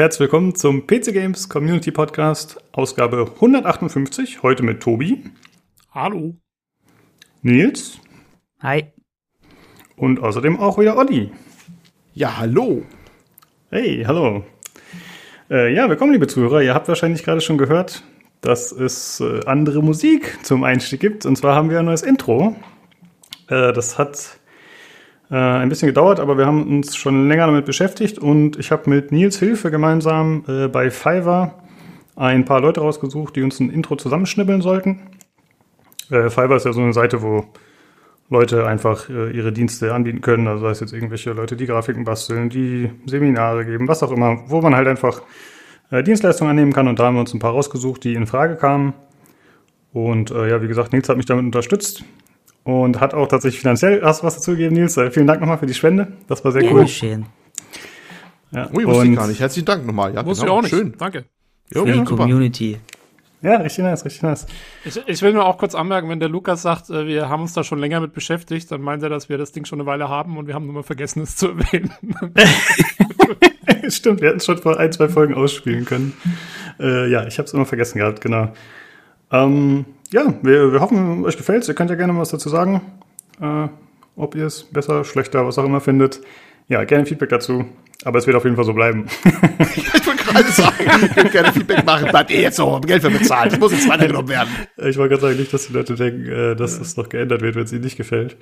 Herzlich willkommen zum PC Games Community Podcast, Ausgabe 158. Heute mit Tobi. Hallo. Nils. Hi. Und außerdem auch wieder Olli. Ja, hallo. Hey, hallo. Äh, ja, willkommen, liebe Zuhörer. Ihr habt wahrscheinlich gerade schon gehört, dass es äh, andere Musik zum Einstieg gibt. Und zwar haben wir ein neues Intro. Äh, das hat äh, ein bisschen gedauert, aber wir haben uns schon länger damit beschäftigt und ich habe mit Nils Hilfe gemeinsam äh, bei Fiverr ein paar Leute rausgesucht, die uns ein Intro zusammenschnibbeln sollten. Äh, Fiverr ist ja so eine Seite, wo Leute einfach äh, ihre Dienste anbieten können, also sei es jetzt irgendwelche Leute, die Grafiken basteln, die Seminare geben, was auch immer, wo man halt einfach äh, Dienstleistungen annehmen kann und da haben wir uns ein paar rausgesucht, die in Frage kamen. Und äh, ja, wie gesagt, Nils hat mich damit unterstützt und hat auch tatsächlich finanziell hast du was dazu gegeben, Nils. Äh, vielen Dank nochmal für die Spende. Das war sehr Ja, cool. geschehen. Ja, Ui, wusste und- ich gar nicht. Herzlichen Dank nochmal. Ja, Wusste genau. ich auch nicht. Schön. Danke. Jo, Für die. Community. Ja, richtig nice, richtig nice. Ich, ich will nur auch kurz anmerken, wenn der Lukas sagt, äh, wir haben uns da schon länger mit beschäftigt, dann meint er, dass wir das Ding schon eine Weile haben und wir haben nur mal vergessen, es zu erwähnen. Stimmt, wir hätten es schon vor ein, zwei Folgen ausspielen können. Äh, ja, ich habe es immer vergessen gehabt, genau. Ähm, ja, wir, wir hoffen, euch gefällt's. Ihr könnt ja gerne was dazu sagen, äh, ob ihr es besser, schlechter, was auch immer findet. Ja, gerne Feedback dazu. Aber es wird auf jeden Fall so bleiben. Ich wollte gerade sagen, ich würde gerne Feedback machen. Bleibt ihr jetzt so, habt Geld für bezahlt. Das muss jetzt weitergenommen werden. ich wollte gerade sagen, nicht, dass die Leute denken, äh, dass es noch geändert wird, wenn es ihnen nicht gefällt.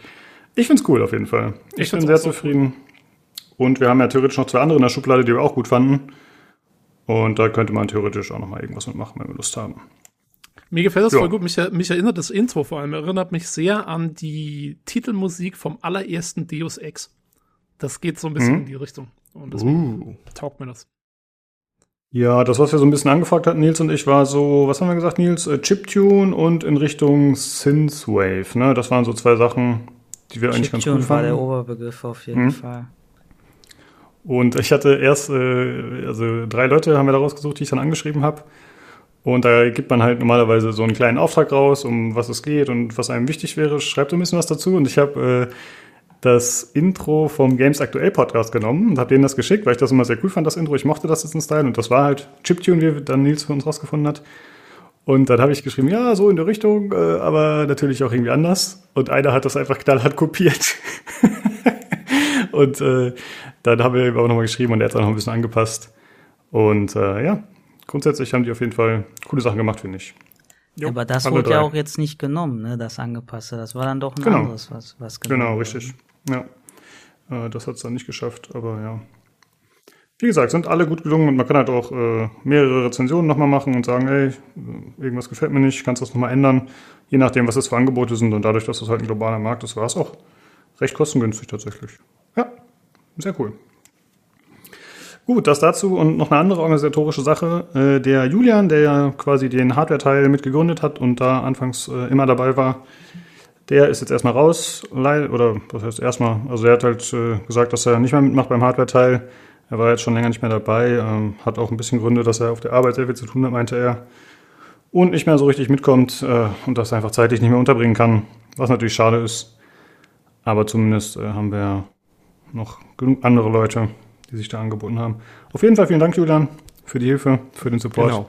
Ich find's cool auf jeden Fall. Ich, Ich bin sehr so zufrieden. Und wir haben ja theoretisch noch zwei andere in der Schublade, die wir auch gut fanden. Und da könnte man theoretisch auch noch mal irgendwas mitmachen, wenn wir Lust haben. Mir gefällt das Ja. voll gut. Mich, mich erinnert das Intro vor allem, erinnert mich sehr an die Titelmusik vom allerersten Deus Ex. Das geht so ein bisschen Mhm. in die Richtung. Und deswegen Uh. taugt mir das. Ja, das, was wir so ein bisschen angefragt hatten, Nils und ich, war so, was haben wir gesagt, Nils? Äh, Chiptune und in Richtung Synthwave, ne? Das waren so zwei Sachen, die wir eigentlich ganz cool Chiptune war der fanden. Oberbegriff auf jeden Mhm. Fall. Und ich hatte erst, äh, also drei Leute haben wir da rausgesucht, die ich dann angeschrieben habe. Und da gibt man halt normalerweise so einen kleinen Auftrag raus, um was es geht und was einem wichtig wäre. Schreibt ein bisschen was dazu. Und ich habe äh, das Intro vom Games Aktuell Podcast genommen und habe denen das geschickt, weil ich das immer sehr cool fand, das Intro. Ich mochte das jetzt in Style und das war halt Chiptune, wie dann Nils für uns rausgefunden hat. Und dann habe ich geschrieben, ja, so in der Richtung, äh, aber natürlich auch irgendwie anders. Und einer hat das einfach knallhart kopiert. und äh, dann haben wir ihm aber nochmal geschrieben und er hat es auch noch ein bisschen angepasst. Und äh, ja, grundsätzlich haben die auf jeden Fall coole Sachen gemacht, finde ich. Jo, Aber das wurde ja drei. auch jetzt nicht genommen, ne, das angepasste. Das war dann doch ein Genau. anderes, was, was genommen Genau, wurde. richtig. Ja. Äh, das hat es dann nicht geschafft, aber ja. Wie gesagt, sind alle gut gelungen und man kann halt auch äh, mehrere Rezensionen nochmal machen und sagen, ey, äh, irgendwas gefällt mir nicht, kannst du das nochmal ändern, je nachdem, was das für Angebote sind und dadurch, dass das halt ein globaler Markt ist, war es auch recht kostengünstig tatsächlich. Ja, sehr cool. Gut, das dazu und noch eine andere organisatorische Sache. Äh, der Julian, der ja quasi den Hardware-Teil mitgegründet hat und da anfangs äh, immer dabei war, der ist jetzt erstmal raus, oder was heißt erstmal? Also er hat halt äh, gesagt, dass er nicht mehr mitmacht beim Hardware-Teil. Er war jetzt schon länger nicht mehr dabei, ähm, hat auch ein bisschen Gründe, dass er auf der Arbeit sehr viel zu tun hat, meinte er. Und nicht mehr so richtig mitkommt und das einfach zeitlich nicht mehr unterbringen kann, was natürlich schade ist. Aber zumindest haben wir noch genug andere Leute, die sich da angeboten haben. Auf jeden Fall vielen Dank, Julian, für die Hilfe, für den Support. Genau.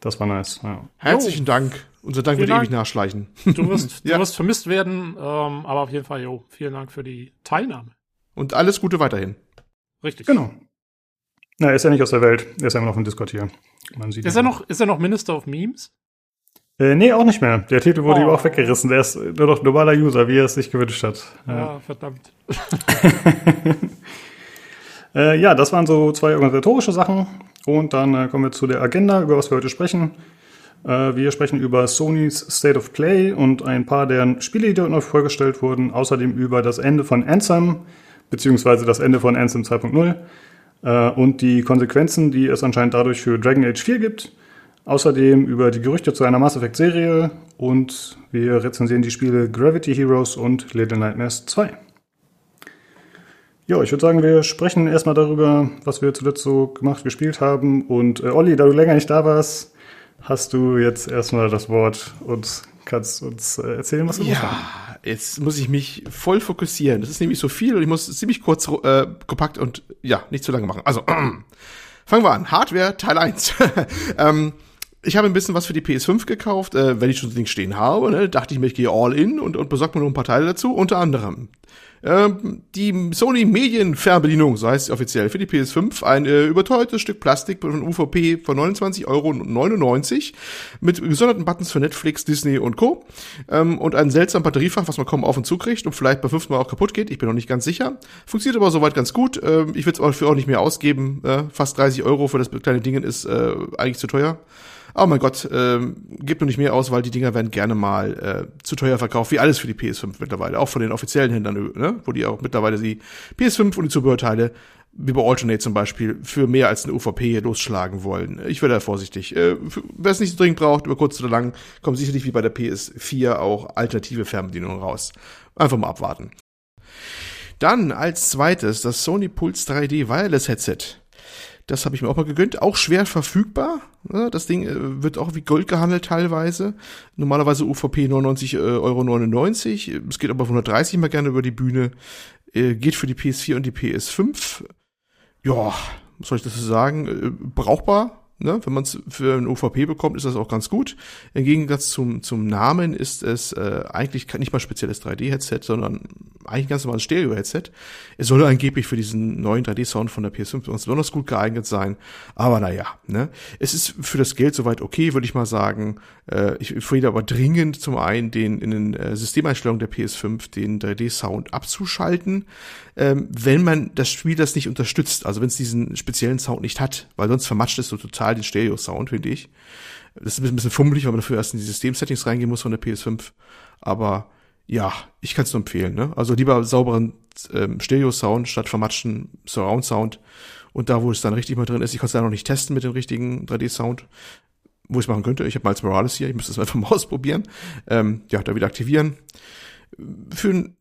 Das war nice. Ja. Herzlichen Dank. Unser Dank Vielen wird Dank. ewig nachschleichen. Du wirst, Ja. du wirst vermisst werden, ähm, aber auf jeden Fall, jo, vielen Dank für die Teilnahme. Und alles Gute weiterhin. Richtig. Genau. Na, er ist ja nicht aus der Welt. Er ist ja immer noch im Discord hier. Man sieht Ist er noch, ist er noch Minister of Memes? Äh, nee, auch nicht mehr. Der Titel wurde Oh. ihm auch weggerissen. Der ist nur noch normaler User, wie er es sich gewünscht hat. Ja. Ja, verdammt. Äh, ja, das waren so zwei organisatorische Sachen. Und dann äh, kommen wir zu der Agenda, über was wir heute sprechen. Äh, wir sprechen über Sony's State of Play und ein paar deren Spiele, die dort neu vorgestellt wurden. Außerdem über das Ende von Anthem, beziehungsweise das Ende von Anthem 2.0 äh, und die Konsequenzen, die es anscheinend dadurch für Dragon Age 4 gibt. Außerdem über die Gerüchte zu einer Mass Effect Serie und wir rezensieren die Spiele Gravity Heroes und Little Nightmares 2. Ja, ich würde sagen, wir sprechen erstmal darüber, was wir zuletzt so gemacht, gespielt haben. Und äh, Olli, da du länger nicht da warst, hast du jetzt erstmal das Wort und kannst uns äh, erzählen, was du gemacht hast. Ja, jetzt muss ich mich voll fokussieren. Das ist nämlich so viel und ich muss ziemlich kurz, äh, kompakt und ja, nicht zu lange machen. Also, Fangen wir an. Hardware Teil 1. ähm, ich habe ein bisschen was für die PS5 gekauft, äh, wenn ich schon das Ding stehen habe, ne, dachte ich mir, ich gehe all in und, und besorge mir noch ein paar Teile dazu, unter anderem die Sony Medienfernbedienung, so heißt sie offiziell, für die PS5, ein äh, überteuertes Stück Plastik von UVP von 29,99 Euro mit gesonderten Buttons für Netflix, Disney und Co. Ähm, und ein seltsames Batteriefach, was man kaum auf und zu kriegt und vielleicht beim fünften Mal auch kaputt geht. Ich bin noch nicht ganz sicher. Funktioniert aber soweit ganz gut. Ähm, ich würde es auch für auch nicht mehr ausgeben. Äh, fast 30 Euro für das kleine Ding ist äh, eigentlich zu teuer. Oh mein Gott, ähm, gibt nur nicht mehr aus, weil die Dinger werden gerne mal äh, zu teuer verkauft, wie alles für die PS5 mittlerweile, auch von den offiziellen Händlern, ne? wo die auch mittlerweile die PS5 und die Zubehörteile, wie bei Alternate zum Beispiel, für mehr als eine UVP losschlagen wollen. Ich werde da vorsichtig. Äh, Wer es nicht so dringend braucht, über kurz oder lang, kommen sicherlich wie bei der PS4 auch alternative Fernbedienungen raus. Einfach mal abwarten. Dann als zweites das Sony Pulse 3D Wireless Headset. Das habe ich mir auch mal gegönnt. Auch schwer verfügbar. Das Ding äh, wird auch wie Gold gehandelt teilweise. Normalerweise UVP 99,99 Euro. Es geht aber 130 mal gerne über die Bühne. Äh, geht für die PS4 und die PS5. Ja, was soll ich dazu sagen? Äh, brauchbar. Ne? Wenn man es für ein UVP bekommt, ist das auch ganz gut. Im Gegensatz zum, zum Namen ist es äh, eigentlich nicht mal spezielles 3D-Headset, sondern eigentlich ein ganz normales Stereo-Headset. Es soll angeblich für diesen neuen 3D-Sound von der PS5 besonders gut geeignet sein. Aber naja, ne? Es ist für das Geld soweit okay, würde ich mal sagen. Äh, ich empfehle aber dringend zum einen den in den äh, Systemeinstellungen der PS5 den 3D-Sound abzuschalten, ähm, wenn man das Spiel das nicht unterstützt. Also wenn es diesen speziellen Sound nicht hat, weil sonst vermatscht es so total den Stereo-Sound, finde ich. Das ist ein bisschen fummelig, weil man dafür erst in die System-Settings reingehen muss von der PS5. Aber ja, ich kann es nur empfehlen. Ne? Also lieber sauberen ähm, Stereo-Sound statt vermatschten Surround-Sound. Und da, wo es dann richtig mal drin ist, ich konnte es ja noch nicht testen mit dem richtigen 3D-Sound, wo ich es machen könnte. Ich habe Miles Morales hier, ich müsste es einfach mal ausprobieren. Ähm, ja, da wieder aktivieren. Für ein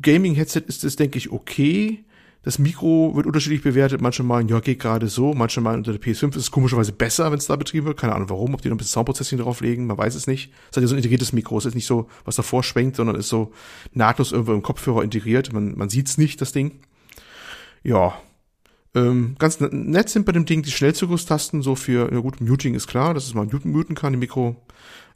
Gaming-Headset ist es, denke ich, okay. Das Mikro wird unterschiedlich bewertet. Manche meinen, ja, geht gerade so. Manche meinen, unter der PS5 ist es komischerweise besser, wenn es da betrieben wird. Keine Ahnung warum, ob die noch ein bisschen Soundprocessing drauflegen. Man weiß es nicht. Es hat ja so ein integriertes Mikro. Es ist nicht so, was davor schwenkt, sondern ist so nahtlos irgendwo im Kopfhörer integriert. Man, man sieht's nicht, das Ding. Ja. Ähm, ganz nett sind bei dem Ding die Schnellzugriffstasten so für, ja gut, Muting ist klar, dass es mal muten, kann, im Mikro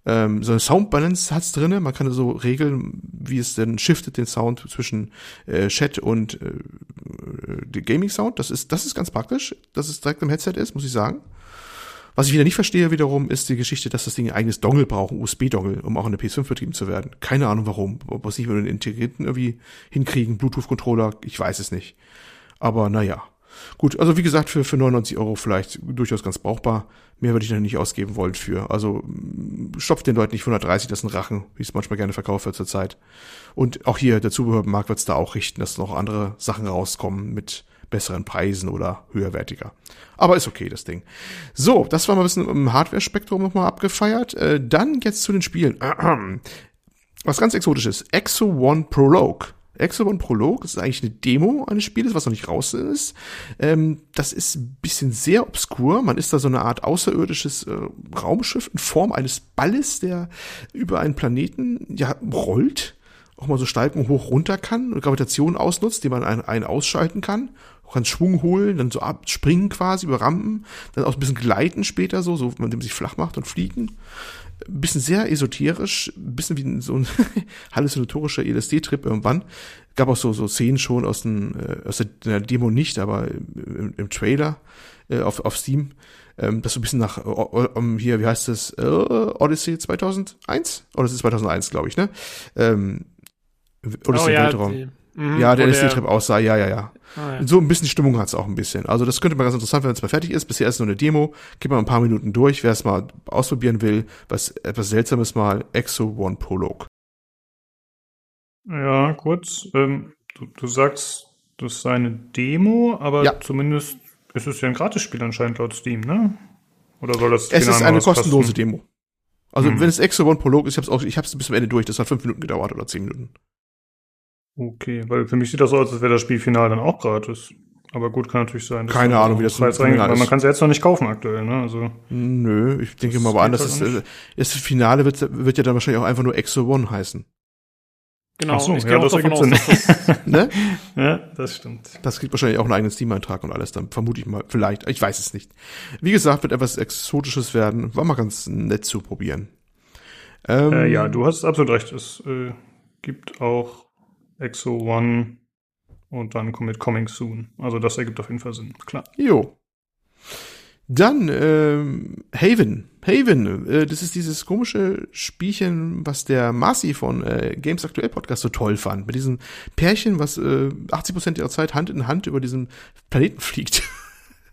ähm, so eine Sound Balance hat's drinne. Man kann so regeln, wie es denn shiftet den Sound zwischen äh, Chat und äh, Gaming Sound. Das ist das ist ganz praktisch, dass es direkt im Headset ist, muss ich sagen. Was ich wieder nicht verstehe wiederum, ist die Geschichte, dass das Ding ein eigenes Dongle braucht, ein USB-Dongle, um auch in der PS5 vertrieben zu werden. Keine Ahnung warum. Ob es nicht mit den integrierten irgendwie hinkriegen, Bluetooth-Controller, ich weiß es nicht. Aber naja. Gut, also wie gesagt, für, für 99 Euro vielleicht durchaus ganz brauchbar. Mehr würde ich da nicht ausgeben wollen für. Also stopft den Leuten nicht 130 das ist ein Rachen, wie es manchmal gerne verkauft wird zurzeit. Und auch hier, der Zubehörmarkt wird es da auch richten, dass noch andere Sachen rauskommen mit besseren Preisen oder höherwertiger. Aber ist okay, das Ding. So, das war mal ein bisschen im Hardware-Spektrum nochmal abgefeiert. Äh, dann jetzt zu den Spielen. Was ganz exotisches. Exo One Prologue Exobon Prolog, das ist eigentlich eine Demo eines Spieles, was noch nicht raus ist. Ähm, das ist ein bisschen sehr obskur. Man ist da so eine Art außerirdisches äh, Raumschiff in Form eines Balles, der über einen Planeten ja rollt, auch mal so steil und hoch runter kann und Gravitation ausnutzt, die man einen, einen ausschalten kann. Man kann Schwung holen, dann so abspringen quasi über Rampen, dann auch ein bisschen gleiten später so, so man dem sich flach macht und fliegen ein bisschen sehr esoterisch, ein bisschen wie so ein halluzinatorischer LSD-Trip irgendwann. Gab auch so, so Szenen schon aus, den, äh, aus der Demo nicht, aber im, im Trailer äh, auf, auf Steam. Ähm, das so ein bisschen nach, um, hier, wie heißt das, äh, Odyssey 2001? Odyssey 2001, glaube ich, ne? Ähm, Odyssey oh, ja, Weltraum. Die Mhm, ja, der LSD-Trip aussah, ja, ja, ja. Ah, ja. So ein bisschen Stimmung hat's auch ein bisschen. Also das könnte mal ganz interessant, wenn es mal fertig ist. Bisher ist nur eine Demo. Gib mal ein paar Minuten durch, wer es mal ausprobieren will. Was etwas Seltsames mal, Exo One Prologue. Ja, kurz. Ähm, du, du sagst, das sei eine Demo, aber ja. zumindest ist es ja ein Gratisspiel anscheinend laut Steam, ne? Oder soll das Es ist eine kostenlose kosten? Demo. Also hm. wenn es Exo One Prologue ist, ich hab's auch, ich hab's bis zum Ende durch. Das hat fünf Minuten gedauert oder zehn Minuten. Okay, weil für mich sieht das so aus, als wäre das Spielfinal dann auch gratis. Aber gut, kann natürlich sein. Keine Ahnung, wie das Preis reingeht, weil man kann es ja jetzt noch nicht kaufen aktuell, ne? Also Nö, ich denke mal aber an, dass das, äh, das Finale wird, wird ja dann wahrscheinlich auch einfach nur Exo One heißen. Genau, Ach so, ich ja, gehe auch das davon aus, das, Ne? Ja, das stimmt. Das kriegt wahrscheinlich auch einen eigenen Steam-Eintrag und alles, dann vermute ich mal, vielleicht, ich weiß es nicht. Wie gesagt, wird etwas Exotisches werden, war mal ganz nett zu probieren. Ähm, Äh, ja, du hast absolut recht. Es äh, gibt auch Exo One und dann kommt mit Coming Soon. Also das ergibt auf jeden Fall Sinn, klar. Jo. Dann ähm, Haven. Haven, äh, das ist dieses komische Spielchen, was der Marcy von äh, Games Aktuell Podcast so toll fand. Mit diesem Pärchen, was äh, 80% ihrer Zeit Hand in Hand über diesen Planeten fliegt.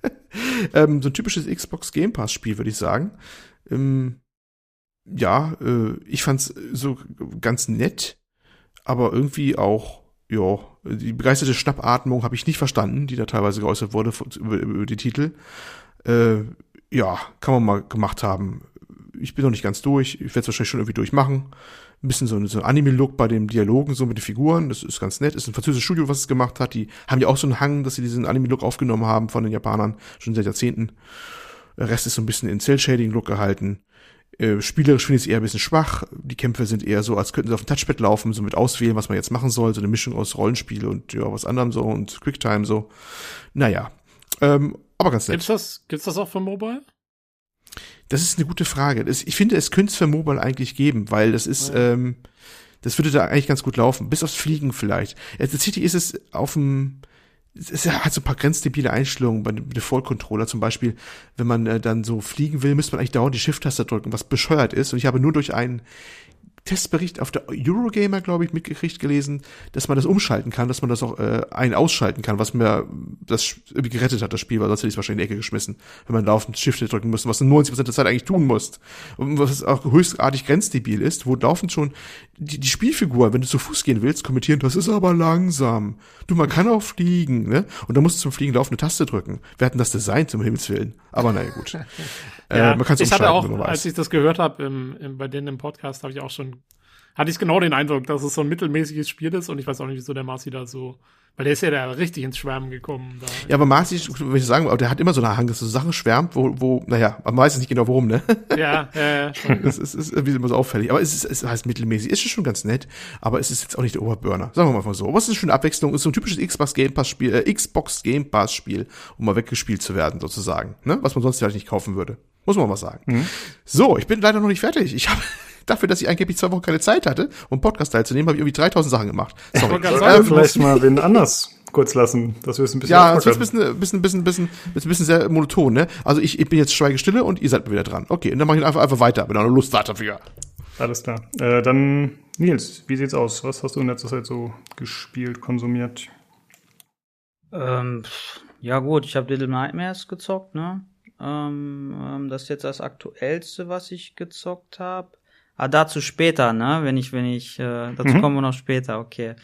ähm, so ein typisches Xbox Game Pass Spiel, würde ich sagen. Ähm, ja, äh, ich fand's so ganz nett, aber irgendwie auch, ja, die begeisterte Schnappatmung habe ich nicht verstanden, die da teilweise geäußert wurde über, über die Titel. Äh, ja, kann man mal gemacht haben. Ich bin noch nicht ganz durch. Ich werde es wahrscheinlich schon irgendwie durchmachen. Ein bisschen so, so ein Anime-Look bei den Dialogen, so mit den Figuren. Das ist ganz nett. Ist ein französisches Studio, was es gemacht hat. Die haben ja auch so einen Hang, dass sie diesen Anime-Look aufgenommen haben von den Japanern. Schon seit Jahrzehnten. Der Rest ist so ein bisschen in Cell-Shading-Look gehalten. Äh, spielerisch finde ich es eher ein bisschen schwach. Die Kämpfe sind eher so, als könnten sie auf dem Touchpad laufen, so mit auswählen, was man jetzt machen soll. So eine Mischung aus Rollenspiel und ja, was anderem so und Quicktime so. Naja. Ähm, aber ganz nett. gibt's das, gibt's das auch für Mobile? Das ist eine gute Frage. Das, ich finde, es könnte es für Mobile eigentlich geben, weil das ist, Ja. ähm, das würde da eigentlich ganz gut laufen. Bis aufs Fliegen vielleicht. Ja, Tatsächlich ist es auf dem, es hat so ein paar grenzdebile Einstellungen bei dem Default-Controller. Zum Beispiel, wenn man äh, dann so fliegen will, müsste man eigentlich dauernd die Shift-Taste drücken, was bescheuert ist. Und ich habe nur durch einen Testbericht auf der Eurogamer, glaube ich, mitgekriegt, gelesen, dass man das umschalten kann, dass man das auch äh, ein- ausschalten kann, was mir das irgendwie gerettet hat, das Spiel, weil sonst hätte ich wahrscheinlich in die Ecke geschmissen, wenn man laufend Shift drücken müsste, was du 90% der Zeit eigentlich tun musst. Und was auch höchstartig grenzdebil ist, wo laufend schon die, die Spielfigur, wenn du zu Fuß gehen willst, kommentieren, das ist aber langsam. Du, man kann auch fliegen, ne? Und da musst du zum Fliegen laufende Taste drücken. Wir hatten das Design zum Himmels Willen. Aber naja, gut. äh, man kann es ich hatte auch, umschalten, wenn man weiß. als ich das gehört habe im, im, bei denen im Podcast, habe ich auch schon, hatte ich genau den Eindruck, dass es so ein mittelmäßiges Spiel ist und ich weiß auch nicht, wieso der Marci da so, weil der ist ja da richtig ins Schwärmen gekommen. Da. Ja, aber Marci, will ich sagen, der hat immer so einen Hang, dass so Sachen schwärmt, wo, wo, naja, man weiß nicht genau warum, ne? ja, ja, schon. Das ist, ist irgendwie immer so auffällig. Aber es ist, es heißt mittelmäßig. Ist schon ganz nett, aber es ist jetzt auch nicht der Oberburner. Sagen wir mal so. Aber es ist eine schöne Abwechslung. Es ist so ein typisches Xbox Game Pass Spiel, äh, Xbox Game Pass Spiel, um mal weggespielt zu werden, sozusagen. Ne? Was man sonst vielleicht nicht kaufen würde. Muss man mal sagen. So, ich bin leider noch nicht fertig. Ich habe dafür, dass ich angeblich zwei Wochen keine Zeit hatte, um Podcast teilzunehmen, habe ich irgendwie 3000 Sachen gemacht. Sorry. wollte gerade Sollten sagen, Ähm, vielleicht mal wen anders kurz lassen, dass wir es ein bisschen Ja, es wird ein bisschen, bisschen, bisschen, bisschen, bisschen, bisschen sehr monoton, ne? Also ich, ich bin jetzt schweigestille und ihr seid mal wieder dran. Okay, und dann mache ich einfach, einfach weiter, wenn ihr noch Lust habt dafür. Alles klar. Äh, dann, Nils, wie sieht's aus? Was hast du in letzter Zeit so gespielt, konsumiert? Ähm, ja gut, ich habe Little Nightmares gezockt, ne? Ähm, ähm, das ist jetzt das aktuellste, was ich gezockt habe. Ah, dazu später, ne? Wenn ich, wenn ich, äh, dazu Mhm. kommen wir noch später, okay.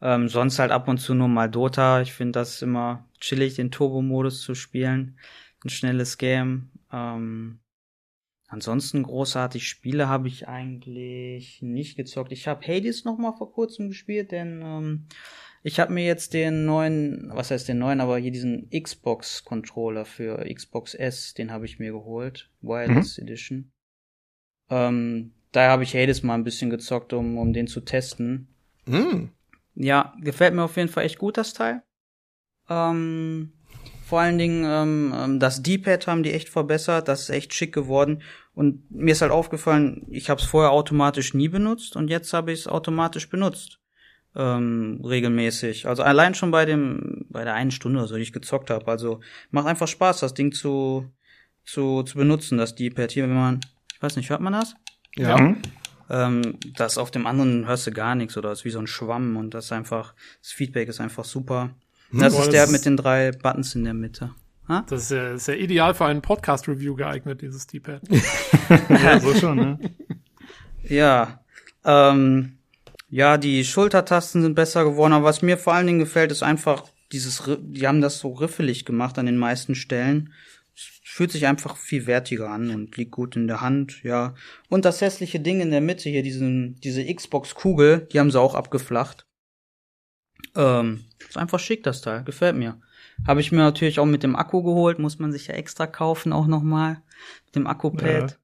Ähm, sonst halt ab und zu nur mal Dota. Ich finde das immer chillig, den Turbo-Modus zu spielen. Ein schnelles Game. Ähm, ansonsten großartig Spiele habe ich eigentlich nicht gezockt. Ich habe Hades noch mal vor kurzem gespielt, denn ähm, ich habe mir jetzt den neuen, was heißt den neuen, aber hier diesen Xbox-Controller für Xbox S, den habe ich mir geholt. Wireless Edition. Ähm, da habe ich Hades mal ein bisschen gezockt, um, um den zu testen. Hm. Ja, gefällt mir auf jeden Fall echt gut, das Teil. Ähm, vor allen Dingen, ähm, ähm, das D-Pad haben die echt verbessert, das ist echt schick geworden. Und mir ist halt aufgefallen, ich habe es vorher automatisch nie benutzt und jetzt habe ich es automatisch benutzt. Ähm, regelmäßig. Also allein schon bei dem, bei der einen Stunde oder so, die ich gezockt habe. Also macht einfach Spaß, das Ding zu, zu, zu benutzen, das D-Pad. Hier, wenn man, ich weiß nicht, hört man das? Ja. Mhm. Ähm, das auf dem anderen hörst du gar nichts oder ist wie so ein Schwamm und das ist einfach, das Feedback ist einfach super. Das Boah, ist der mit den drei Buttons in der Mitte. Ha? Das ist ja, ist ja ideal für einen Podcast-Review geeignet, dieses D-Pad. Ja, so schon, ne? Ja. Ähm, ja, die Schultertasten sind besser geworden, aber was mir vor allen Dingen gefällt, ist einfach dieses, die haben das so riffelig gemacht an den meisten Stellen. Es fühlt sich einfach viel wertiger an und liegt gut in der Hand, ja. Und das hässliche Ding in der Mitte hier, diesen, diese Xbox-Kugel, die haben sie auch abgeflacht. Ähm, ist einfach schick, das Teil. Gefällt mir. Habe ich mir natürlich auch mit dem Akku geholt, muss man sich ja extra kaufen auch nochmal. Mit dem Akkupad. Ja.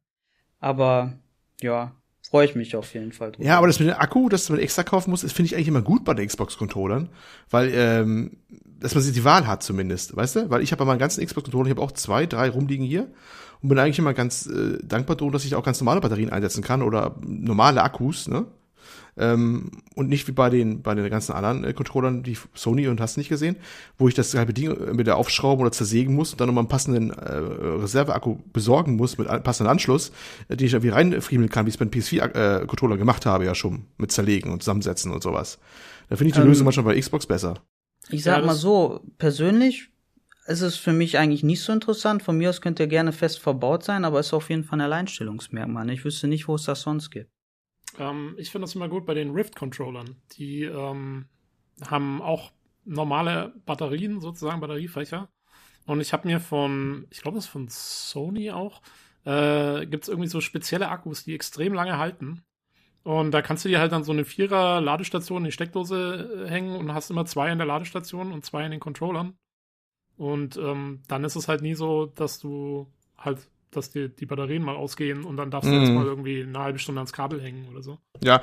Aber ja, freue ich mich auf jeden Fall drüber. Ja, aber das mit dem Akku, das man extra kaufen muss, das finde ich eigentlich immer gut bei den Xbox-Controllern, weil ähm, dass man sich die Wahl hat zumindest, weißt du? Weil ich habe bei meinen ganzen Xbox-Controllern, ich habe auch zwei, drei rumliegen hier und bin eigentlich immer ganz äh, dankbar drum, dass ich auch ganz normale Batterien einsetzen kann oder normale Akkus, ne? Ähm, und nicht wie bei den, bei den ganzen anderen äh, Controllern, die Sony und hast nicht gesehen, wo ich das halbe Ding äh, mit der aufschrauben oder zersägen muss und dann nochmal einen passenden äh, Reserveakku besorgen muss mit passenden Anschluss, äh, den ich irgendwie reinfriemeln kann, wie ich es beim PS4-Controller äh, gemacht habe, ja schon, mit zerlegen und zusammensetzen und sowas. Da finde ich die ähm, Lösung manchmal bei Xbox besser. Ich sag ja, mal so, persönlich ist es für mich eigentlich nicht so interessant. Von mir aus könnte er gerne fest verbaut sein, aber ist auf jeden Fall ein Alleinstellungsmerkmal. Ich wüsste nicht, wo es das sonst gibt. Ähm, ich finde das immer gut bei den Rift-Controllern. Die ähm, haben auch normale Batterien, sozusagen Batteriefächer. Und ich habe mir von, ich glaube, das ist von Sony auch, äh, gibt es irgendwie so spezielle Akkus, die extrem lange halten. Und da kannst du dir halt dann so eine Vierer-Ladestation in die Steckdose äh, hängen und hast immer zwei in der Ladestation und zwei in den Controllern. Und ähm, dann ist es halt nie so, dass du halt dass die, die Batterien mal ausgehen und dann darfst du mm. jetzt mal irgendwie eine halbe Stunde ans Kabel hängen oder so. Ja,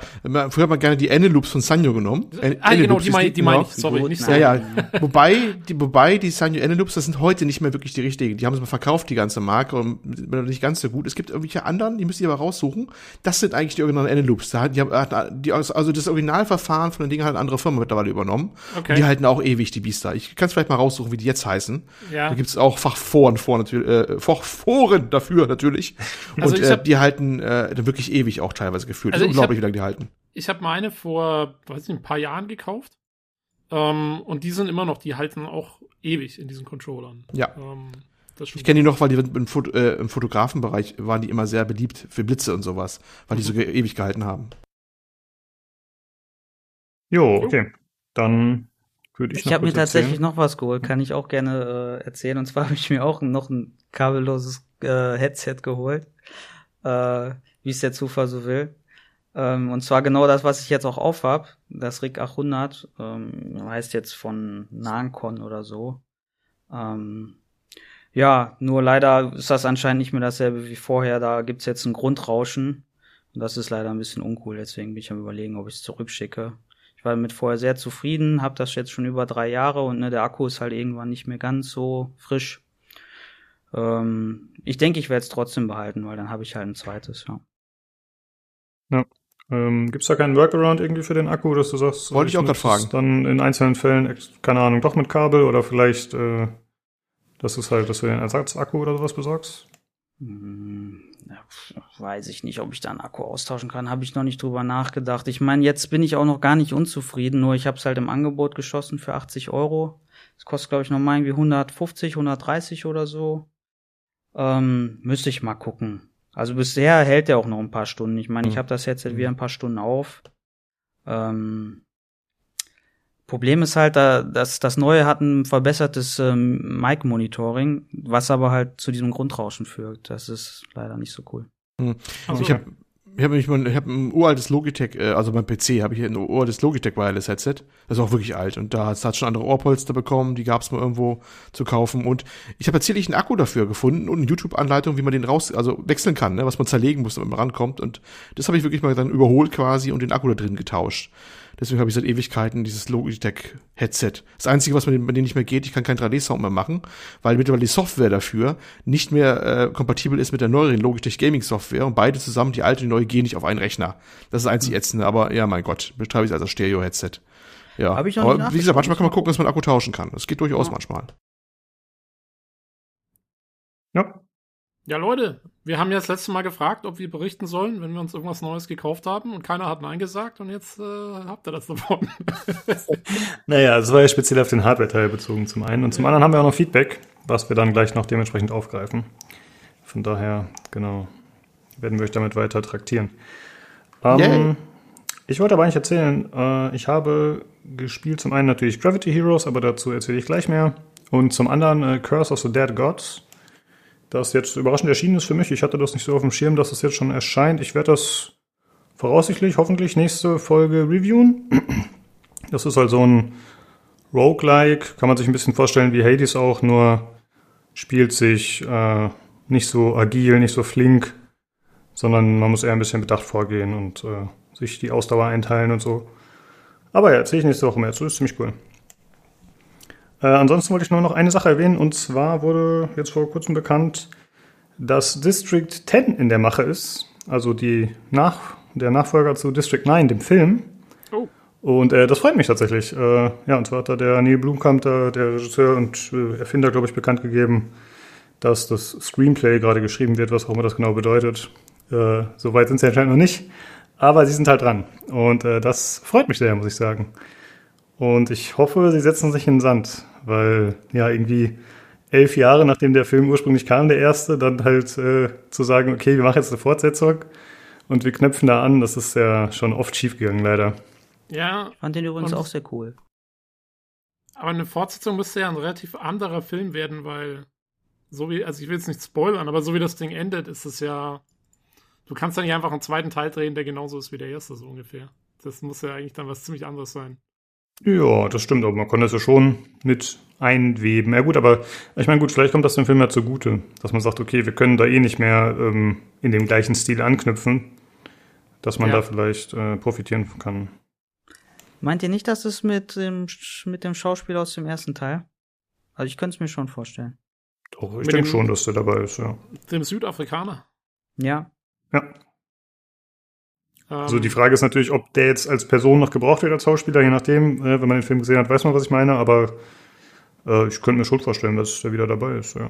früher hat man gerne die Ende-Loops von Sanyo genommen. ah, genau, die meine die mein ich, sorry, nicht Ja, ja, wobei, die, wobei die Sanyo Ende-Loops, das sind heute nicht mehr wirklich die richtigen. Die haben es mal verkauft, die ganze Marke, und nicht ganz so gut. Es gibt irgendwelche anderen, die müsst ihr aber raussuchen. Das sind eigentlich die originalen die haben, die, also das Originalverfahren von den Dingen hat eine andere Firma mittlerweile übernommen. Okay. Und die halten auch ewig, die Biester. Ich kann es vielleicht mal raussuchen, wie die jetzt heißen. Ja. Da gibt's auch Fachforen vor, natürlich, äh, Fachforen dafür, natürlich. Also und äh, hab, die halten äh, wirklich ewig auch teilweise gefühlt. Also unglaublich, hab, wie lange die halten. Ich habe meine vor, weiß nicht, ein paar Jahren gekauft. Ähm, und die sind immer noch, die halten auch ewig in diesen Controllern. Ja. Ähm, ich kenne die noch, weil die im, Foto, äh, im Fotografenbereich waren die immer sehr beliebt für Blitze und sowas, weil die so mhm. ewig gehalten haben. Jo, okay. Dann würde ich Ich habe mir tatsächlich noch was geholt, kann ich auch gerne äh, erzählen. Und zwar habe ich mir auch noch ein kabelloses äh, Headset geholt, äh, wie es der Zufall so will. Ähm, und zwar genau das, was ich jetzt auch aufhab, das RIG 800, ähm, heißt jetzt von Nancon oder so. Ähm, ja, nur leider ist das anscheinend nicht mehr dasselbe wie vorher. Da gibt's jetzt ein Grundrauschen. Und das ist leider ein bisschen uncool. Deswegen bin ich am überlegen, ob ich es zurückschicke. Ich war damit vorher sehr zufrieden, habe das jetzt schon über drei Jahre und ne, der Akku ist halt irgendwann nicht mehr ganz so frisch. Ähm, ich denke, ich werde es trotzdem behalten, weil dann habe ich halt ein zweites, ja. Ja. Ähm, Gibt es da keinen Workaround irgendwie für den Akku, dass du sagst, wollte ich auch gerade fragen. Dann in einzelnen Fällen, keine Ahnung, doch mit Kabel oder vielleicht, äh, das ist halt, dass du den Ersatzakku oder sowas besorgst? Hm, weiß ich nicht, ob ich da einen Akku austauschen kann. Habe ich noch nicht drüber nachgedacht. Ich meine, jetzt bin ich auch noch gar nicht unzufrieden, nur ich habe es halt im Angebot geschossen für 80 Euro. Das kostet, glaube ich, nochmal irgendwie 150, 130 oder so. Ähm, müsste ich mal gucken. Also bisher hält der auch noch ein paar Stunden. Ich meine, ich mhm. habe das jetzt wieder ein paar Stunden auf. Ähm, Problem ist halt, dass das Neue hat ein verbessertes ähm, Mic-Monitoring, was aber halt zu diesem Grundrauschen führt. Das ist leider nicht so cool. Mhm. Also, ich habe ich habe mal, ich habe ein uraltes Logitech, äh, also beim PC habe ich ein uraltes Logitech Wireless Headset. Das ist auch wirklich alt und da hat schon andere Ohrpolster bekommen, die gab es mal irgendwo zu kaufen und ich habe tatsächlich einen Akku dafür gefunden und eine YouTube-Anleitung, wie man den raus, also wechseln kann, ne, was man zerlegen muss, wenn man rankommt und das habe ich wirklich mal dann überholt quasi und den Akku da drin getauscht. Deswegen habe ich seit Ewigkeiten dieses Logitech-Headset. Das Einzige, was mit dem nicht mehr geht, ich kann keinen 3D-Sound mehr machen, weil mittlerweile die Software dafür nicht mehr äh, kompatibel ist mit der neueren Logitech Gaming-Software und beide zusammen, die alte und die neue, gehen nicht auf einen Rechner. Das ist das einzig ätzende, aber ja, mein Gott, betreibe ich es als Stereo-Headset. Ja, Hab ich auch aber wie gesagt, manchmal kann man gucken, dass man Akku tauschen kann. Das geht durchaus ja. manchmal. Ja. Ja, Leute, wir haben ja das letzte Mal gefragt, ob wir berichten sollen, wenn wir uns irgendwas Neues gekauft haben und keiner hat Nein gesagt und jetzt äh, habt ihr das davon. naja, es war ja speziell auf den Hardware-Teil bezogen zum einen und zum anderen haben wir auch noch Feedback, was wir dann gleich noch dementsprechend aufgreifen. Von daher, genau, werden wir euch damit weiter traktieren. Ähm, ich wollte aber eigentlich erzählen, äh, ich habe gespielt zum einen natürlich Gravity Heroes, aber dazu erzähle ich gleich mehr. Und zum anderen äh, Curse of the Dead Gods das jetzt überraschend erschienen ist für mich. Ich hatte das nicht so auf dem Schirm, dass es jetzt schon erscheint. Ich werde das voraussichtlich, hoffentlich nächste Folge reviewen. Das ist halt so ein Roguelike, kann man sich ein bisschen vorstellen wie Hades auch, nur spielt sich äh, nicht so agil, nicht so flink, sondern man muss eher ein bisschen bedacht vorgehen und äh, sich die Ausdauer einteilen und so. Aber ja, erzähle ich nächste Woche mehr zu, ist ziemlich cool. Äh, ansonsten wollte ich nur noch eine Sache erwähnen und zwar wurde jetzt vor kurzem bekannt, dass District 10 in der Mache ist, also die Nach der Nachfolger zu District 9, dem Film. Oh. Und äh, das freut mich tatsächlich. Äh, ja, und zwar hat da der Neil Blomkamp, der, der Regisseur und äh, Erfinder, glaube ich, bekannt gegeben, dass das Screenplay gerade geschrieben wird, was auch immer das genau bedeutet. Äh, Soweit sind sie anscheinend noch nicht. Aber sie sind halt dran. Und äh, das freut mich sehr, muss ich sagen. Und ich hoffe, sie setzen sich in den Sand, weil ja irgendwie elf Jahre nachdem der Film ursprünglich kam, der erste, dann halt äh, zu sagen, okay, wir machen jetzt eine Fortsetzung und wir knöpfen da an, das ist ja schon oft schiefgegangen, leider. Ja. Ich fand den übrigens auch sehr cool. Aber eine Fortsetzung müsste ja ein relativ anderer Film werden, weil so wie, also ich will jetzt nicht spoilern, aber so wie das Ding endet, ist es ja. Du kannst dann nicht einfach einen zweiten Teil drehen, der genauso ist wie der erste, so ungefähr. Das muss ja eigentlich dann was ziemlich anderes sein. Ja, das stimmt, aber man kann das ja schon mit einweben. Ja gut, aber ich meine, gut, vielleicht kommt das dem Film ja zugute, dass man sagt, okay, wir können da eh nicht mehr ähm, in dem gleichen Stil anknüpfen, dass man Ja. da vielleicht äh, profitieren kann. Meint ihr nicht, dass es mit dem, mit dem Schauspieler aus dem ersten Teil? Also ich könnte es mir schon vorstellen. Doch, ich denke schon, dass der dabei ist, ja. Dem Südafrikaner. Ja. Ja. Also die Frage ist natürlich, ob der jetzt als Person noch gebraucht wird als Schauspieler, je nachdem, äh, wenn man den Film gesehen hat, weiß man, was ich meine, aber äh, ich könnte mir schon vorstellen, dass der wieder dabei ist, ja.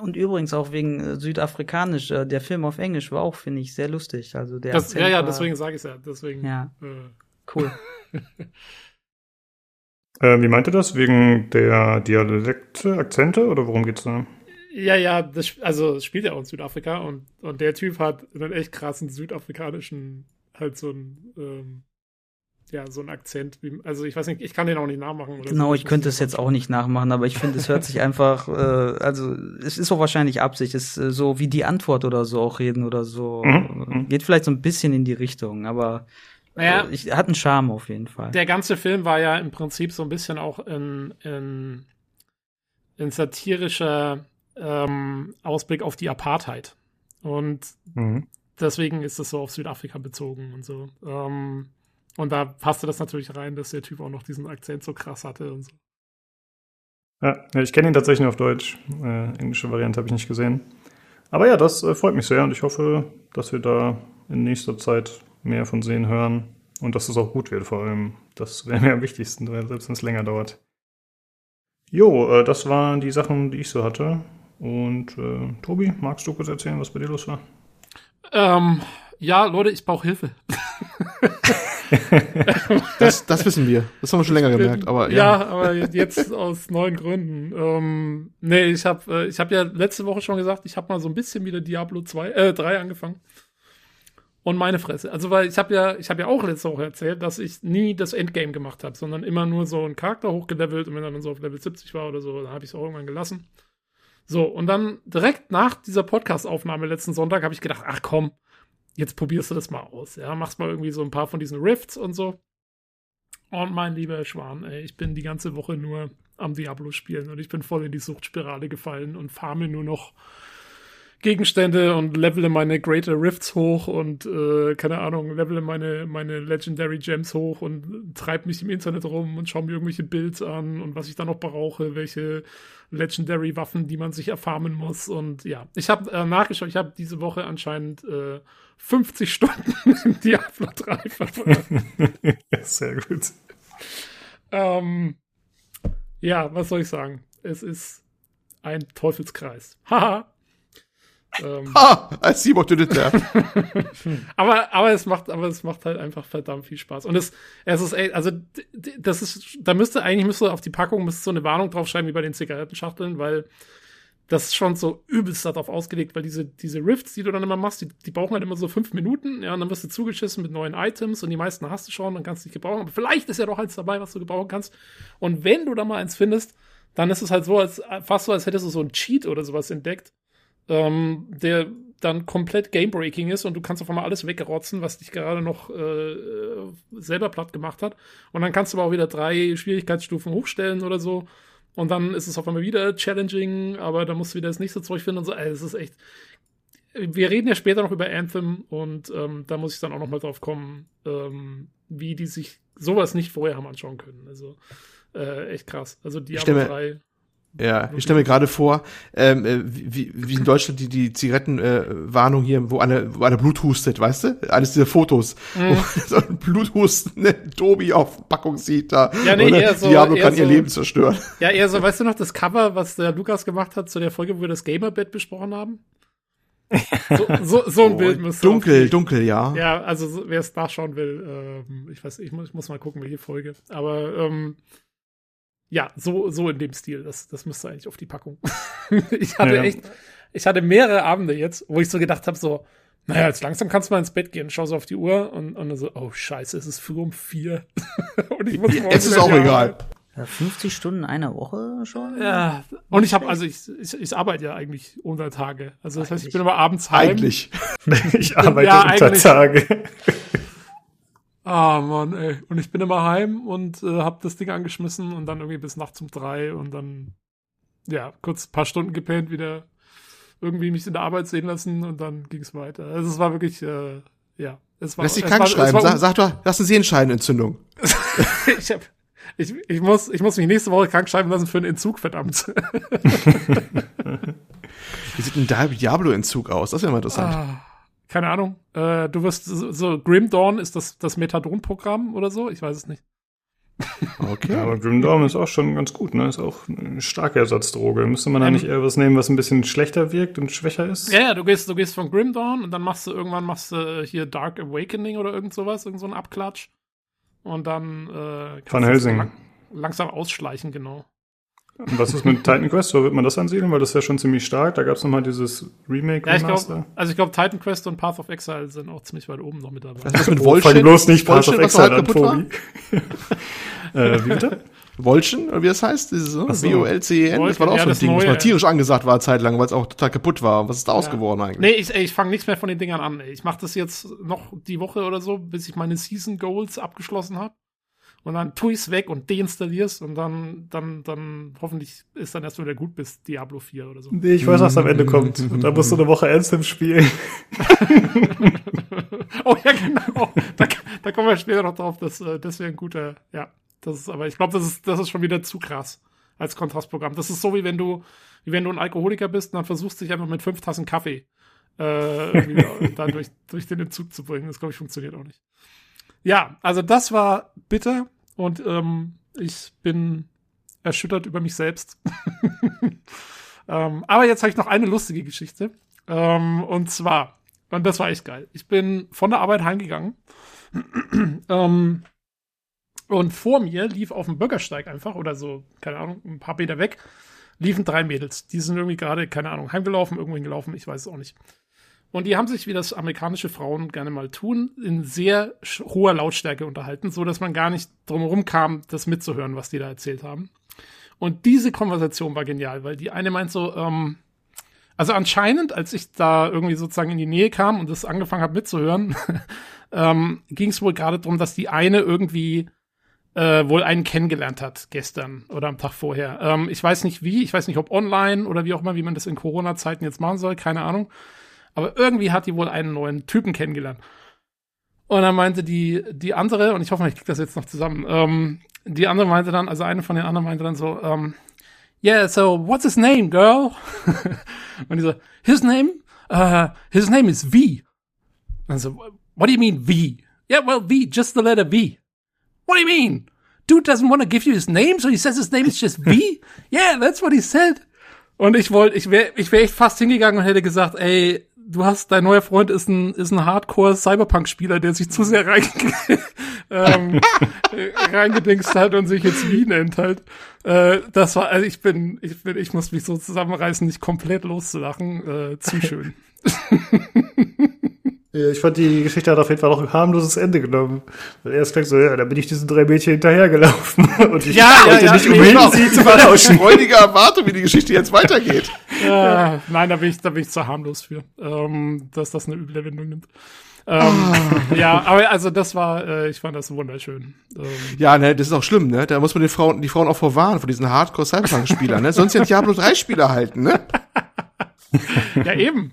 Und übrigens auch wegen äh, südafrikanisch, äh, der Film auf Englisch war auch, finde ich, sehr lustig. Also der das, Akzent ja, ja, war- deswegen sage ich es ja. Deswegen. Ja, Äh, cool. Äh, wie meint ihr das? Wegen der Dialekte, Akzente oder worum geht's da? ja, ja, das, also es spielt ja auch in Südafrika und, und der Typ hat einen echt krassen südafrikanischen, halt so einen, ähm, ja, so einen Akzent. Wie, also ich weiß nicht, ich kann den auch nicht nachmachen. Oder Genau, so. ich könnte es jetzt auch nicht nachmachen, aber ich finde, es hört sich einfach, äh, also es ist auch wahrscheinlich Absicht, es ist äh, so wie die Antwort oder so auch reden oder so. Mhm, mhm. Geht vielleicht so ein bisschen in die Richtung, aber Naja, äh, ich, hat einen Charme auf jeden Fall. Der ganze Film war ja im Prinzip so ein bisschen auch in, in, in satirischer ähm, Ausblick auf die Apartheid. Und Mhm. Deswegen ist es so auf Südafrika bezogen und so. Ähm, und da passte das natürlich rein, dass der Typ auch noch diesen Akzent so krass hatte und so. Ja, ich kenne ihn tatsächlich nur auf Deutsch. Äh, englische Variante habe ich nicht gesehen. Aber ja, das äh, freut mich sehr und ich hoffe, dass wir da in nächster Zeit mehr von sehen hören und dass es auch gut wird vor allem. Das wäre mir am wichtigsten, selbst wenn es länger dauert. Jo, äh, das waren die Sachen, die ich so hatte. Und äh, Tobi, magst du kurz erzählen, was bei dir los war? Ähm, ja, Leute, ich brauche Hilfe. Das, das wissen wir. Das haben wir schon länger gemerkt, aber ja. ja. aber jetzt aus neuen Gründen. Ähm, nee, ich habe äh, ich hab ja letzte Woche schon gesagt, ich habe mal so ein bisschen wieder Diablo 2, äh, 3 angefangen. Und meine Fresse. Also, weil ich habe ja, ich habe ja auch letzte Woche erzählt, dass ich nie das Endgame gemacht habe, sondern immer nur so einen Charakter hochgelevelt und wenn er dann so auf Level 70 war oder so, dann habe ich es auch irgendwann gelassen. So, und dann direkt nach dieser Podcast-Aufnahme letzten Sonntag habe ich gedacht, ach komm, jetzt probierst du das mal aus. Ja, machst mal irgendwie so ein paar von diesen Rifts und so. Und mein lieber Schwan, ey, ich bin die ganze Woche nur am Diablo spielen und ich bin voll in die Suchtspirale gefallen und farme nur noch Gegenstände und levele meine Greater Rifts hoch und äh, keine Ahnung, levele meine, meine Legendary Gems hoch und treib mich im Internet rum und schau mir irgendwelche Builds an und was ich da noch brauche, welche Legendary Waffen, die man sich erfarmen muss und ja, ich habe äh, nachgeschaut, ich habe diese Woche anscheinend äh, 50 Stunden in Diablo 3 verbracht. Sehr gut. Ähm, ja, was soll ich sagen? Es ist ein Teufelskreis. Haha. Ähm, Ah, als Seymour tötet der. aber, aber es macht, aber es macht halt einfach verdammt viel Spaß. Und es, es ist, ey, also, das ist, da müsste eigentlich, müsste auf die Packung, müsste so eine Warnung draufschreiben, wie bei den Zigarettenschachteln, weil das ist schon so übelst darauf ausgelegt, weil diese, diese Rifts, die du dann immer machst, die, die brauchen halt immer so fünf Minuten, ja, und dann wirst du zugeschissen mit neuen Items und die meisten hast du schon, dann kannst du nicht gebrauchen. Aber vielleicht ist ja doch eins dabei, was du gebrauchen kannst. Und wenn du da mal eins findest, dann ist es halt so, als fast so, als hättest du so einen Cheat oder sowas entdeckt, ähm, der dann komplett Gamebreaking ist und du kannst auf einmal alles wegrotzen, was dich gerade noch äh, äh, selber platt gemacht hat. Und dann kannst du aber auch wieder drei Schwierigkeitsstufen hochstellen oder so. Und dann ist es auf einmal wieder challenging, aber dann musst du wieder das nächste Zeug finden und so. Ey, es ist echt. wir reden ja später noch über Anthem und ähm, da muss ich dann auch noch mal drauf kommen, ähm, wie die sich sowas nicht vorher haben anschauen können. Also äh, echt krass. Also Diablo 3 ja, ich stelle mir gerade vor, ähm, äh, wie, wie in Deutschland die, die Zigarettenwarnung äh, hier, wo eine, wo eine Blut hustet, weißt du? Eines dieser Fotos, mhm. wo so ein Bluthustende Tobi auf Packung sieht da. Ja, nee, eher so, Diablo eher kann so, ihr Leben zerstören. Ja, eher so, weißt du noch, das Cover, was der Lukas gemacht hat zu der Folge, wo wir das Gamerbett besprochen haben? So, so, so ein oh, Bild müsste Dunkel, dunkel, ja. Ja, also wer es nachschauen will, ähm, ich weiß, ich muss, ich muss mal gucken, welche Folge. Aber ähm, ja, so, so in dem Stil. Das, das müsste eigentlich auf die Packung. ich hatte ja. echt, ich hatte mehrere Abende jetzt, wo ich so gedacht habe, so, naja, jetzt langsam kannst du mal ins Bett gehen, schau so auf die Uhr und, und so, oh scheiße, es ist früh um vier. und ich muss Es ist auch egal. Ja, 50 Stunden einer Woche schon? Ja, und ich habe, also ich, ich, ich arbeite ja eigentlich unter Tage. Also das heißt, ich bin immer abends heim. Eigentlich. ich arbeite ja, unter Tage. Ah, Mann, ey. Und ich bin immer heim und äh, hab das Ding angeschmissen und dann irgendwie bis nachts um drei und dann, ja, kurz ein paar Stunden gepennt, wieder irgendwie mich in der Arbeit sehen lassen und dann ging's weiter. Also es war wirklich, äh, ja. Es war, Lass dich krank war, schreiben. Sag, sag doch, hast eine Sehenscheidenentzündung. ich, hab, ich, ich, muss, ich muss mich nächste Woche krank schreiben lassen für einen Entzug, verdammt. Wie sieht ein Diablo-Entzug aus? Das wäre mal interessant. Ah keine Ahnung, äh, du wirst so, so Grim Dawn ist das, das Methadon-Programm oder so? Ich weiß es nicht. Okay. Ja, aber Grim Dawn ist auch schon ganz gut, ne? Ist auch eine starke Ersatzdroge. Müsste man da ähm, nicht eher was nehmen, was ein bisschen schlechter wirkt und schwächer ist? Ja, ja, du gehst, du gehst von Grim Dawn und dann machst du irgendwann machst du hier Dark Awakening oder irgend sowas, irgend so ein Abklatsch. Und dann äh, Van Helsing. Lang, langsam ausschleichen, genau. Und was ist mit Titan Quest? Wo wird man das ansiedeln? Weil das ist ja schon ziemlich stark. Da gab es nochmal dieses Remake. Ja, ich glaub, also ich glaube, Titan Quest und Path of Exile sind auch ziemlich weit oben noch mit dabei. Was mit Wolchen? Oh, bloß nicht Path of Exile an, Tobi. äh, wie bitte? Wolchen, oder wie das heißt? Dieses so, W-O-L-C-E-N, das war doch auch ja, so ein Ding, was mal tierisch angesagt war Zeit lang, weil es auch total kaputt war. Was ist da ja. ausgeworden eigentlich? Nee, ich, ich fange nichts mehr von den Dingern an. Ich mache das jetzt noch die Woche oder so, bis ich meine Season Goals abgeschlossen habe und dann tue ich es weg und deinstallierst und dann, dann, dann hoffentlich ist dann erst wieder gut bis Diablo 4 oder so. Nee, ich weiß, was am Ende kommt. Und da musst du eine Woche Anthem spielen. oh ja, genau. Da, da kommen wir später noch drauf. Das, äh, das wäre ein guter, ja. Das ist, aber ich glaube, das ist, das ist schon wieder zu krass als Kontrastprogramm. Das ist so, wie wenn du, wie wenn du ein Alkoholiker bist und dann versuchst dich einfach mit fünf Tassen Kaffee äh, da durch, durch den Entzug zu bringen. Das, glaube ich, funktioniert auch nicht. Ja, also das war bitter und ähm, ich bin erschüttert über mich selbst. ähm, aber jetzt habe ich noch eine lustige Geschichte. Ähm, und zwar, und das war echt geil. Ich bin von der Arbeit heimgegangen. ähm, und vor mir lief auf dem Bürgersteig einfach, oder so, keine Ahnung, ein paar Meter weg, liefen drei Mädels. Die sind irgendwie gerade, keine Ahnung, heimgelaufen, irgendwo gelaufen, ich weiß es auch nicht. Und die haben sich, wie das amerikanische Frauen gerne mal tun, in sehr hoher Lautstärke unterhalten, so dass man gar nicht drumherum kam, das mitzuhören, was die da erzählt haben. Und diese Konversation war genial, weil die eine meint so, ähm, also anscheinend, als ich da irgendwie sozusagen in die Nähe kam und das angefangen habe mitzuhören, ähm, ging es wohl gerade darum, dass die eine irgendwie äh, wohl einen kennengelernt hat gestern oder am Tag vorher. Ähm, ich weiß nicht wie, ich weiß nicht, ob online oder wie auch immer, wie man das in Corona-Zeiten jetzt machen soll, keine Ahnung. Aber irgendwie hat die wohl einen neuen Typen kennengelernt. Und dann meinte die, die andere, und ich hoffe, ich krieg das jetzt noch zusammen, ähm, die andere meinte dann, also eine von den anderen meinte dann so, ähm, yeah, so what's his name, girl? und die so, his name? Uh, his name is V. Und so, what do you mean V? Yeah, well, V, just the letter V. What do you mean? Dude doesn't want to give you his name, so he says his name is just V? yeah, that's what he said. Und ich wollte, ich wäre ich wär echt fast hingegangen und hätte gesagt, ey, du hast, dein neuer Freund ist ein, ist ein Hardcore-Cyberpunk-Spieler, der sich zu sehr rein, ähm, reingedingst hat und sich jetzt Wien nennt halt. Äh, das war, also ich bin, ich bin, ich muss mich so zusammenreißen, nicht komplett loszulachen. Äh, zu schön. Ich fand, die Geschichte hat auf jeden Fall auch ein harmloses Ende genommen. Weil erst fängt so, ja, da bin ich diesen drei Mädchen hinterhergelaufen. Und ich ja, wollte ja, nicht ja, umhin, genau. sie zu verlauschen. Freudige Erwartung, wie die Geschichte jetzt weitergeht. Ja, nein, da bin ich, da bin ich zu harmlos für, ähm, dass das eine üble Wendung nimmt. Ähm, oh. Ja, aber also das war, äh, ich fand das wunderschön. Ähm, ja, ne, das ist auch schlimm, ne? Da muss man die Frauen, die Frauen auch vorwarnen, vor diesen Hardcore-Cyberpunk-Spielern, ne? Sonst ja Diablo 3-Spieler halten, ne? ja, eben.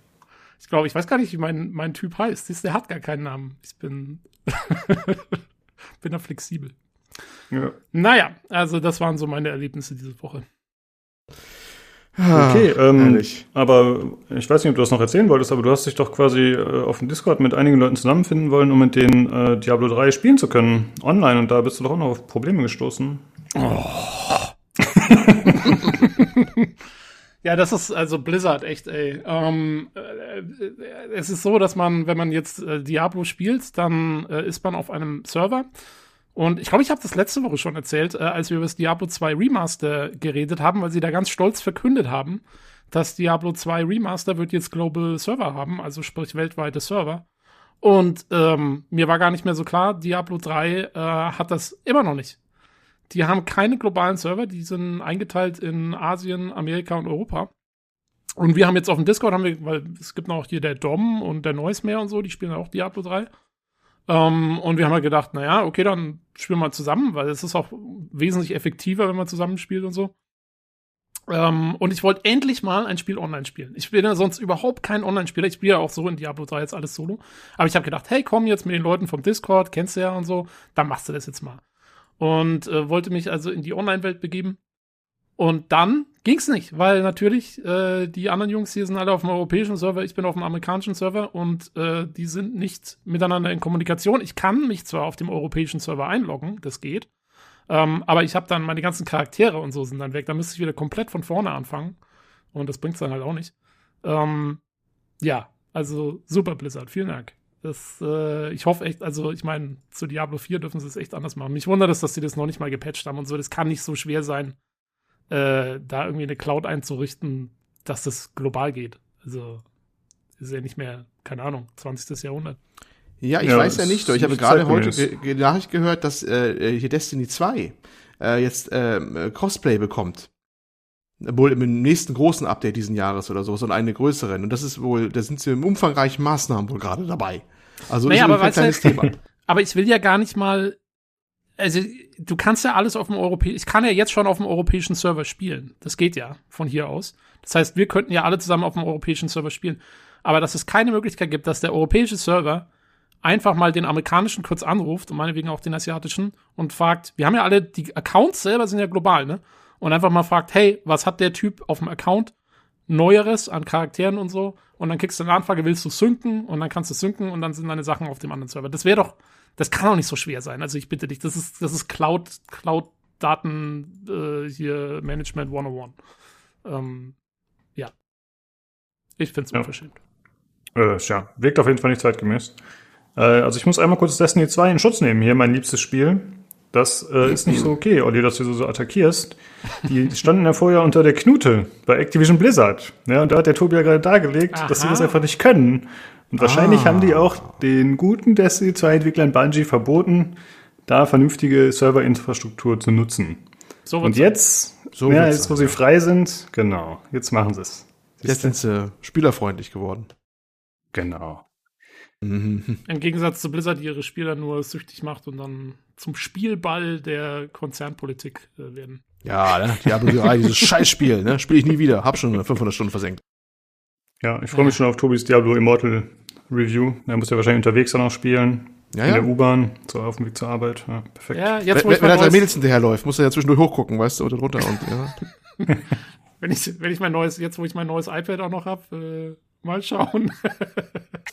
Ich glaube, ich weiß gar nicht, wie mein, mein Typ heißt. Der hat gar keinen Namen. Ich bin, bin da flexibel. Ja. Naja, also das waren so meine Erlebnisse diese Woche. Okay, ähm, aber ich weiß nicht, ob du das noch erzählen wolltest, aber du hast dich doch quasi äh, auf dem Discord mit einigen Leuten zusammenfinden wollen, um mit denen äh, Diablo 3 spielen zu können, online, und da bist du doch auch noch auf Probleme gestoßen. Oh. ja, das ist also Blizzard, echt, ey. Ähm, äh, es ist so, dass man, wenn man jetzt äh, Diablo spielt, dann äh, ist man auf einem Server und ich glaube, ich habe das letzte Woche schon erzählt, äh, als wir über das Diablo 2 Remaster geredet haben, weil sie da ganz stolz verkündet haben, dass Diablo 2 Remaster wird jetzt Global Server haben, also sprich weltweite Server. Und ähm, mir war gar nicht mehr so klar, Diablo 3 äh, hat das immer noch nicht. Die haben keine globalen Server, die sind eingeteilt in Asien, Amerika und Europa. Und wir haben jetzt auf dem Discord, haben wir, weil es gibt noch hier der Dom und der Noismeer und so, die spielen auch Diablo 3. Ähm, und wir haben halt gedacht, naja, okay, dann spielen wir zusammen, weil es ist auch wesentlich effektiver, wenn man zusammen spielt und so. Ähm, und ich wollte endlich mal ein Spiel online spielen. Ich bin ja sonst überhaupt kein Online-Spieler. Ich spiele ja auch so in Diablo 3 jetzt alles solo. Aber ich habe gedacht, hey, komm jetzt mit den Leuten vom Discord, kennst du ja und so, dann machst du das jetzt mal. Und äh, wollte mich also in die Online-Welt begeben. Und dann ging's nicht, weil natürlich äh, die anderen Jungs hier sind alle auf dem europäischen Server, ich bin auf dem amerikanischen Server und äh, die sind nicht miteinander in Kommunikation. Ich kann mich zwar auf dem europäischen Server einloggen, das geht, ähm, aber ich habe dann meine ganzen Charaktere und so sind dann weg. Da müsste ich wieder komplett von vorne anfangen und das bringt's dann halt auch nicht. Ähm, ja, also super Blizzard, vielen Dank. Das, äh, ich hoffe echt, also ich meine, zu Diablo 4 dürfen sie es echt anders machen. Mich wundert es, dass sie das noch nicht mal gepatcht haben und so. Das kann nicht so schwer sein, äh, da irgendwie eine Cloud einzurichten, dass das global geht. Also ist ja nicht mehr, keine Ahnung, 20. Jahrhundert. Ja, ich ja, weiß ja nicht, ich habe gerade heute ge Nachricht gehört, dass äh, hier Destiny 2 äh, jetzt äh, Cosplay bekommt. Wohl im nächsten großen Update diesen Jahres oder so, sondern eine größeren. Und das ist wohl, da sind sie im umfangreichen Maßnahmen wohl gerade dabei. Also naja, ist ein kleines Thema. Aber ich will ja gar nicht mal also du kannst ja alles auf dem europäischen, ich kann ja jetzt schon auf dem europäischen Server spielen. Das geht ja von hier aus. Das heißt, wir könnten ja alle zusammen auf dem europäischen Server spielen. Aber dass es keine Möglichkeit gibt, dass der europäische Server einfach mal den amerikanischen kurz anruft und meinetwegen auch den asiatischen und fragt, wir haben ja alle, die Accounts selber sind ja global, ne? Und einfach mal fragt, hey, was hat der Typ auf dem Account Neueres an Charakteren und so? Und dann kriegst du eine Anfrage, willst du synken? Und dann kannst du synken und dann sind deine Sachen auf dem anderen Server. Das wäre doch, das kann auch nicht so schwer sein. Also ich bitte dich, das ist, das ist Cloud, Cloud Daten äh, hier Management 101. Ähm, ja. Ich finde es ja. unverschämt. Äh, ja, wirkt auf jeden Fall nicht zeitgemäß. Äh, also ich muss einmal kurz Destiny 2 in Schutz nehmen, hier mein liebstes Spiel. Das äh, ist nicht so okay, Olli, dass du so, so attackierst. Die standen ja vorher unter der Knute bei Activision Blizzard. Ja, und da hat der Tobi ja gerade dargelegt, Aha. dass sie das einfach nicht können. Und wahrscheinlich ah. haben die auch den guten Destiny 2 Entwicklern Bungie verboten, da vernünftige Serverinfrastruktur zu nutzen. So und jetzt, so ja, jetzt wo sie frei sind, genau, jetzt machen sie es. Jetzt sind sie spielerfreundlich geworden. Genau. Mhm. Im Gegensatz zu Blizzard, die ihre Spieler nur süchtig macht und dann zum Spielball der Konzernpolitik äh, werden. Ja, ne? Diablo 3, dieses Scheißspiel, ne? Spiele ich nie wieder. Hab schon 500 Stunden versenkt. Ja, ich freue mich schon auf Tobis Diablo Immortal Review. Er muss ja wahrscheinlich unterwegs dann auch spielen. Ja, in ja. der U-Bahn, so auf dem Weg zur Arbeit. Ja, perfekt. Ja, jetzt, wenn, wenn er seinen Mädels hinterherläuft, muss er ja zwischendurch hochgucken, weißt du, oder drunter und, ja. wenn ich, wenn ich mein neues, jetzt wo ich mein neues iPad auch noch habe, äh, mal schauen.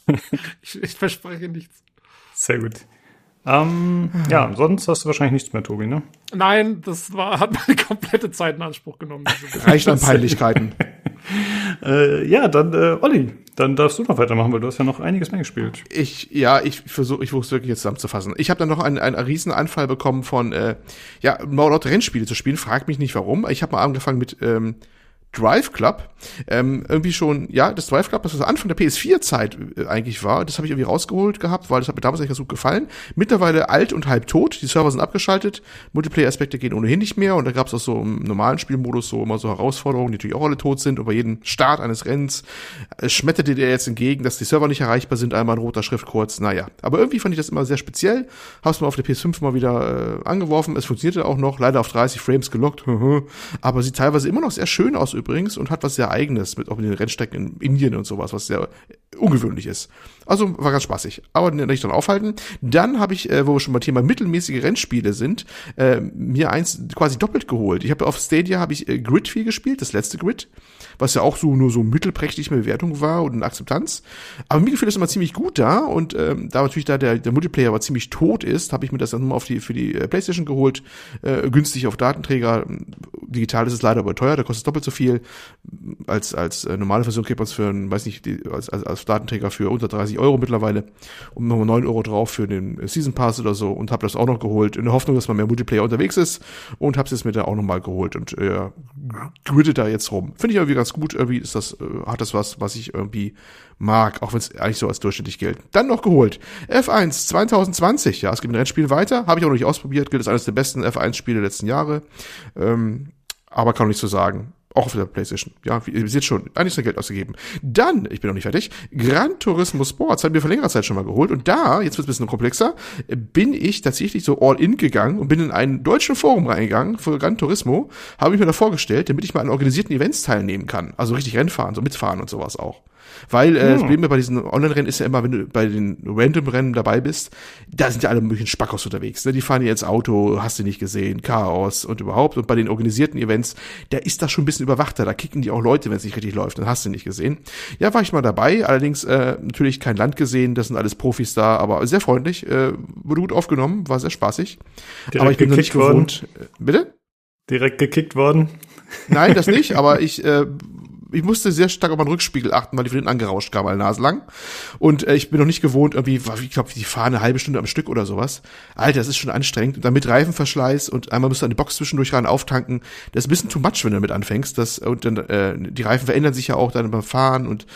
ich, ich verspreche nichts. Sehr gut. Ähm, ja, sonst hast du wahrscheinlich nichts mehr, Tobi, ne? Nein, das war, hat meine komplette Zeit in Anspruch genommen. Reicht an Peinlichkeiten. äh, ja, dann, äh, Olli, dann darfst du noch weitermachen, weil du hast ja noch einiges mehr gespielt. Ich, ja, ich versuche, ich versuche es wirklich jetzt zusammenzufassen. Ich habe dann noch einen, einen riesen Anfall bekommen von, äh, ja, lauter Rennspiele zu spielen. Frag mich nicht warum. Ich habe mal angefangen mit ähm, Drive Club. Ähm, irgendwie schon, ja, das Drive Club, das was Anfang der PS4-Zeit äh, eigentlich war, das habe ich irgendwie rausgeholt gehabt, weil das hat mir damals echt ganz gut gefallen. Mittlerweile alt und halb tot, die Server sind abgeschaltet, Multiplayer-Aspekte gehen ohnehin nicht mehr und da gab es auch so im normalen Spielmodus so immer so Herausforderungen, die natürlich auch alle tot sind und bei jedem Start eines Rennens äh, schmetterte der jetzt entgegen, dass die Server nicht erreichbar sind, einmal in roter Schrift kurz, naja. Aber irgendwie fand ich das immer sehr speziell, hab's mal auf der PS5 mal wieder äh, angeworfen, es funktionierte auch noch, leider auf 30 Frames gelockt, aber sieht teilweise immer noch sehr schön aus übrigens und hat was sehr eigenes mit auch mit den Rennstrecken in Indien und sowas, was sehr ungewöhnlich ist. Also war ganz spaßig, aber nicht dran aufhalten. Dann habe ich, äh, wo wir schon beim Thema mittelmäßige Rennspiele sind, äh, mir eins quasi doppelt geholt. Ich habe auf Stadia habe ich äh, Grid 4 gespielt, das letzte Grid, was ja auch so nur so mittelprächtig mit Bewertung war und eine Akzeptanz. Aber mir gefällt es immer ziemlich gut da und ähm, da natürlich da der, der Multiplayer aber ziemlich tot ist, habe ich mir das dann nur auf die für die äh, PlayStation geholt, äh, günstig auf Datenträger. Digital ist es leider aber teuer, da kostet es doppelt so viel als als äh, normale Version kriegt man es für, weiß nicht, die, als, als, als Datenträger für unter 30 Euro mittlerweile und nochmal 9 Euro drauf für den Season Pass oder so und habe das auch noch geholt, in der Hoffnung, dass man mehr Multiplayer unterwegs ist und habe es jetzt mit der auch nochmal geholt und äh, grittet da jetzt rum. Finde ich irgendwie ganz gut, irgendwie ist das, äh, hat das was, was ich irgendwie mag, auch wenn es eigentlich so als durchschnittlich gilt. Dann noch geholt. F1 2020, ja, es gibt ein Rennspiel weiter, habe ich auch noch nicht ausprobiert, gilt als eines der besten F1-Spiele der letzten Jahre, ähm, aber kann auch nicht so sagen. Auch auf der Playstation. Ja, ihr seht schon, eigentlich ist Geld ausgegeben. Dann, ich bin noch nicht fertig, Gran Turismo Sports hat mir vor längerer Zeit schon mal geholt. Und da, jetzt wird es ein bisschen komplexer, bin ich tatsächlich so all in gegangen und bin in einen deutschen Forum reingegangen für Gran Turismo, habe ich mir da vorgestellt, damit ich mal an organisierten Events teilnehmen kann. Also richtig Rennfahren, so mitfahren und sowas auch. Weil äh, hm. das Problem bei diesen Online-Rennen ist ja immer, wenn du bei den Random-Rennen dabei bist, da sind ja alle möglichen Spackos unterwegs. Ne? Die fahren ja ins Auto, hast du nicht gesehen, Chaos und überhaupt. Und bei den organisierten Events, da ist das schon ein bisschen überwachter. Da kicken die auch Leute, wenn es nicht richtig läuft. Dann hast du nicht gesehen. Ja, war ich mal dabei. Allerdings äh, natürlich kein Land gesehen. Das sind alles Profis da, aber sehr freundlich. Äh, wurde gut aufgenommen, war sehr spaßig. Direkt aber ich bin nicht gewohnt. Worden. Äh, bitte? Direkt gekickt worden? Nein, das nicht, aber ich äh, ich musste sehr stark auf meinen Rückspiegel achten, weil die von hinten angerauscht kam, alle Nase lang. Und äh, ich bin noch nicht gewohnt, irgendwie, ich glaube, die fahren eine halbe Stunde am Stück oder sowas. Alter, das ist schon anstrengend. Und dann mit Reifenverschleiß und einmal musst du an die Box zwischendurch rein auftanken. Das ist ein bisschen too much, wenn du damit anfängst. Das, und dann, äh, die Reifen verändern sich ja auch dann beim Fahren und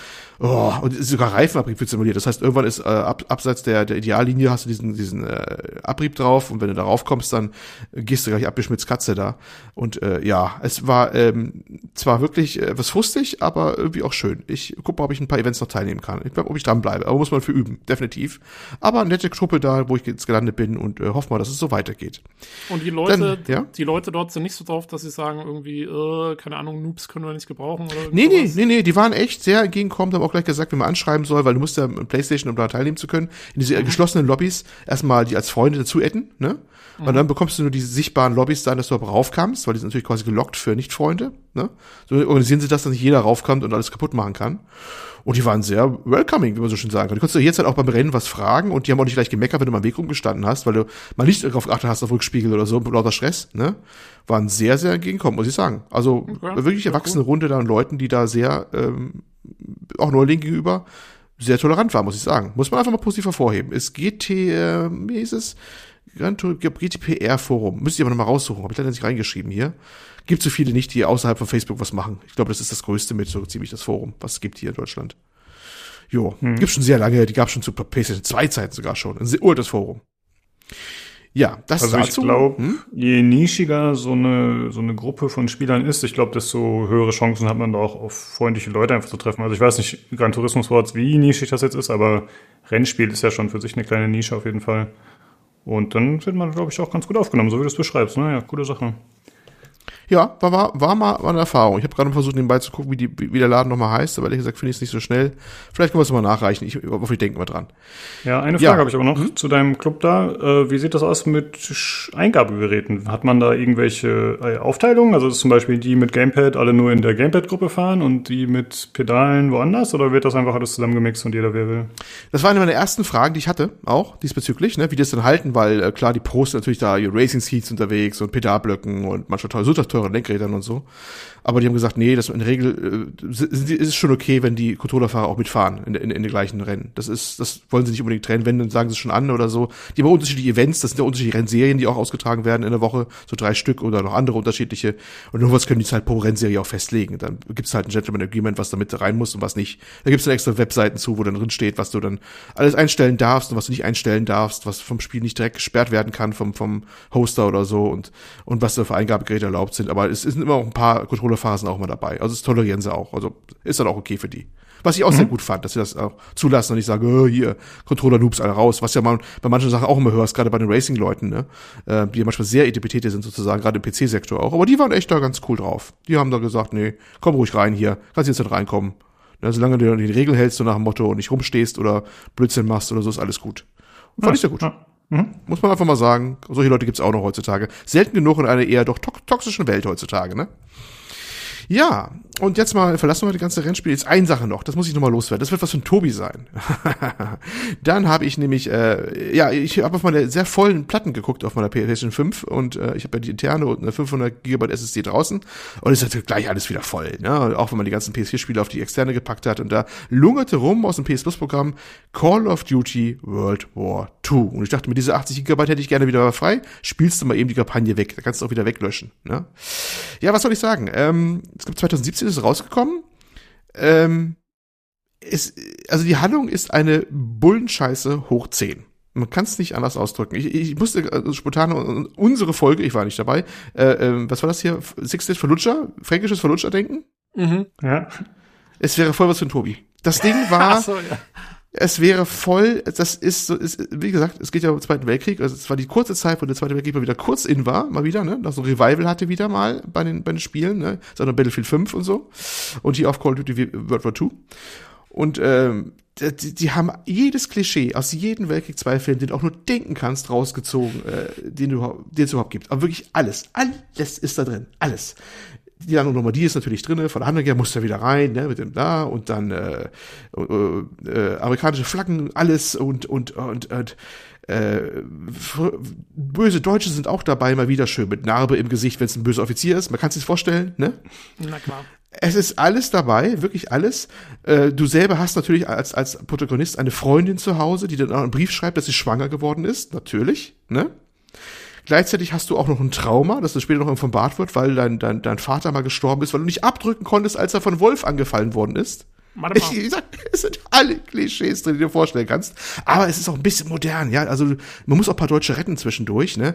Oh, und sogar Reifenabrieb wird simuliert. Das heißt, irgendwann ist äh, ab, abseits der, der Ideallinie hast du diesen, diesen äh, Abrieb drauf und wenn du darauf kommst, dann gehst du gleich ab wie Schmitz Katze da. Und äh, ja, es war ähm, zwar wirklich äh, was frustig, aber irgendwie auch schön. Ich gucke mal, ob ich ein paar Events noch teilnehmen kann. Ich glaube, ob ich dranbleibe. Aber muss man für üben, definitiv. Aber nette Truppe da, wo ich jetzt gelandet bin und äh, hoffe mal, dass es so weitergeht. Und die Leute, Dann, ja? die Leute dort sind nicht so drauf, dass sie sagen, irgendwie, äh, keine Ahnung, Noobs können wir nicht gebrauchen oder Nee, nee, nee, nee, die waren echt sehr entgegenkommend, haben auch gleich gesagt, wie man anschreiben soll, weil du musst ja mit Playstation, um da teilnehmen zu können, in diese geschlossenen Lobbys erstmal die als Freunde dazu adden, ne? Mhm. Und dann bekommst du nur diese sichtbaren Lobbys da, dass du aber raufkamst, weil die sind natürlich quasi gelockt für Nicht-Freunde, ne? So organisieren sie das, dass nicht jeder raufkommt und alles kaputt machen kann. Und die waren sehr welcoming, wie man so schön sagen kann. Du konntest ja jetzt halt auch beim Rennen was fragen und die haben auch nicht gleich gemeckert, wenn du mal im Weg rumgestanden hast, weil du mal nicht darauf geachtet hast auf Rückspiegel oder so, lauter Stress, ne? Waren sehr, sehr entgegenkommen, muss ich sagen. Also okay. wirklich erwachsene cool. Runde da an Leuten, die da sehr, ähm, auch Neuling gegenüber, sehr tolerant war, muss ich sagen. Muss man einfach mal positiv hervorheben. Ist GT, äh, wie hieß es? GTPR-Forum. Müsste ich aber nochmal raussuchen. Habe ich leider nicht reingeschrieben hier. Gibt so viele nicht, die außerhalb von Facebook was machen. Ich glaube, das ist das größte mit so ziemlich das Forum, was es gibt hier in Deutschland. Jo, hm. gibt schon sehr lange, die gab schon zu PlayStation 2 Zeiten sogar schon. Ein sehr urtes Forum. Ja, das also dazu. ich glaube, hm? je nischiger so eine, so eine Gruppe von Spielern ist, ich glaube, desto höhere Chancen hat man da auch auf freundliche Leute einfach zu treffen. Also ich weiß nicht, Gran Turismo Sports, wie nischig das jetzt ist, aber Rennspiel ist ja schon für sich eine kleine Nische auf jeden Fall. Und dann wird man, glaube ich, auch ganz gut aufgenommen, so wie du es beschreibst. Naja, gute Sache. Ja, war, war, war mal eine Erfahrung. Ich habe gerade versucht, nebenbei zu gucken, wie, die, wie der Laden nochmal heißt, aber ehrlich gesagt finde ich es nicht so schnell. Vielleicht können wir es mal nachreichen. Ich hoffe, ich denke mal dran. Ja, eine Frage ja. habe ich aber noch hm? zu deinem Club da. Äh, wie sieht das aus mit Eingabegeräten? Hat man da irgendwelche äh, Aufteilungen? Also zum Beispiel die mit Gamepad alle nur in der Gamepad-Gruppe fahren und die mit Pedalen woanders? Oder wird das einfach alles zusammengemixt und jeder wer will? Das war eine meiner ersten Fragen, die ich hatte, auch diesbezüglich, ne, wie die das dann halten, weil äh, klar, die Pros sind natürlich da ihr Racing Seats unterwegs und Pedalblöcken und manchmal teuer, so teuren Lenkrädern und so. Aber die haben gesagt, nee, das in der Regel äh, ist es schon okay, wenn die Controllerfahrer auch mitfahren in, in, in den gleichen Rennen. Das ist, das wollen sie nicht unbedingt trennen, wenn, dann sagen sie es schon an oder so. Die haben unterschiedliche Events, das sind ja unterschiedliche Rennserien, die auch ausgetragen werden in der Woche, so drei Stück oder noch andere unterschiedliche. Und nur was können die halt pro Rennserie auch festlegen. Dann gibt's halt ein Gentleman Agreement, was damit rein muss und was nicht. Da gibt's dann extra Webseiten zu, wo dann drin steht, was du dann alles einstellen darfst und was du nicht einstellen darfst, was vom Spiel nicht direkt gesperrt werden kann vom, vom Hoster oder so und, und was da für Eingabegeräte erlaubt sind. Aber es sind immer auch ein paar Controllerphasen auch mal dabei. Also das tolerieren sie auch. Also ist dann auch okay für die. Was ich auch mhm. sehr gut fand, dass sie das auch zulassen und nicht sagen, oh, hier, Controller-Noobs alle raus, was ja man bei manchen Sachen auch immer hörst, gerade bei den Racing-Leuten, ne? Äh, die ja manchmal sehr etipetete sind sozusagen, gerade im PC-Sektor auch. Aber die waren echt da ganz cool drauf. Die haben da gesagt, nee, komm ruhig rein hier, kannst jetzt nicht reinkommen. Ne, solange du die Regeln hältst, so nach dem Motto und nicht rumstehst oder Blödsinn machst oder so, ist alles gut. Fand ich sehr gut. Ja. Mhm. Muss man einfach mal sagen. Solche Leute gibt's auch noch heutzutage. Selten genug in einer eher doch to toxischen Welt heutzutage, ne? Ja, und jetzt mal verlassen wir die ganze Rennspiel. Jetzt eine Sache noch, das muss ich nochmal loswerden. Das wird was für ein Tobi sein. Dann habe ich nämlich, äh, ja, ich habe auf meine sehr vollen Platten geguckt auf meiner PlayStation 5 und äh, ich habe ja die interne und eine 500 GB SSD draußen und ist natürlich gleich alles wieder voll. Ne? Auch wenn man die ganzen PS4-Spiele auf die externe gepackt hat und da lungerte rum aus dem PS Plus-Programm Call of Duty World War II. Und ich dachte mir, diese 80 GB hätte ich gerne wieder frei. Spielst du mal eben die Kampagne weg, da kannst du auch wieder weglöschen. Ne? Ja, was soll ich sagen? Ähm, es gibt 2017 ist es rausgekommen. Ähm, es, also die Handlung ist eine Bullenscheiße hoch 10. Man kann es nicht anders ausdrücken. Ich, ich musste also spontan unsere Folge, ich war nicht dabei, äh, äh, was war das hier? Sixtes Verlutscher? Fränkisches Verlutscher denken? Mhm. Ja. Es wäre voll was für ein Tobi. Das Ding war, Ach so, ja. Es wäre voll, das ist so, ist, wie gesagt, es geht ja um den Zweiten Weltkrieg, also es war die kurze Zeit, wo der Zweite Weltkrieg mal wieder kurz in war, mal wieder, ne, noch so ein Revival hatte wieder mal bei den, bei den Spielen, ne, noch Battlefield 5 und so, und hier auf Call of Duty World War II. Und, ähm, die, die haben jedes Klischee aus jedem Weltkrieg 2 Film, den du auch nur denken kannst, rausgezogen, äh, den du, den es überhaupt gibt. Aber wirklich alles, alles ist da drin, alles die Landung Normandie ist natürlich drinne, von der Hand her muss er wieder rein, ne, mit dem da und dann äh, äh, äh, amerikanische Flaggen, alles und und und, und äh, böse Deutsche sind auch dabei, mal wieder schön mit Narbe im Gesicht, wenn es ein böser Offizier ist. Man kann sich vorstellen, ne? Na klar. Es ist alles dabei, wirklich alles. Äh, du selber hast natürlich als, als Protagonist eine Freundin zu Hause, die dann auch einen Brief schreibt, dass sie schwanger geworden ist, natürlich, ne? Gleichzeitig hast du auch noch ein Trauma, das später noch offenbart wird, weil dein, dein, dein Vater mal gestorben ist, weil du nicht abdrücken konntest, als er von Wolf angefallen worden ist. Warte mal. Ich, ich sag, es sind alle Klischees drin, die du dir vorstellen kannst. Aber es ist auch ein bisschen modern, ja. Also man muss auch ein paar Deutsche retten zwischendurch, ne.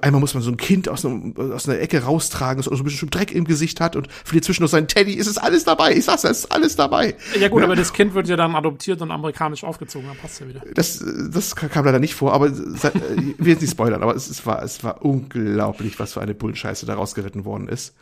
Einmal muss man so ein Kind aus, einem, aus einer Ecke raustragen, das so ein bisschen Dreck im Gesicht hat und verliert zwischendurch seinen Teddy. Es ist alles dabei. Ich sag's, es ist alles dabei. Ja gut, ne? aber das Kind wird ja dann adoptiert und amerikanisch aufgezogen, dann passt ja wieder. Das, das kam leider nicht vor, aber äh, ich will jetzt nicht spoilern, aber es, es war, es war unglaublich, was für eine Bullenscheiße da rausgeritten worden ist.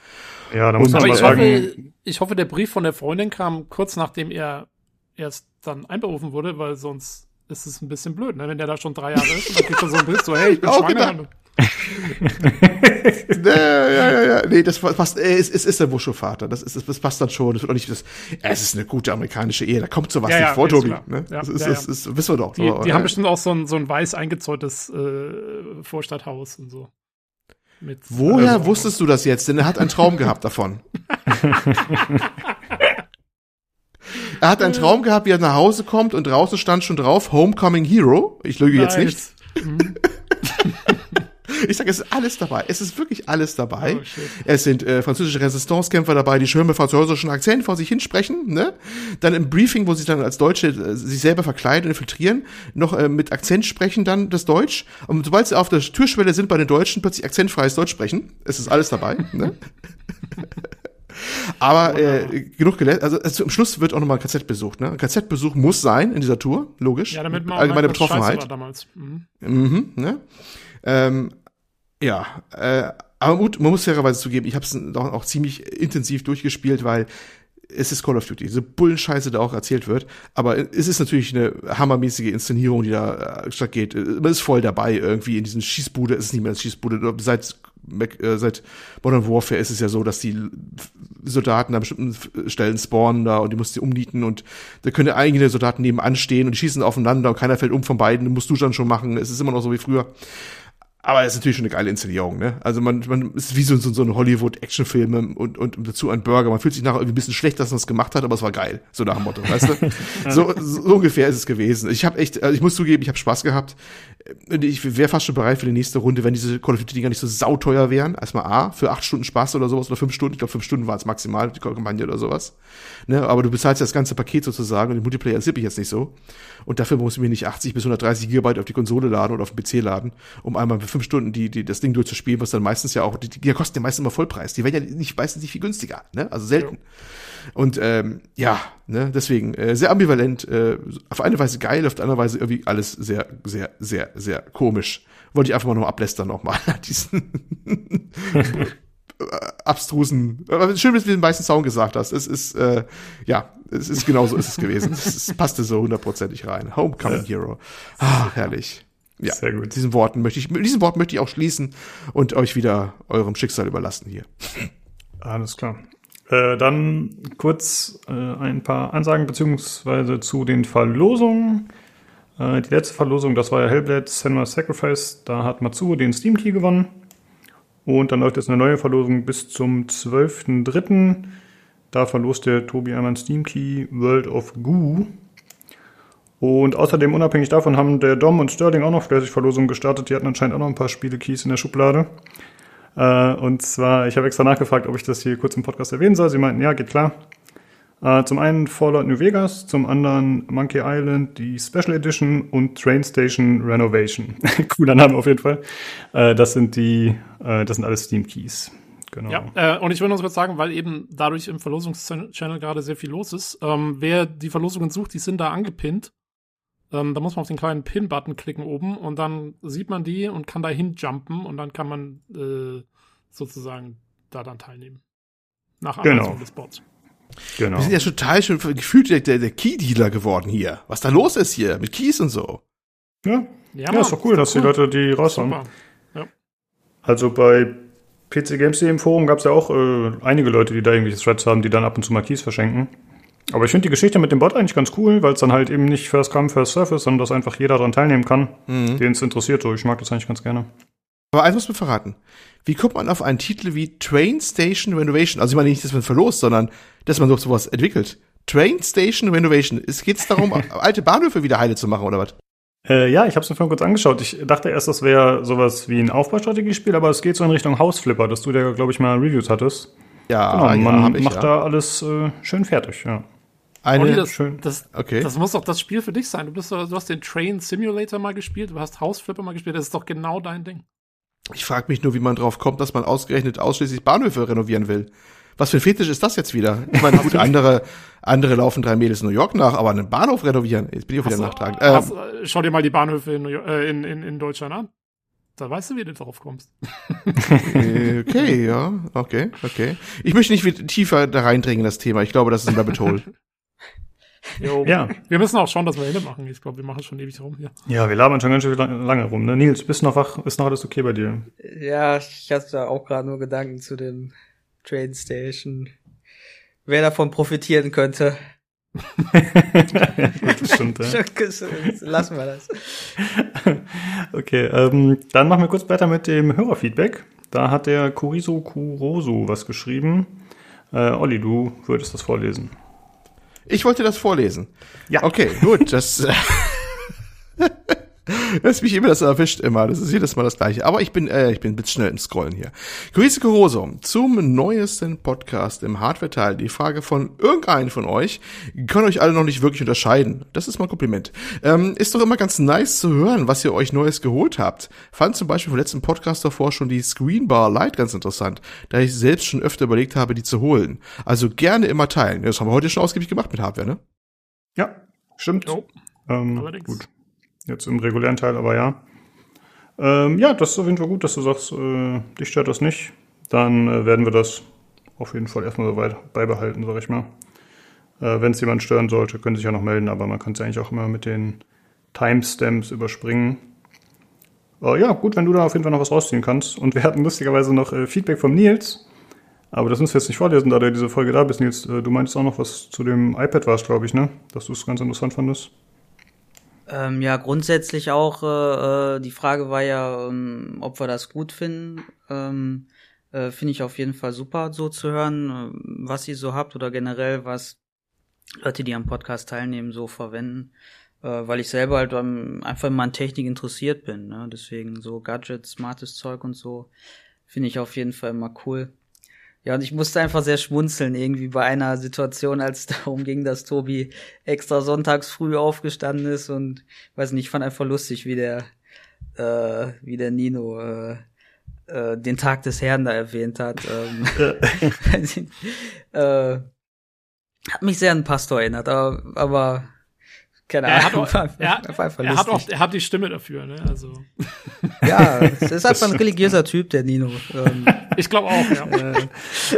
Ja, da muss man Aber mal ich sagen, hoffe, ich hoffe, der Brief von der Freundin kam kurz nachdem er erst dann einberufen wurde, weil sonst ist es ein bisschen blöd, ne? wenn der da schon drei Jahre ist und dann kriegt er so einen Brief so, hey, ich bin Auch schwanger. ja, ja, ja, ja. Nee, das passt, äh, es, es ist der Wuschovater. Das ist, das passt dann schon. Das wird auch nicht, das, es ist eine gute amerikanische Ehe. Da kommt sowas Ja, nicht ja, vor, Tobi. Ne? Ja, das ist, ja, das ja. ist, wissen wir doch. Die, die haben bestimmt auch so ein, so ein weiß eingezäuntes äh, Vorstadthaus und so. Woher also- wusstest du das jetzt? Denn er hat einen Traum gehabt davon. er hat einen Traum gehabt, wie er nach Hause kommt und draußen stand schon drauf Homecoming Hero. Ich lüge jetzt nicht. Ich sage, es ist alles dabei. Es ist wirklich alles dabei. Oh, es sind äh, französische Resistancekämpfer dabei, die schön mit französischen Akzent vor sich hinsprechen. Ne? Dann im Briefing, wo sie dann als Deutsche äh, sich selber verkleiden und infiltrieren, noch äh, mit Akzent sprechen dann das Deutsch. Und sobald sie auf der Türschwelle sind bei den Deutschen, plötzlich akzentfreies Deutsch sprechen. Es ist alles dabei. ne? Aber äh, genug gelernt. Also, also zum Schluss wird auch nochmal ein KZ besucht. Ne? Ein KZ-Besuch muss sein in dieser Tour, logisch. Ja, damit man auch Allgemeine Betroffenheit. war damals. Mhm. Mhm, ne? ähm, ja, äh, aber gut, man muss fairerweise zugeben, ich habe es auch, auch ziemlich intensiv durchgespielt, weil es ist Call of Duty, diese Bullenscheiße da auch erzählt wird, aber es ist natürlich eine hammermäßige Inszenierung, die da äh, stattgeht. Man ist voll dabei irgendwie in diesen Schießbude, es ist nicht mehr das Schießbude, seit äh, seit Modern Warfare ist es ja so, dass die Soldaten an bestimmten Stellen spawnen da und die musst du umnieten und da können eigene Soldaten nebenan stehen und die schießen aufeinander und keiner fällt um von beiden, musst du dann schon machen. Es ist immer noch so wie früher. Aber es ist natürlich schon eine geile Inszenierung, ne? Also man, man ist wie so, so, so ein Hollywood-Actionfilm und, und, dazu ein Burger. Man fühlt sich nachher irgendwie ein bisschen schlecht, dass man es gemacht hat, aber es war geil. So nach dem Motto, weißt du? So, so ungefähr ist es gewesen. Ich habe echt, also ich muss zugeben, ich habe Spaß gehabt. Ich wäre fast schon bereit für die nächste Runde, wenn diese Call of Duty Dinger nicht so sauteuer wären. Erstmal A, für acht Stunden Spaß oder sowas oder fünf Stunden. Ich glaube, fünf Stunden war es maximal, die Kampagne oder sowas. Ne? Aber du bezahlst ja das ganze Paket sozusagen und den Multiplayer interessiert mich jetzt nicht so. Und dafür muss ich mir nicht 80 bis 130 Gigabyte auf die Konsole laden oder auf den PC laden, um einmal fünf Stunden die, die, das Ding durchzuspielen, was dann meistens ja auch, die, die kosten ja meistens immer Vollpreis. Die werden ja nicht, meistens nicht viel günstiger, ne? Also selten. Und ähm, ja, ne, deswegen äh, sehr ambivalent, äh, auf eine Weise geil, auf der anderen Weise irgendwie alles sehr, sehr, sehr, sehr komisch. Wollte ich einfach mal noch ablästern nochmal, diesen abstrusen. Aber schön, dass du den meisten Sound gesagt hast. Es ist, äh, ja, es ist genauso ist es gewesen. Es passte so hundertprozentig rein. Homecoming ja. Hero. Ah, herrlich. Ja, Sehr gut. Mit diesen Worten möchte ich, mit diesen Worten möchte ich auch schließen und euch wieder eurem Schicksal überlassen hier. Alles klar. Äh, dann kurz äh, ein paar Ansagen beziehungsweise zu den Verlosungen. Äh, die letzte Verlosung, das war ja Hellblade Senua Sacrifice. Da hat Matsuo den Steam Key gewonnen. Und dann läuft jetzt eine neue Verlosung bis zum 12.03. Da verlost der Tobi einmal einen Steam Key World of Goo. Und außerdem, unabhängig davon, haben der Dom und Sterling auch noch fleißig Verlosungen gestartet. Die hatten anscheinend auch noch ein paar Spiele-Keys in der Schublade. Äh, und zwar, ich habe extra nachgefragt, ob ich das hier kurz im Podcast erwähnen soll. Sie meinten, ja, geht klar. Äh, zum einen Fallout New Vegas, zum anderen Monkey Island, die Special Edition und Train Station Renovation. Cooler Name auf jeden Fall. Äh, das sind die, äh, das sind alles Steam Keys. Genau. Ja, äh, und ich würde uns kurz sagen, weil eben dadurch im Verlosungschannel gerade sehr viel los ist. Ähm, wer die Verlosungen sucht, die sind da angepinnt. Ähm, da muss man auf den kleinen Pin-Button klicken oben und dann sieht man die und kann da hinjumpen und dann kann man äh, sozusagen da dann teilnehmen. Nach Anweisung genau. des Bots. Genau. Wir sind ja total schon gefühlt der, der Key-Dealer geworden hier. Was da los ist hier mit Keys und so. Ja, ja, ja ist doch cool, dass cool. die Leute die raushauen. Ja. Also bei PC Games im Forum gab es ja auch äh, einige Leute, die da irgendwelche Threads haben, die dann ab und zu mal Keys verschenken. Aber ich finde die Geschichte mit dem Bot eigentlich ganz cool, weil es dann halt eben nicht First Come, First Surf ist, sondern dass einfach jeder daran teilnehmen kann, mhm. den es interessiert. So, ich mag das eigentlich ganz gerne. Aber eins muss mir verraten. Wie kommt man auf einen Titel wie Train Station Renovation? Also ich meine nicht, dass man verlost, sondern dass man sowas entwickelt. Train Station Renovation. Geht es darum, alte Bahnhöfe wieder heile zu machen, oder was? Äh, ja, ich habe es mir vorhin kurz angeschaut. Ich dachte erst, das wäre sowas wie ein Aufbaustrategiespiel, aber es geht so in Richtung Hausflipper, dass du da, glaube ich, mal Reviews hattest. Ja, genau, man ich, macht ja. da alles äh, schön fertig, ja. Eine Olli, das, schön. Das, okay. das muss doch das Spiel für dich sein. Du, bist, du hast den Train Simulator mal gespielt, du hast Hausflipper mal gespielt, das ist doch genau dein Ding. Ich frage mich nur, wie man drauf kommt, dass man ausgerechnet ausschließlich Bahnhöfe renovieren will. Was für ein Fetisch ist das jetzt wieder? Ich meine, gut, andere, andere laufen drei Mädels in New York nach, aber einen Bahnhof renovieren, jetzt bin ich auch wieder nachtragend. Ähm, schau dir mal die Bahnhöfe in, äh, in, in, in Deutschland an. Da weißt du, wie du drauf kommst. Okay, ja, okay, okay. Ich möchte nicht tiefer da reindringen in das Thema. Ich glaube, das ist ein Rabbit Hole. Jo, ja. Wir müssen auch schauen, dass wir Ende machen. Ich glaube, wir machen schon ewig rum hier. Ja, wir labern schon ganz schön lange rum. Ne? Nils, bist du noch wach? Ist noch alles okay bei dir? Ja, ich hatte da auch gerade nur Gedanken zu dem Train Station. Wer davon profitieren könnte. das stimmt, ja. Lassen wir das. Okay, ähm, dann machen wir kurz weiter mit dem Hörerfeedback. Da hat der Kuriso Kuroso was geschrieben. Äh, Olli, du würdest das vorlesen. Ich wollte das vorlesen. Ja. Okay, gut. Das, das ist mich immer das erwischt immer. Das ist jedes Mal das gleiche. Aber ich bin, äh, ich bin ein bisschen schnell im Scrollen hier. Grüße Coroso zum neuesten Podcast im Hardware-Teil. Die Frage von irgendeinem von euch kann euch alle noch nicht wirklich unterscheiden. Das ist mal ein Kompliment. Ähm, ist doch immer ganz nice zu hören, was ihr euch Neues geholt habt. Fand zum Beispiel vom letzten Podcast davor schon die Screenbar Lite ganz interessant, da ich selbst schon öfter überlegt habe, die zu holen. Also gerne immer teilen. Das haben wir heute schon ausgiebig gemacht mit Hardware, ne? Ja, stimmt. Oh. Ähm, Allerdings. Gut. Jetzt im regulären Teil, aber ja. Ähm, ja, das ist auf jeden Fall gut, dass du sagst, äh, dich stört das nicht. Dann äh, werden wir das auf jeden Fall erstmal so weit beibehalten, sag ich mal. Äh, Wenn es jemand stören sollte, können Sie sich ja noch melden, aber man kann es ja eigentlich auch immer mit den Timestamps überspringen. Äh, ja, gut, wenn du da auf jeden Fall noch was rausziehen kannst. Und wir hatten lustigerweise noch äh, Feedback von Nils. Aber das müssen wir jetzt nicht vorlesen, da du diese Folge da bist, Nils. Äh, du meintest auch noch was zu dem iPad warst, glaube ich, ne? Dass du es ganz interessant fandest. Ähm, ja, grundsätzlich auch, äh, äh, die Frage war ja, ähm, ob wir das gut finden. Ähm, äh, Finde ich auf jeden Fall super, so zu hören, äh, was ihr so habt oder generell, was Leute, die am Podcast teilnehmen, so verwenden. Äh, weil ich selber halt ähm, einfach immer an Technik interessiert bin. Ne? Deswegen so Gadgets, smartes Zeug und so finde ich auf jeden Fall immer cool. Ja, und ich musste einfach sehr schmunzeln irgendwie bei einer Situation, als es darum ging, dass Tobi extra sonntags früh aufgestanden ist und weiß nicht, ich fand einfach lustig, wie der, äh, wie der Nino äh, äh, den Tag des Herrn da erwähnt hat. Ähm, äh, hat mich sehr an Pastor erinnert, aber, aber Keine er Ahnung. Hat auch, er, er, hat auch, er hat die Stimme dafür, ne? Also. Ja, es ist einfach ein religiöser Typ, der Nino. Ähm, ich glaube auch, ja. Äh,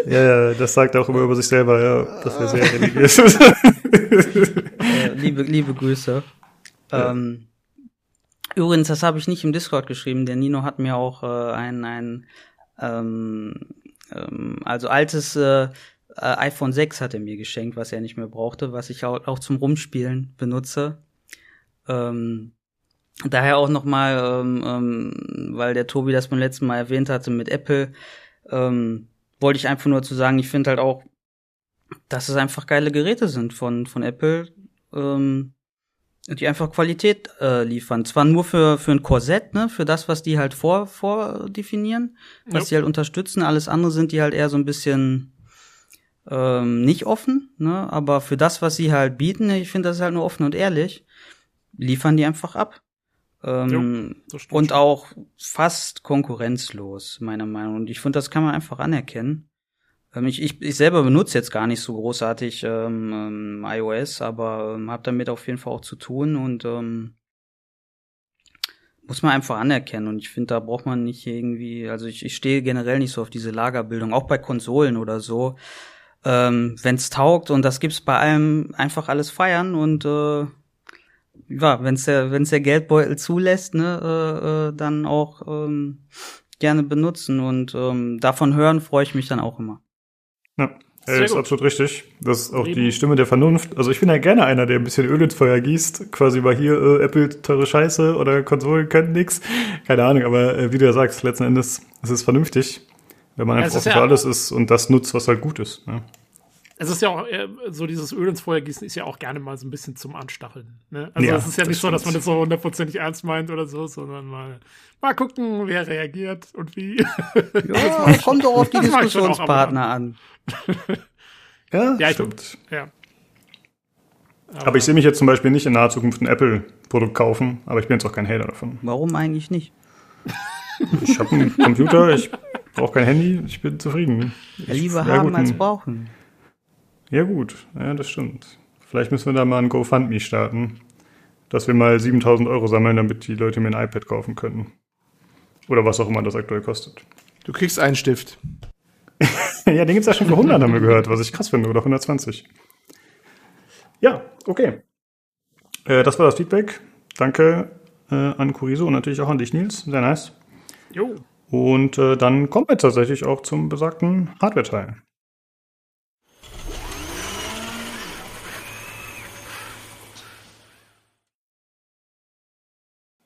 ja, ja, das sagt er auch immer über sich selber, ja, dass er sehr religiös ist. äh, liebe, liebe Grüße. Ja. Ähm, übrigens, das habe ich nicht im Discord geschrieben. Der Nino hat mir auch äh, ein, ein ähm, ähm, also altes äh, äh, iPhone 6 hat er mir geschenkt, was er nicht mehr brauchte, was ich auch, auch zum Rumspielen benutze. Ähm, daher auch nochmal, ähm, ähm, weil der Tobi das beim letzten Mal erwähnt hatte mit Apple, ähm, wollte ich einfach nur zu sagen, ich finde halt auch, dass es einfach geile Geräte sind von, von Apple, ähm, die einfach Qualität äh, liefern. Zwar nur für, für ein Korsett, ne, für das, was die halt vor, vordefinieren, was die halt unterstützen. Alles andere sind die halt eher so ein bisschen ähm, nicht offen, ne? aber für das, was sie halt bieten, ich finde das halt nur offen und ehrlich, liefern die einfach ab. Ähm, jo, und auch fast konkurrenzlos, meiner Meinung nach. Und ich finde, das kann man einfach anerkennen. Ähm, ich, ich, ich selber benutze jetzt gar nicht so großartig ähm, ähm, iOS, aber ähm, habe damit auf jeden Fall auch zu tun und ähm, muss man einfach anerkennen. Und ich finde, da braucht man nicht irgendwie, also ich, ich stehe generell nicht so auf diese Lagerbildung, auch bei Konsolen oder so ähm, wenn es taugt und das gibt's bei allem einfach alles feiern und äh, ja, wenn's der wenn's der Geldbeutel zulässt, ne, äh, äh, dann auch ähm, gerne benutzen und ähm, davon hören freue ich mich dann auch immer. Ja. Das ist absolut richtig. Das ist auch Eben. die Stimme der Vernunft. Also ich bin ja gerne einer, der ein bisschen Öl ins Feuer gießt. Quasi über hier, äh, Apple teure Scheiße oder Konsolen können nix. Keine Ahnung, aber äh, wie du ja sagst, letzten Endes, es ist vernünftig. Wenn man einfach für alles ist und das nutzt, was halt gut ist. Ne? Es ist ja auch äh, so, dieses Öl ins Feuer gießen ist ja auch gerne mal so ein bisschen zum Anstacheln. Ne? Also ja, es ist ja nicht so, dass man das so hundertprozentig ernst meint oder so, sondern mal, mal gucken, wer reagiert und wie. Ja, das kommt doch auf die Diskussionspartner an. ja, ja, stimmt. Ich, ja. Aber, aber ich sehe mich jetzt zum Beispiel nicht in naher Zukunft ein Apple-Produkt kaufen, aber ich bin jetzt auch kein Hater davon. Warum eigentlich nicht? Ich habe einen Computer, ich brauche kein Handy, ich bin zufrieden. Ja, lieber haben als brauchen. Ja, gut, ja, das stimmt. Vielleicht müssen wir da mal ein GoFundMe starten, dass wir mal 7000 Euro sammeln, damit die Leute mir ein iPad kaufen können. Oder was auch immer das aktuell kostet. Du kriegst einen Stift. ja, den gibt's ja schon für 100, haben wir gehört, was ich krass finde, oder 120. Ja, okay. Äh, das war das Feedback. Danke äh, an Kuriso und natürlich auch an dich, Nils. Sehr nice. Jo. Und äh, dann kommen wir tatsächlich auch zum besagten Hardware-Teil.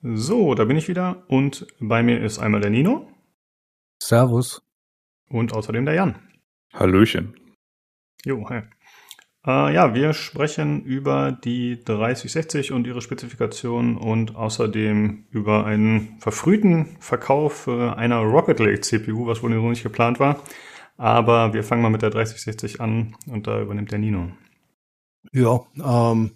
So, da bin ich wieder und bei mir ist einmal der Nino. Servus. Und außerdem der Jan. Hallöchen. Jo, hi. Äh, ja, wir sprechen über die 3060 und ihre Spezifikation und außerdem über einen verfrühten Verkauf einer Rocket Lake CPU, was wohl nicht geplant war. Aber wir fangen mal mit der 3060 an und da übernimmt der Nino. Ja, ähm,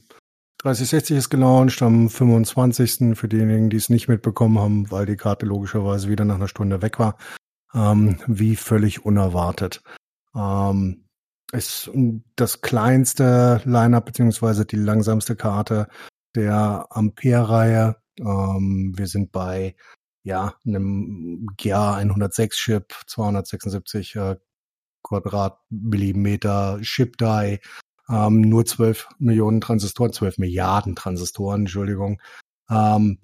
3060 ist gelauncht am 25. für diejenigen, die es nicht mitbekommen haben, weil die Karte logischerweise wieder nach einer Stunde weg war. Ähm, wie völlig unerwartet. Ähm, ist das kleinste Lineup beziehungsweise die langsamste Karte der Ampere-Reihe. Ähm, wir sind bei ja einem GA 106 Chip, 276 äh, Quadratmillimeter Chip Die, ähm, nur 12 Millionen Transistoren, 12 Milliarden Transistoren, Entschuldigung. Ähm,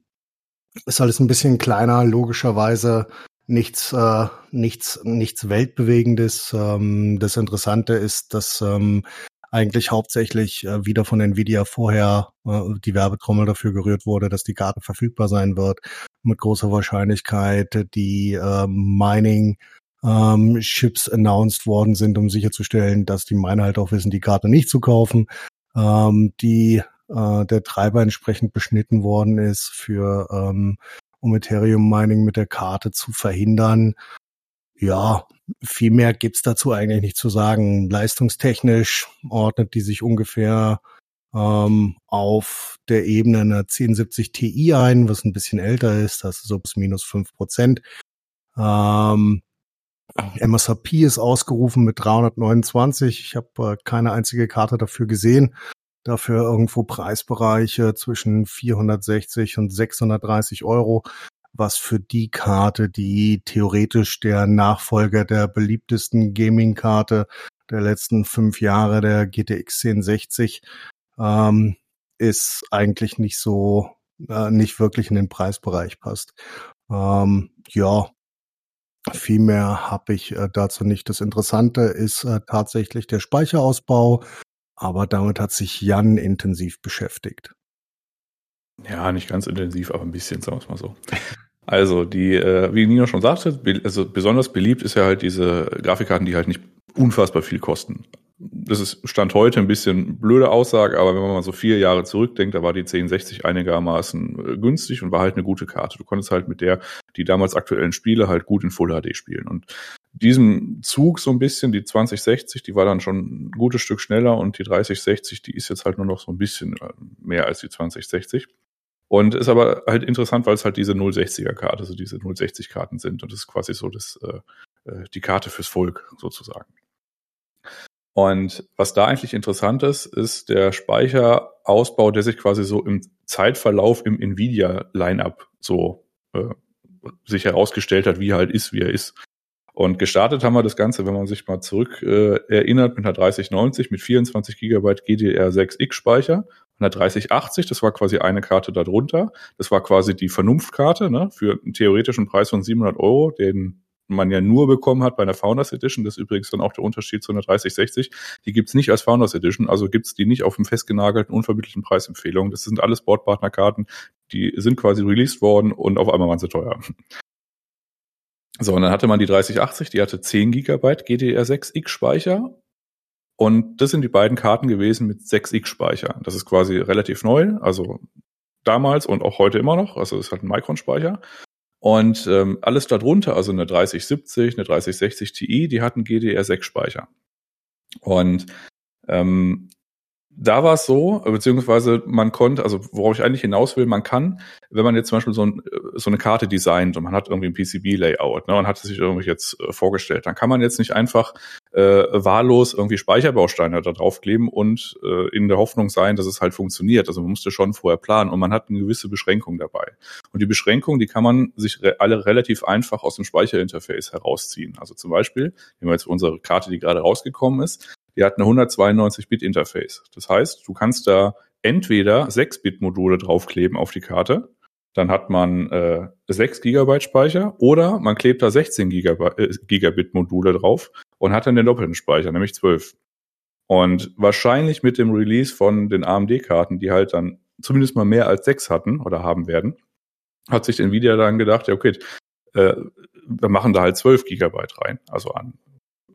ist alles ein bisschen kleiner, logischerweise nichts, äh, nichts, nichts Weltbewegendes. Ähm, das Interessante ist, dass ähm, eigentlich hauptsächlich äh, wieder von Nvidia vorher äh, die Werbetrommel dafür gerührt wurde, dass die Karte verfügbar sein wird. Mit großer Wahrscheinlichkeit die äh, Mining ähm, Chips announced worden sind, um sicherzustellen, dass die Miner halt auch wissen, die Karte nicht zu kaufen, ähm, die äh, der Treiber entsprechend beschnitten worden ist für ähm, um Ethereum Mining mit der Karte zu verhindern. Ja, viel mehr gibt's dazu eigentlich nicht zu sagen. Leistungstechnisch ordnet die sich ungefähr ähm, auf der Ebene einer 1070 Ti ein, was ein bisschen älter ist, das ist so bis minus fünf Prozent. Ähm, MSRP ist ausgerufen mit 329. Ich habe äh, keine einzige Karte dafür gesehen. Dafür irgendwo Preisbereiche zwischen 460 und 630 Euro, was für die Karte, die theoretisch der Nachfolger der beliebtesten Gaming-Karte der letzten fünf Jahre, der GTX 1060, ähm, ist eigentlich nicht so, äh, nicht wirklich in den Preisbereich passt. Ähm, ja, viel mehr habe ich äh, dazu nicht. Das Interessante ist äh, tatsächlich der Speicherausbau, aber damit hat sich Jan intensiv beschäftigt. Ja, nicht ganz intensiv, aber ein bisschen, sagen wir es mal so. Also, die, äh, wie Nino schon sagte, also besonders beliebt ist ja halt diese Grafikkarten, die halt nicht unfassbar viel kosten. Das ist Stand heute ein bisschen blöde Aussage, aber wenn man mal so vier Jahre zurückdenkt, da war die 1060 einigermaßen äh, günstig und war halt eine gute Karte. Du konntest halt mit der die damals aktuellen Spiele halt gut in Full HD spielen. Und diesem Zug so ein bisschen, die 2060, die war dann schon ein gutes Stück schneller und die 3060, die ist jetzt halt nur noch so ein bisschen äh, mehr als die 2060. Und ist aber halt interessant, weil es halt diese 060er Karte, also diese 060 Karten sind. Und das ist quasi so das, äh, äh, die Karte fürs Volk sozusagen. Und was da eigentlich interessant ist, ist der Speicherausbau, der sich quasi so im Zeitverlauf im Nvidia-Lineup so äh, sich herausgestellt hat, wie er halt ist, wie er ist. Und gestartet haben wir das Ganze, wenn man sich mal zurück äh, erinnert, mit einer 3090 mit 24 GB GDR6X Speicher einer 3080, das war quasi eine Karte darunter. Das war quasi die Vernunftkarte ne, für einen theoretischen Preis von 700 Euro, den man ja nur bekommen hat bei einer Founders Edition. Das ist übrigens dann auch der Unterschied zu einer 3060. Die gibt's nicht als Founders Edition, also gibt's die nicht auf dem festgenagelten, unverbindlichen Preisempfehlungen. Das sind alles Boardpartnerkarten, die sind quasi released worden und auf einmal waren sie teuer. So, und dann hatte man die 3080, die hatte 10 GB GDR6X Speicher und das sind die beiden Karten gewesen mit 6x Speicher. Das ist quasi relativ neu, also damals und auch heute immer noch. Also es hat einen Micron-Speicher. Und ähm, alles darunter, also eine 3070, eine 3060 Ti, die hatten GDR6-Speicher. Und ähm, da war es so, beziehungsweise man konnte, also worauf ich eigentlich hinaus will, man kann, wenn man jetzt zum Beispiel so, ein, so eine Karte designt und man hat irgendwie ein PCB-Layout ne, und hat sich irgendwie jetzt äh, vorgestellt, dann kann man jetzt nicht einfach äh, wahllos irgendwie Speicherbausteine da draufkleben und äh, in der Hoffnung sein, dass es halt funktioniert. Also man musste schon vorher planen und man hat eine gewisse Beschränkung dabei. Und die Beschränkung, die kann man sich re alle relativ einfach aus dem Speicherinterface herausziehen. Also zum Beispiel, nehmen wir jetzt unsere Karte, die gerade rausgekommen ist, die hat eine 192-Bit-Interface. Das heißt, du kannst da entweder 6-Bit-Module draufkleben auf die Karte, dann hat man äh, 6 Gigabyte Speicher oder man klebt da 16 Gigabyte, äh, Gigabit Module drauf und hat dann den doppelten Speicher, nämlich 12. Und wahrscheinlich mit dem Release von den AMD-Karten, die halt dann zumindest mal mehr als 6 hatten oder haben werden, hat sich Nvidia dann gedacht, ja okay, äh, wir machen da halt 12 Gigabyte rein, also an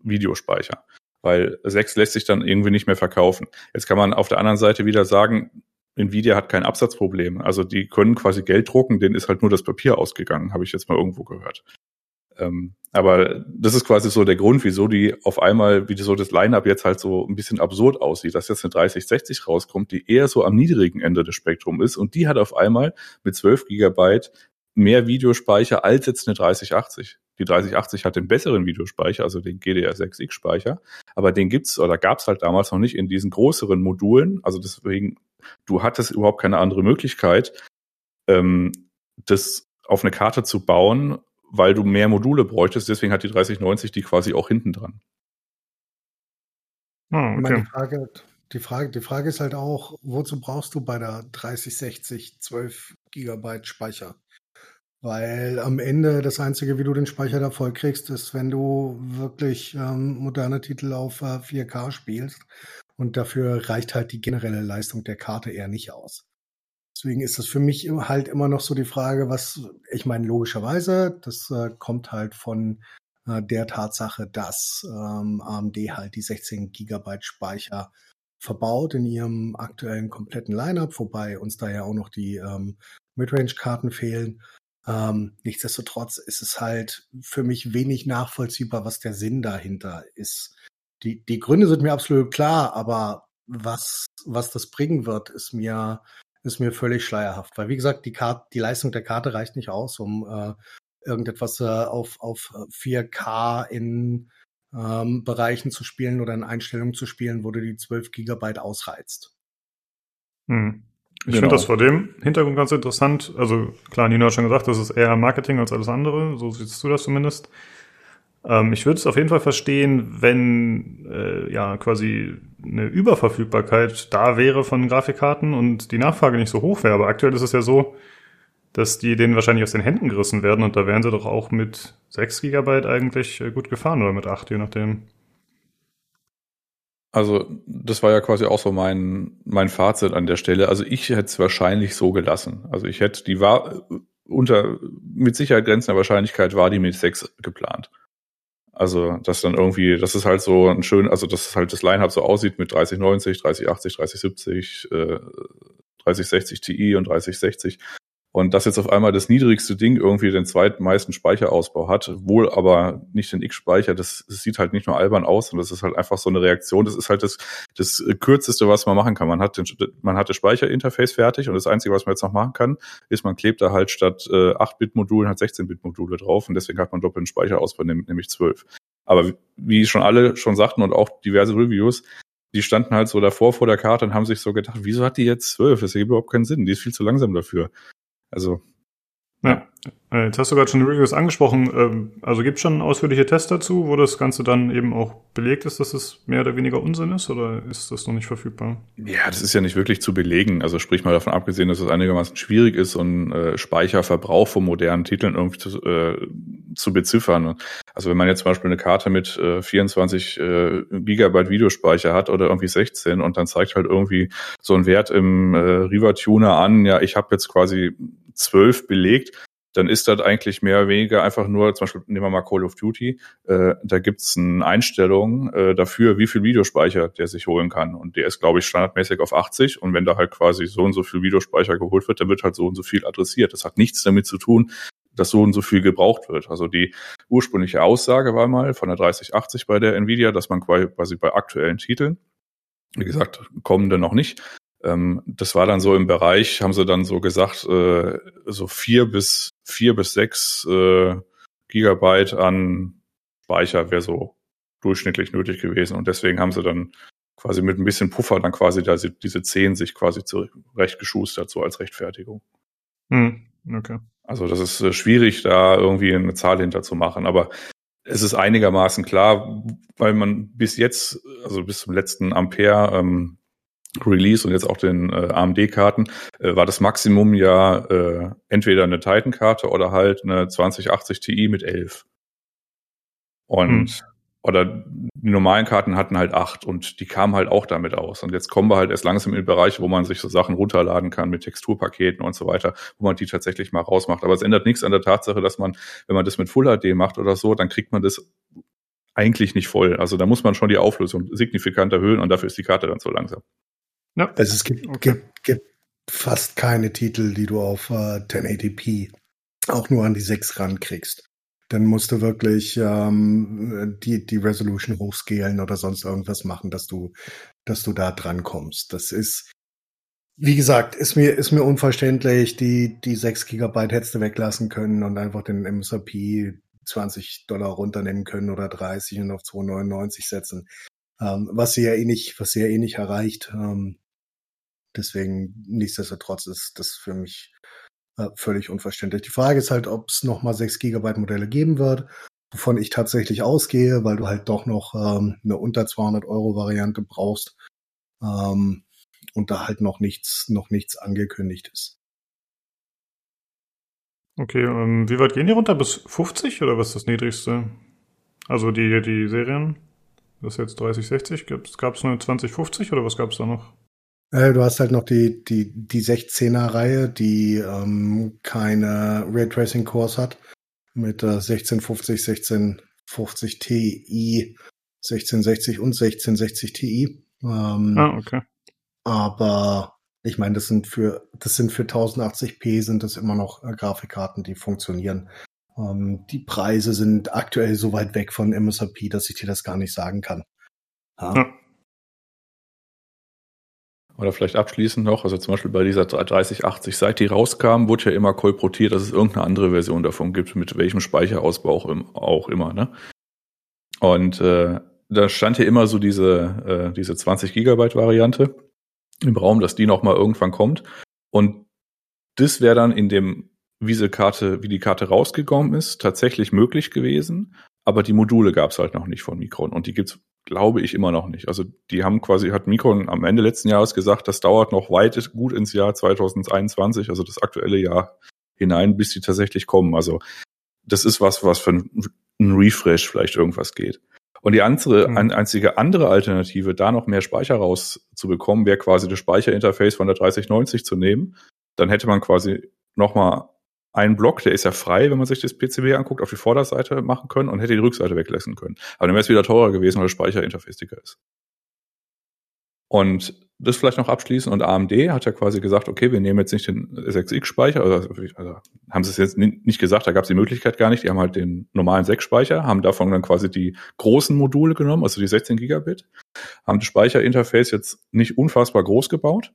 Videospeicher weil 6 lässt sich dann irgendwie nicht mehr verkaufen. Jetzt kann man auf der anderen Seite wieder sagen, Nvidia hat kein Absatzproblem. Also die können quasi Geld drucken, denen ist halt nur das Papier ausgegangen, habe ich jetzt mal irgendwo gehört. Ähm, aber das ist quasi so der Grund, wieso die auf einmal, wie so das Line-Up jetzt halt so ein bisschen absurd aussieht, dass jetzt eine 3060 rauskommt, die eher so am niedrigen Ende des Spektrums ist und die hat auf einmal mit 12 Gigabyte mehr Videospeicher als jetzt eine 3080. Die 3080 hat den besseren Videospeicher, also den GDR6X-Speicher, aber den gibt's oder gab's halt damals noch nicht in diesen größeren Modulen. Also deswegen, du hattest überhaupt keine andere Möglichkeit, ähm, das auf eine Karte zu bauen, weil du mehr Module bräuchtest. Deswegen hat die 3090 die quasi auch hinten dran. Oh, okay. Meine Frage, die Frage, die Frage ist halt auch, wozu brauchst du bei der 3060 12 Gigabyte Speicher? Weil am Ende das Einzige, wie du den Speicher da voll kriegst, ist, wenn du wirklich ähm, moderne Titel auf äh, 4K spielst. Und dafür reicht halt die generelle Leistung der Karte eher nicht aus. Deswegen ist das für mich halt immer noch so die Frage, was, ich meine, logischerweise, das äh, kommt halt von äh, der Tatsache, dass ähm, AMD halt die 16 Gigabyte Speicher verbaut in ihrem aktuellen kompletten Lineup, wobei uns da ja auch noch die ähm, Midrange-Karten fehlen. Ähm, nichtsdestotrotz ist es halt für mich wenig nachvollziehbar, was der Sinn dahinter ist. Die, die Gründe sind mir absolut klar, aber was, was das bringen wird, ist mir, ist mir völlig schleierhaft. Weil, wie gesagt, die Karte, die Leistung der Karte reicht nicht aus, um äh, irgendetwas äh, auf, auf 4K in ähm, Bereichen zu spielen oder in Einstellungen zu spielen, wo du die 12 Gigabyte ausreizt. Hm. Ich Genau. finde das vor dem Hintergrund ganz interessant. Also klar, Nino hat schon gesagt, das ist eher Marketing als alles andere. So siehst du das zumindest. Ähm, ich würde es auf jeden Fall verstehen, wenn äh, ja quasi eine Überverfügbarkeit da wäre von Grafikkarten und die Nachfrage nicht so hoch wäre. Aber aktuell ist es ja so, dass die denen wahrscheinlich aus den Händen gerissen werden und da wären sie doch auch mit 6 Gigabyte eigentlich äh, gut gefahren oder mit 8, je nachdem. Also, das war ja quasi auch so mein, mein Fazit an der Stelle. Also, ich hätte es wahrscheinlich so gelassen. Also, ich hätte, die war unter mit Sicherheit grenzender Wahrscheinlichkeit war die mit 6 geplant. Also, dass dann irgendwie, das ist halt so ein schön, also, dass halt das Line-Up so aussieht mit 3090, 3080, 3070, äh, 3060 Ti und 3060. Und dass jetzt auf einmal das niedrigste Ding irgendwie den zweitmeisten Speicherausbau hat, wohl aber nicht den X-Speicher, das, das sieht halt nicht nur albern aus und das ist halt einfach so eine Reaktion. Das ist halt das, das kürzeste, was man machen kann. Man hat, den, man hat das Speicherinterface fertig und das Einzige, was man jetzt noch machen kann, ist, man klebt da halt statt äh, 8-Bit-Modulen halt 16-Bit-Module drauf und deswegen hat man doppelten Speicherausbau, nämlich 12. Aber wie schon alle schon sagten und auch diverse Reviews, die standen halt so davor vor der Karte und haben sich so gedacht, wieso hat die jetzt 12? Das ergibt überhaupt keinen Sinn. Die ist viel zu langsam dafür. Also. Ja. Äh, Jetzt hast du gerade schon die Reviews angesprochen. Ähm, Also gibt es schon ausführliche Tests dazu, wo das Ganze dann eben auch belegt ist, dass es mehr oder weniger Unsinn ist oder ist das noch nicht verfügbar? Ja, das ist ja nicht wirklich zu belegen. Also sprich mal davon abgesehen, dass es einigermaßen schwierig ist, so einen äh, Speicherverbrauch von modernen Titeln irgendwie zu, äh, zu beziffern. Also wenn man jetzt zum Beispiel eine Karte mit äh, 24 äh, Gigabyte Videospeicher hat oder irgendwie 16 und dann zeigt halt irgendwie so ein Wert im äh, Riva Tuner an, ja, ich habe jetzt quasi 12 belegt, dann ist das eigentlich mehr oder weniger einfach nur, zum Beispiel nehmen wir mal Call of Duty, äh, da gibt's eine Einstellung äh, dafür, wie viel Videospeicher der sich holen kann. Und der ist, glaube ich, standardmäßig auf 80. Und wenn da halt quasi so und so viel Videospeicher geholt wird, dann wird halt so und so viel adressiert. Das hat nichts damit zu tun, dass so und so viel gebraucht wird. Also die ursprüngliche Aussage war mal von der 3080 bei der Nvidia, dass man quasi bei aktuellen Titeln, wie gesagt, kommende noch nicht, das war dann so im Bereich, haben sie dann so gesagt, äh, so vier bis vier bis sechs äh, Gigabyte an Speicher wäre so durchschnittlich nötig gewesen. Und deswegen haben sie dann quasi mit ein bisschen Puffer dann quasi da, diese zehn sich quasi zurechtgeschustert, so als Rechtfertigung. Hm, okay. Also das ist äh, schwierig, da irgendwie eine Zahl hinter zu machen, aber es ist einigermaßen klar, weil man bis jetzt, also bis zum letzten Ampere ähm, Release und jetzt auch den äh, AMD-Karten, äh, war das Maximum ja äh, entweder eine Titan-Karte oder halt eine 2080 Ti mit 11. Und hm. oder die normalen Karten hatten halt acht und die kamen halt auch damit aus. Und jetzt kommen wir halt erst langsam in den Bereich, wo man sich so Sachen runterladen kann mit Texturpaketen und so weiter, wo man die tatsächlich mal rausmacht. Aber es ändert nichts an der Tatsache, dass man, wenn man das mit Full HD macht oder so, dann kriegt man das eigentlich nicht voll. Also da muss man schon die Auflösung signifikant erhöhen und dafür ist die Karte dann so langsam. Ja. Also es gibt, okay. gibt, gibt fast keine Titel, die du auf äh, 1080p auch nur an die 6 rankriegst. Dann musst du wirklich ähm, die, die Resolution hochscalen oder sonst irgendwas machen, dass du, dass du da dran kommst. Das ist, wie gesagt, ist mir, ist mir unverständlich. Die, die 6 Gigabyte hättest du weglassen können und einfach den MSRP 20 Dollar runternehmen können oder 30 und auf 2,99 setzen. Ähm, was sie ja eh nicht, was sie ja eh nicht erreicht. Ähm, Deswegen, nichtsdestotrotz ist das für mich äh, völlig unverständlich. Die Frage ist halt, ob es nochmal 6 Gigabyte Modelle geben wird, wovon ich tatsächlich ausgehe, weil du halt doch noch ähm, eine unter 200 Euro Variante brauchst ähm, und da halt noch nichts, noch nichts angekündigt ist. Okay, ähm, wie weit gehen die runter? Bis 50 oder was ist das niedrigste? Also die, die Serien? Das ist jetzt 3060. Gab es eine 2050 oder was gab es da noch? Äh, du hast halt noch die, die, die 16er-Reihe, die ähm, keine Raytracing-Cores hat. Mit äh, 1650, 1650 Ti, 1660 und 1660 Ti. Ähm, ah, okay. Aber ich meine, das sind für das sind für 1080p sind das immer noch äh, Grafikkarten, die funktionieren. Ähm, die Preise sind aktuell so weit weg von MSRP, dass ich dir das gar nicht sagen kann. Ja. ja. Oder vielleicht abschließend noch, also zum Beispiel bei dieser 3080, seit die rauskam, wurde ja immer kolportiert, dass es irgendeine andere Version davon gibt, mit welchem Speicherausbau auch immer. Ne? Und äh, da stand ja immer so diese, äh, diese 20 Gigabyte Variante. im Raum, dass die noch mal irgendwann kommt. Und das wäre dann in dem, wie diese Karte, wie die Karte rausgekommen ist, tatsächlich möglich gewesen. Aber die Module gab es halt noch nicht von Micron und die gibt's, glaube ich, immer noch nicht. Also die haben quasi, hat Micron am Ende letzten Jahres gesagt, das dauert noch weit gut ins Jahr 2021, also das aktuelle Jahr hinein, bis die tatsächlich kommen. Also das ist was, was für ein Refresh vielleicht irgendwas geht. Und die andere, mhm. einzige andere Alternative, da noch mehr Speicher rauszubekommen, wäre quasi das Speicherinterface von der 3090 zu nehmen. Dann hätte man quasi nochmal einen Block, der ist ja frei, wenn man sich das PCB anguckt, auf die Vorderseite machen können und hätte die Rückseite weglassen können. Aber dann wäre es wieder teurer gewesen, weil das Speicherinterface dicker ist. Und das vielleicht noch abschließen. Und AMD hat ja quasi gesagt, okay, wir nehmen jetzt nicht den SXX-Speicher, also, also, haben sie es jetzt nicht gesagt, da gab es die Möglichkeit gar nicht. Die haben halt den normalen 6-Speicher, haben davon dann quasi die großen Module genommen, also die 16 Gigabit, haben das Speicherinterface jetzt nicht unfassbar groß gebaut,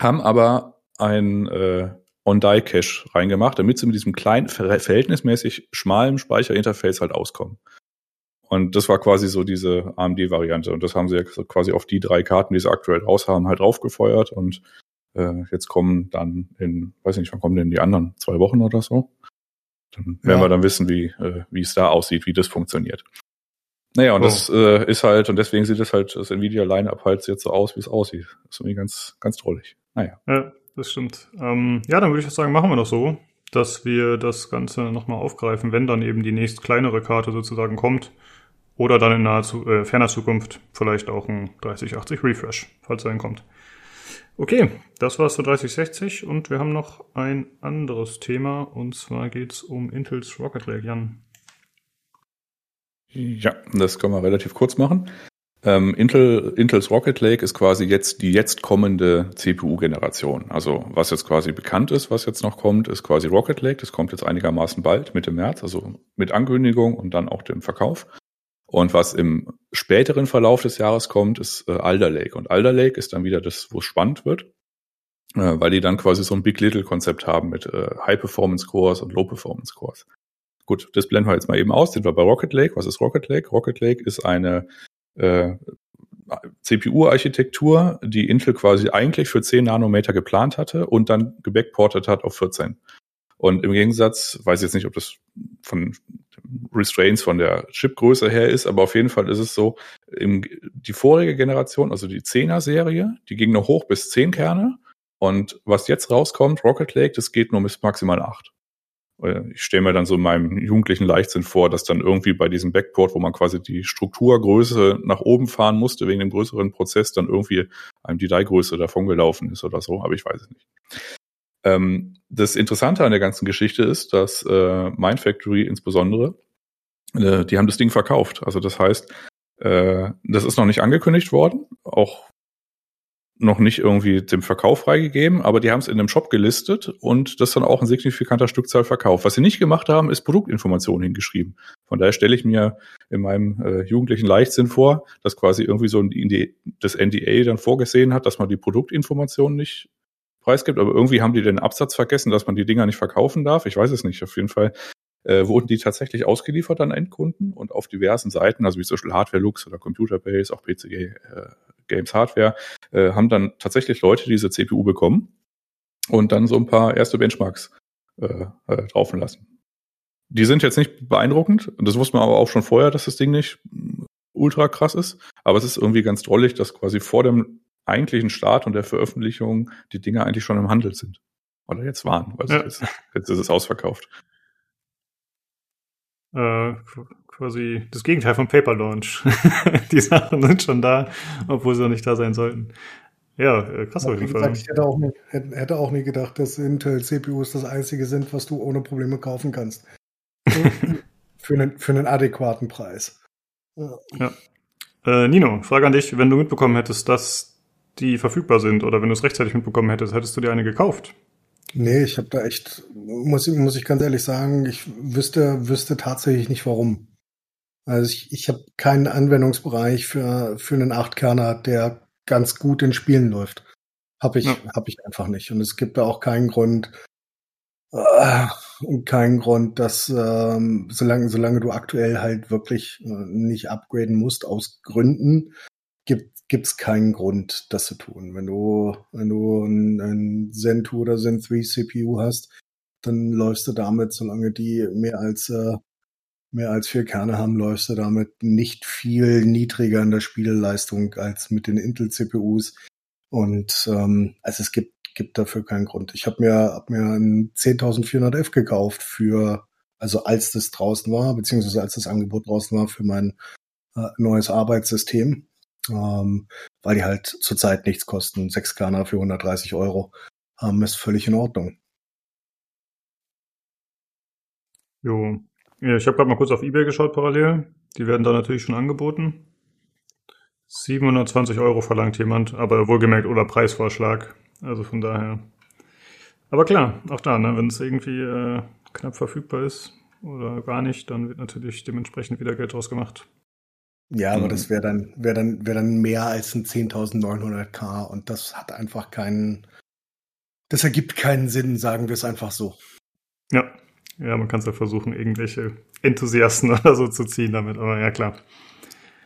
haben aber ein äh, On-Die-Cache reingemacht, damit sie mit diesem kleinen, verhältnismäßig schmalen Speicherinterface halt auskommen. Und das war quasi so diese AMD-Variante. Und das haben sie ja quasi auf die drei Karten, die sie aktuell raus haben, halt draufgefeuert. Und äh, jetzt kommen dann in, weiß nicht, wann kommen denn die anderen? Zwei Wochen oder so? Dann werden ja. wir dann wissen, wie, äh, wie es da aussieht, wie das funktioniert. Naja, und oh. das äh, ist halt, und deswegen sieht das halt, das Nvidia-Line-Up halt jetzt so aus, wie es aussieht. Das ist irgendwie ganz, ganz drollig. Naja. Ja, das stimmt. Ähm, ja, dann würde ich sagen, machen wir das so, dass wir das Ganze nochmal aufgreifen, wenn dann eben die nächst kleinere Karte sozusagen kommt. Oder dann in naher, äh, ferner Zukunft vielleicht auch ein 3080 Refresh, falls er kommt. Okay, das war's für 3060 und wir haben noch ein anderes Thema und zwar geht's um Intels Rocket Lake, Jan. Ja, das können wir relativ kurz machen. Ähm, Intel, Intels Rocket Lake ist quasi jetzt die jetzt kommende CPU-Generation. Also was jetzt quasi bekannt ist, was jetzt noch kommt, ist quasi Rocket Lake. Das kommt jetzt einigermaßen bald, Mitte März, also mit Ankündigung und dann auch dem Verkauf. Und was im späteren Verlauf des Jahres kommt, ist äh, Alder Lake. Und Alder Lake ist dann wieder das, wo es spannend wird, äh, weil die dann quasi so ein Big Little Konzept haben mit äh, High Performance Cores und Low Performance Cores. Gut, das blenden wir jetzt mal eben aus. Sind wir bei Rocket Lake. Was ist Rocket Lake? Rocket Lake ist eine äh, CPU-Architektur, die Intel quasi eigentlich für 10 Nanometer geplant hatte und dann gebackportet hat auf 14. Und im Gegensatz, weiß ich jetzt nicht, ob das von Restraints von der Chipgröße her ist, aber auf jeden Fall ist es so, im, die vorige Generation, also die 10er Serie, die ging noch hoch bis 10 Kerne. Und was jetzt rauskommt, Rocket Lake, das geht nur bis maximal 8. Ich stelle mir dann so in meinem jugendlichen Leichtsinn vor, dass dann irgendwie bei diesem Backport, wo man quasi die Strukturgröße nach oben fahren musste wegen dem größeren Prozess, dann irgendwie einem die Die-Größe davon gelaufen ist oder so, aber ich weiß es nicht. Ähm, das Interessante an der ganzen Geschichte ist, dass äh, Mind Factory insbesondere, äh, die haben das Ding verkauft. Also das heißt, äh, das ist noch nicht angekündigt worden, auch noch nicht irgendwie dem Verkauf freigegeben, aber die haben es in einem Shop gelistet und das dann auch ein signifikanter Stückzahl verkauft. Was sie nicht gemacht haben, ist Produktinformationen hingeschrieben. Von daher stelle ich mir in meinem äh, jugendlichen Leichtsinn vor, dass quasi irgendwie so ein, das NDA dann vorgesehen hat, dass man die Produktinformationen nicht preisgibt, aber irgendwie haben die den Absatz vergessen, dass man die Dinger nicht verkaufen darf. Ich weiß es nicht. Auf jeden Fall äh, wurden die tatsächlich ausgeliefert an Endkunden und auf diversen Seiten, also wie Beispiel Hardware Lux oder Computerbase, auch PC äh, Games Hardware, äh, haben dann tatsächlich Leute diese CPU bekommen und dann so ein paar erste Benchmarks äh, äh, draufen lassen. Die sind jetzt nicht beeindruckend, das wusste man aber auch schon vorher, dass das Ding nicht ultra krass ist, aber es ist irgendwie ganz drollig, dass quasi vor dem eigentlichen Start und der Veröffentlichung die Dinge eigentlich schon im Handel sind. Oder jetzt waren, weil ja. jetzt, jetzt ist es ausverkauft. Äh, quasi das Gegenteil vom Paper Launch. die Sachen sind schon da, obwohl sie noch nicht da sein sollten. Ja, äh, krass auf jeden Fall. Ich hätte auch, nie, hätte auch nie gedacht, dass Intel CPUs das einzige sind, was du ohne Probleme kaufen kannst. für, einen, für einen adäquaten Preis. Ja. ja. Äh, Nino, Frage an dich, wenn du mitbekommen hättest, dass die verfügbar sind oder wenn du es rechtzeitig mitbekommen hättest, hättest du dir eine gekauft? Nee, ich habe da echt, muss, muss ich ganz ehrlich sagen, ich wüsste, wüsste tatsächlich nicht warum. Also ich, ich habe keinen Anwendungsbereich für, für einen Achtkerner, der ganz gut in Spielen läuft. Habe ich, ja. hab ich einfach nicht. Und es gibt da auch keinen Grund, äh, keinen Grund, dass ähm, solange, solange du aktuell halt wirklich äh, nicht upgraden musst aus Gründen, gibt gibt's keinen Grund, das zu tun. Wenn du, wenn du ein, ein Zen 2 oder Zen 3 CPU hast, dann läufst du damit, solange die mehr als äh, mehr als vier Kerne haben, läufst du damit nicht viel niedriger in der Spielleistung als mit den Intel-CPUs. Und ähm, also es gibt, gibt dafür keinen Grund. Ich habe mir, hab mir ein 10.400F gekauft für, also als das draußen war, beziehungsweise als das Angebot draußen war für mein äh, neues Arbeitssystem, ähm, weil die halt zurzeit nichts kosten. Sechs Kerner für 130 Euro ähm, ist völlig in Ordnung. Jo, ja, ich habe gerade mal kurz auf Ebay geschaut parallel. Die werden da natürlich schon angeboten. 720 Euro verlangt jemand, aber wohlgemerkt oder Preisvorschlag. Also von daher. Aber klar, auch da, ne, wenn es irgendwie äh, knapp verfügbar ist oder gar nicht, dann wird natürlich dementsprechend wieder Geld draus gemacht. Ja, aber mhm. das wäre dann, wäre dann, wäre dann mehr als ein 10.900k und das hat einfach keinen, das ergibt keinen Sinn, sagen wir es einfach so. Ja, ja, man kann es ja versuchen, irgendwelche Enthusiasten oder so zu ziehen damit, aber ja, klar.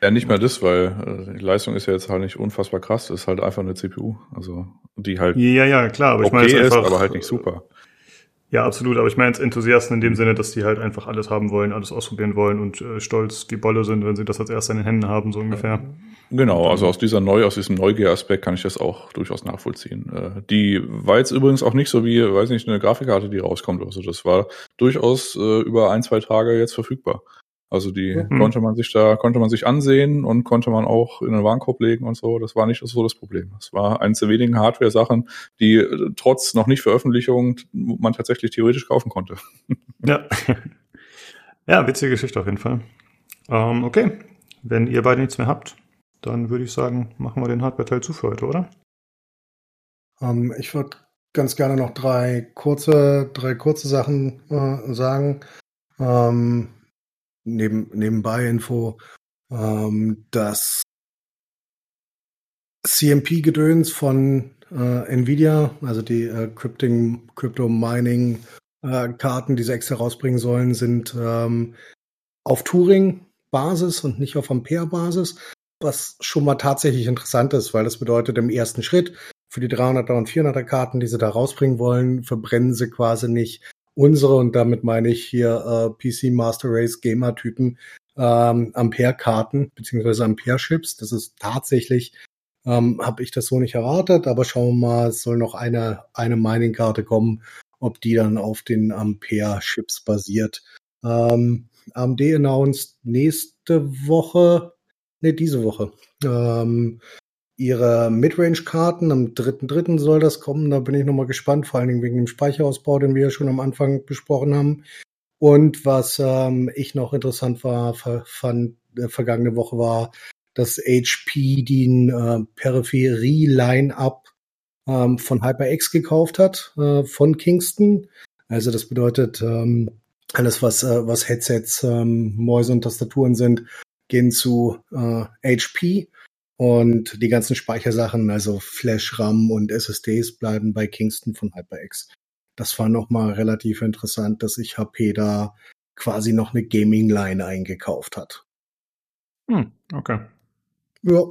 Ja, nicht mal das, weil äh, die Leistung ist ja jetzt halt nicht unfassbar krass, ist halt einfach eine CPU, also die halt ja, ja, klar, aber okay ich meine, ist, einfach, aber halt nicht super. Ja, absolut, aber ich meine jetzt Enthusiasten in dem Sinne, dass die halt einfach alles haben wollen, alles ausprobieren wollen und äh, stolz wie Bolle sind, wenn sie das als erster in den Händen haben, so ungefähr. Genau, also aus dieser Neu, aus diesem Neugier-Aspekt kann ich das auch durchaus nachvollziehen. Äh, die war jetzt übrigens auch nicht so wie, weiß nicht, eine Grafikkarte, die rauskommt oder so. Das war durchaus äh, über ein, zwei Tage jetzt verfügbar. Also die mhm. konnte man sich da, konnte man sich ansehen und konnte man auch in den Warenkorb legen und so. Das war nicht so das Problem. Das war eines der wenigen Hardware-Sachen, die äh, trotz noch nicht Veröffentlichung man tatsächlich theoretisch kaufen konnte. Ja. Ja, witzige Geschichte auf jeden Fall. Ähm, okay. Wenn ihr beide nichts mehr habt, dann würde ich sagen, machen wir den Hardware-Teil zu für heute, oder? Ähm, ich würde ganz gerne noch drei kurze, drei kurze Sachen äh, sagen. Ähm, neben, nebenbei Info, ähm, das CMP-Gedöns von äh, Nvidia, also die äh, Crypting, Crypto Mining äh, Karten, die sie extra rausbringen sollen, sind ähm, auf Turing-Basis und nicht auf Ampere-Basis, was schon mal tatsächlich interessant ist, weil das bedeutet im ersten Schritt für die 300er und 400er Karten, die sie da rausbringen wollen, verbrennen sie quasi nicht unsere, und damit meine ich hier äh, PC Master Race Gamer Typen, ähm, Ampere-Karten beziehungsweise Ampere-Chips. Das ist tatsächlich, ähm, habe ich das so nicht erwartet, aber schauen wir mal, es soll noch eine, eine Mining-Karte kommen, ob die dann auf den Ampere-Chips basiert. Ähm, AMD announced nächste Woche, ne, diese Woche, ähm, ihre Midrange-Karten. Am 3.3. soll das kommen. Da bin ich nochmal gespannt, vor allen Dingen wegen dem Speicherausbau, den wir ja schon am Anfang besprochen haben. Und was ähm, ich noch interessant war, fand äh, vergangene Woche war, dass HP den äh, Peripherie-Line-Up ähm, von HyperX gekauft hat, äh, von Kingston. Also das bedeutet, ähm, alles, was, äh, was Headsets, ähm, Mäuse und Tastaturen sind, gehen zu äh, HP. Und die ganzen Speichersachen, also Flash, RAM und SSDs, bleiben bei Kingston von HyperX. Das war nochmal relativ interessant, dass sich HP da quasi noch eine Gaming-Line eingekauft hat. Hm, okay. Ja.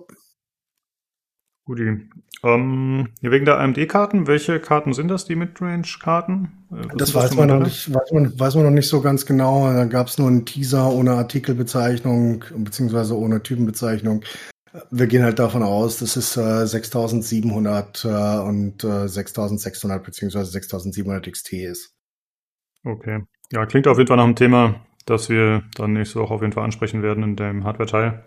Guti. Ähm, wegen der AMD-Karten, welche Karten sind das, die Midrange-Karten? Äh, das weiß man, noch nicht, weiß, man, weiß man noch nicht so ganz genau. Da gab es nur einen Teaser ohne Artikelbezeichnung, beziehungsweise ohne Typenbezeichnung. Wir gehen halt davon aus, dass es äh, 6700 äh, und äh, 6600 beziehungsweise 6700 XT ist. Okay. Ja, klingt auf jeden Fall nach einem Thema, das wir dann nächste Woche auf jeden Fall ansprechen werden in dem Hardware-Teil.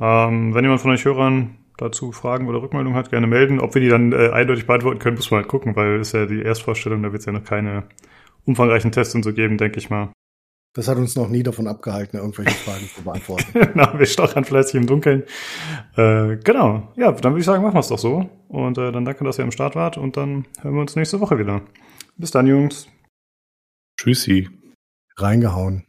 Ähm, wenn jemand von euch Hörern dazu Fragen oder Rückmeldungen hat, gerne melden. Ob wir die dann äh, eindeutig beantworten können, muss man halt gucken, weil es ja die Erstvorstellung, da wird es ja noch keine umfangreichen Tests und so geben, denke ich mal. Das hat uns noch nie davon abgehalten, irgendwelche Fragen zu beantworten. Na, wir stochern fleißig im Dunkeln. Äh, genau. Ja, dann würde ich sagen, machen wir es doch so. Und äh, dann danke, dass ihr am Start wart und dann hören wir uns nächste Woche wieder. Bis dann, Jungs. Tschüssi. Reingehauen.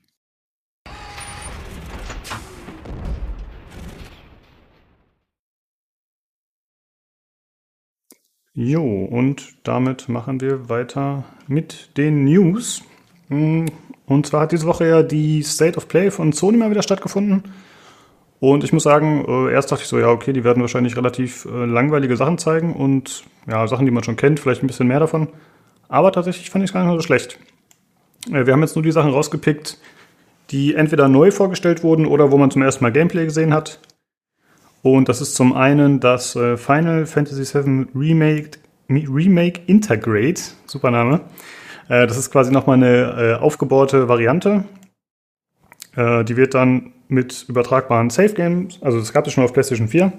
Jo, und damit machen wir weiter mit den News. Hm, und zwar hat diese Woche ja die State of Play von Sony mal wieder stattgefunden. Und ich muss sagen, äh, erst dachte ich so, ja, okay, die werden wahrscheinlich relativ äh, langweilige Sachen zeigen und ja, Sachen, die man schon kennt, vielleicht ein bisschen mehr davon. Aber tatsächlich fand ich es gar nicht so schlecht. Äh, wir haben jetzt nur die Sachen rausgepickt, die entweder neu vorgestellt wurden oder wo man zum ersten Mal Gameplay gesehen hat. Und das ist zum einen das Final Fantasy VII Remake, Remake Integrate, super Name. Äh, das ist quasi nochmal eine äh, aufgebaute Variante. Äh, die wird dann mit übertragbaren Safe Games, also das gab es schon auf PlayStation 4.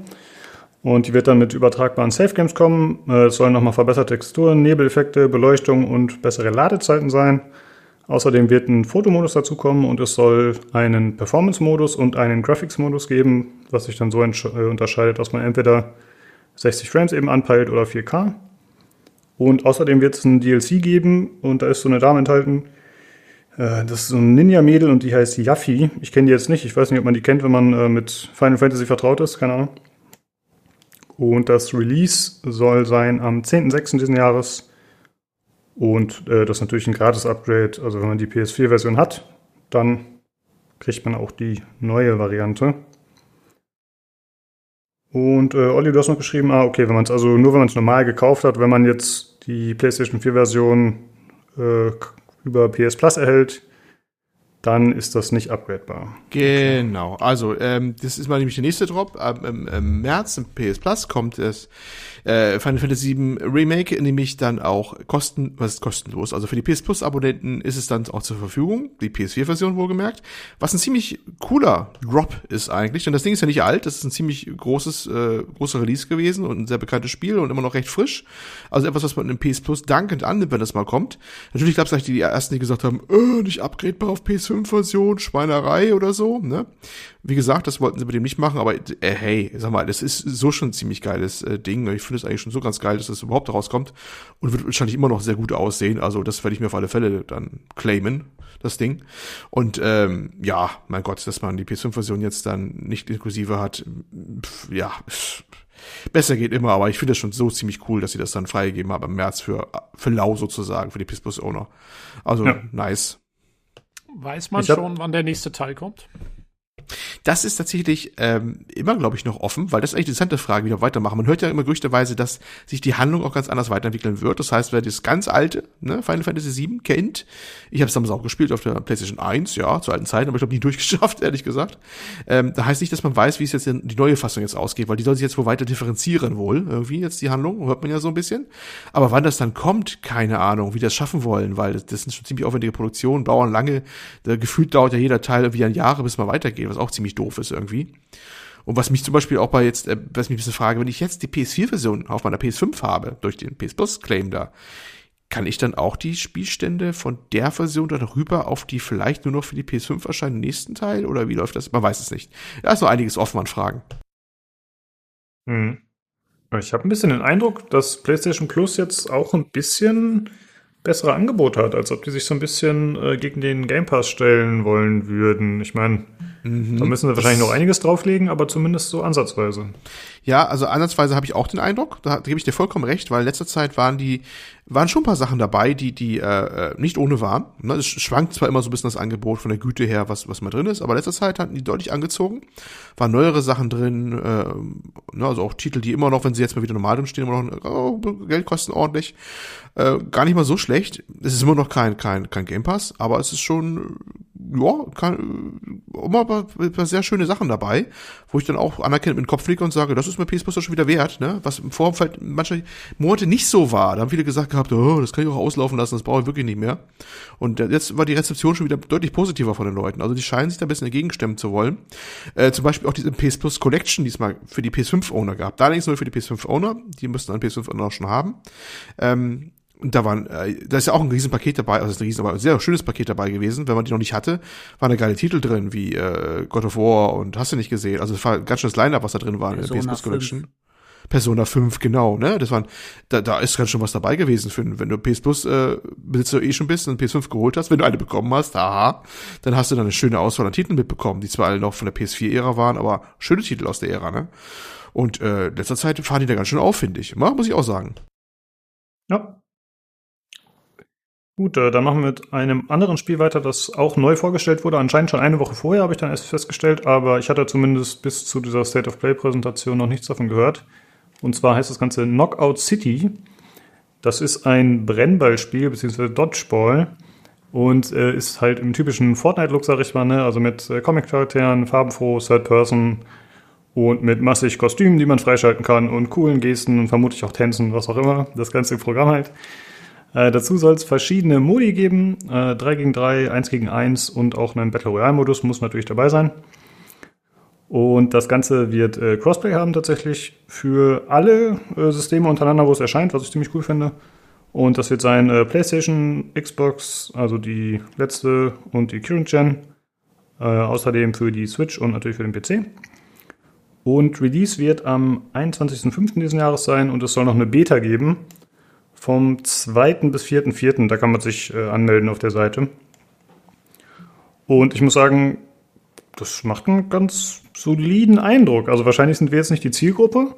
Und die wird dann mit übertragbaren Safe Games kommen. Äh, es sollen nochmal verbesserte Texturen, Nebeleffekte, Beleuchtung und bessere Ladezeiten sein. Außerdem wird ein Fotomodus dazukommen und es soll einen Performance-Modus und einen Graphics-Modus geben, was sich dann so äh, unterscheidet, dass man entweder 60 Frames eben anpeilt oder 4K. Und außerdem wird es ein DLC geben und da ist so eine Dame enthalten, äh, das ist so ein Ninja-Mädel und die heißt Yaffi. Ich kenne die jetzt nicht. Ich weiß nicht, ob man die kennt, wenn man äh, mit Final Fantasy vertraut ist. Keine Ahnung. Und das Release soll sein am 10.06. diesen Jahres. Und äh, das ist natürlich ein Gratis-Upgrade. Also wenn man die PS4-Version hat, dann kriegt man auch die neue Variante. Und äh, Olli, du hast noch geschrieben, ah, okay, wenn man es also nur wenn man es normal gekauft hat, wenn man jetzt die PlayStation 4-Version äh, über PS Plus erhält, dann ist das nicht upgradebar. Genau. Also, ähm, das ist mal nämlich der nächste Drop. Im, im März im PS Plus kommt es äh, Final Fantasy VII Remake, nämlich dann auch kosten, was ist kostenlos. Also für die PS Plus Abonnenten ist es dann auch zur Verfügung, die PS4 Version wohlgemerkt, was ein ziemlich cooler Drop ist eigentlich, denn das Ding ist ja nicht alt, das ist ein ziemlich großes, äh, großer Release gewesen und ein sehr bekanntes Spiel und immer noch recht frisch. Also etwas, was man im PS Plus dankend annimmt, wenn das mal kommt. Natürlich gab es vielleicht die ersten, die gesagt haben, äh, nicht upgradebar auf PS5 Version, Schweinerei oder so, ne? Wie gesagt, das wollten sie bei dem nicht machen, aber äh, hey, sag mal, das ist so schon ein ziemlich geiles äh, Ding. Ich finde es eigentlich schon so ganz geil, dass das überhaupt rauskommt und wird wahrscheinlich immer noch sehr gut aussehen. Also das werde ich mir auf alle Fälle dann claimen, das Ding. Und ähm, ja, mein Gott, dass man die PS5-Version jetzt dann nicht inklusive hat, pf, ja, pf, besser geht immer, aber ich finde das schon so ziemlich cool, dass sie das dann freigegeben haben im März für, für lau sozusagen, für die PS Plus Owner. Also ja. nice. Weiß man schon, wann der nächste Teil kommt? Das ist tatsächlich ähm, immer, glaube ich, noch offen, weil das ist eigentlich eine interessante Frage, wie wir weitermachen. Man hört ja immer gerüchteweise, dass sich die Handlung auch ganz anders weiterentwickeln wird. Das heißt, wer das ganz alte ne, Final Fantasy VII kennt, ich habe es damals auch gespielt auf der PlayStation 1, ja, zu alten Zeiten, aber ich glaube nie durchgeschafft, ehrlich gesagt. Ähm, da heißt nicht, dass man weiß, wie es jetzt in die neue Fassung jetzt ausgeht, weil die soll sich jetzt wohl weiter differenzieren wohl, irgendwie jetzt die Handlung, hört man ja so ein bisschen. Aber wann das dann kommt, keine Ahnung, wie das schaffen wollen, weil das, das sind schon ziemlich aufwendige Produktionen, dauern lange, da gefühlt dauert ja jeder Teil irgendwie ein Jahre, bis man weitergeht, was auch ziemlich doof ist irgendwie. Und was mich zum Beispiel auch bei jetzt, äh, was mich ein bisschen frage, wenn ich jetzt die PS4-Version auf meiner PS5 habe, durch den PS Plus-Claim da, kann ich dann auch die Spielstände von der Version dann rüber auf die vielleicht nur noch für die PS5 erscheinen nächsten Teil? Oder wie läuft das? Man weiß es nicht. Da ist noch einiges offen an Fragen. Hm. Ich habe ein bisschen den Eindruck, dass PlayStation Plus jetzt auch ein bisschen bessere Angebote hat, als ob die sich so ein bisschen äh, gegen den Game Pass stellen wollen würden. Ich meine, mhm, da müssen sie wahrscheinlich noch einiges drauflegen, aber zumindest so ansatzweise. Ja, also ansatzweise habe ich auch den Eindruck, da, da gebe ich dir vollkommen recht, weil in letzter Zeit waren die waren schon ein paar Sachen dabei, die die äh, nicht ohne waren. Ne? Es schwankt zwar immer so ein bisschen das Angebot von der Güte her, was was mal drin ist, aber in letzter Zeit hatten die deutlich angezogen. Waren neuere Sachen drin, äh, ne? also auch Titel, die immer noch, wenn sie jetzt mal wieder normal drin stehen, immer noch oh, Geld kosten ordentlich. Äh, gar nicht mal so schlecht. Es ist immer noch kein kein kein Game Pass, aber es ist schon ja, kann, immer ein paar sehr schöne Sachen dabei, wo ich dann auch anerkenne mit dem Kopf fliege und sage, das ist mir PS Plus schon wieder wert, ne? Was im Vorfeld manche Monate nicht so war. Da haben viele gesagt gehabt, oh, das kann ich auch auslaufen lassen, das brauche ich wirklich nicht mehr. Und jetzt war die Rezeption schon wieder deutlich positiver von den Leuten. Also die scheinen sich da ein bisschen entgegenstemmen zu wollen. Äh, zum Beispiel auch diese PS Plus Collection, die es mal für die PS5 Owner gab. Da allerdings nur für die PS5 Owner, die müssten einen PS5 Owner schon haben. Ähm, und da waren, äh, da ist ja auch ein Riesenpaket dabei, also ein riesen, aber ein sehr schönes Paket dabei gewesen. Wenn man die noch nicht hatte, waren da geile Titel drin, wie äh, God of War und hast du nicht gesehen. Also es war ein ganz schönes Line-Up, was da drin war Persona in der PS Plus Collection. 5. Persona 5, genau, ne? Das waren, da, da ist ganz schön was dabei gewesen für, wenn du PS Plus äh, Besitzer eh schon bist und PS5 geholt hast, wenn du eine bekommen hast, aha, dann hast du dann eine schöne Auswahl an Titeln mitbekommen, die zwar alle noch von der PS4-Ära waren, aber schöne Titel aus der Ära, ne? Und äh, in letzter Zeit fahren die da ganz schön auf, finde ich. Muss ich auch sagen. Ja, Gut, äh, dann machen wir mit einem anderen Spiel weiter, das auch neu vorgestellt wurde. Anscheinend schon eine Woche vorher, habe ich dann erst festgestellt, aber ich hatte zumindest bis zu dieser State of Play-Präsentation noch nichts davon gehört. Und zwar heißt das Ganze Knockout City. Das ist ein Brennballspiel, beziehungsweise Dodgeball. Und äh, ist halt im typischen Fortnite-Look, sag ich mal, ne? Also mit äh, Comic-Charakteren, farbenfroh, Third Person und mit massig Kostümen, die man freischalten kann und coolen Gesten und vermutlich auch Tänzen, was auch immer. Das ganze Programm halt. Äh, dazu soll es verschiedene Modi geben, äh, 3 gegen 3, 1 gegen 1 und auch einen Battle Royale Modus muss natürlich dabei sein. Und das Ganze wird äh, Crossplay haben tatsächlich für alle äh, Systeme untereinander, wo es erscheint, was ich ziemlich cool finde. Und das wird sein äh, PlayStation, Xbox, also die letzte und die Current Gen. Äh, außerdem für die Switch und natürlich für den PC. Und Release wird am 21.05. diesen Jahres sein und es soll noch eine Beta geben vom 2. bis 4.4. Da kann man sich äh, anmelden auf der Seite. Und ich muss sagen, das macht einen ganz soliden Eindruck. Also wahrscheinlich sind wir jetzt nicht die Zielgruppe,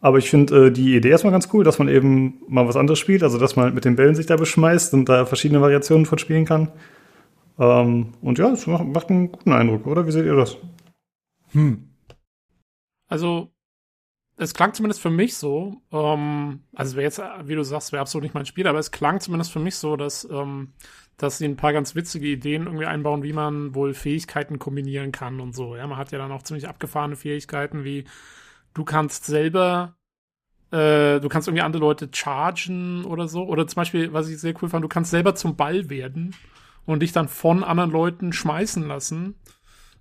aber ich finde äh, die Idee erstmal ganz cool, dass man eben mal was anderes spielt, also dass man mit den Bällen sich da beschmeißt und da verschiedene Variationen von spielen kann. Ähm, und ja, es macht, macht einen guten Eindruck, oder? Wie seht ihr das? Hm. Also es klang zumindest für mich so, ähm, also wäre jetzt, wie du sagst, wäre absolut nicht mein Spiel, aber es klang zumindest für mich so, dass, ähm, dass sie ein paar ganz witzige Ideen irgendwie einbauen, wie man wohl Fähigkeiten kombinieren kann und so. Ja, man hat ja dann auch ziemlich abgefahrene Fähigkeiten, wie du kannst selber, äh, du kannst irgendwie andere Leute chargen oder so. Oder zum Beispiel, was ich sehr cool fand, du kannst selber zum Ball werden und dich dann von anderen Leuten schmeißen lassen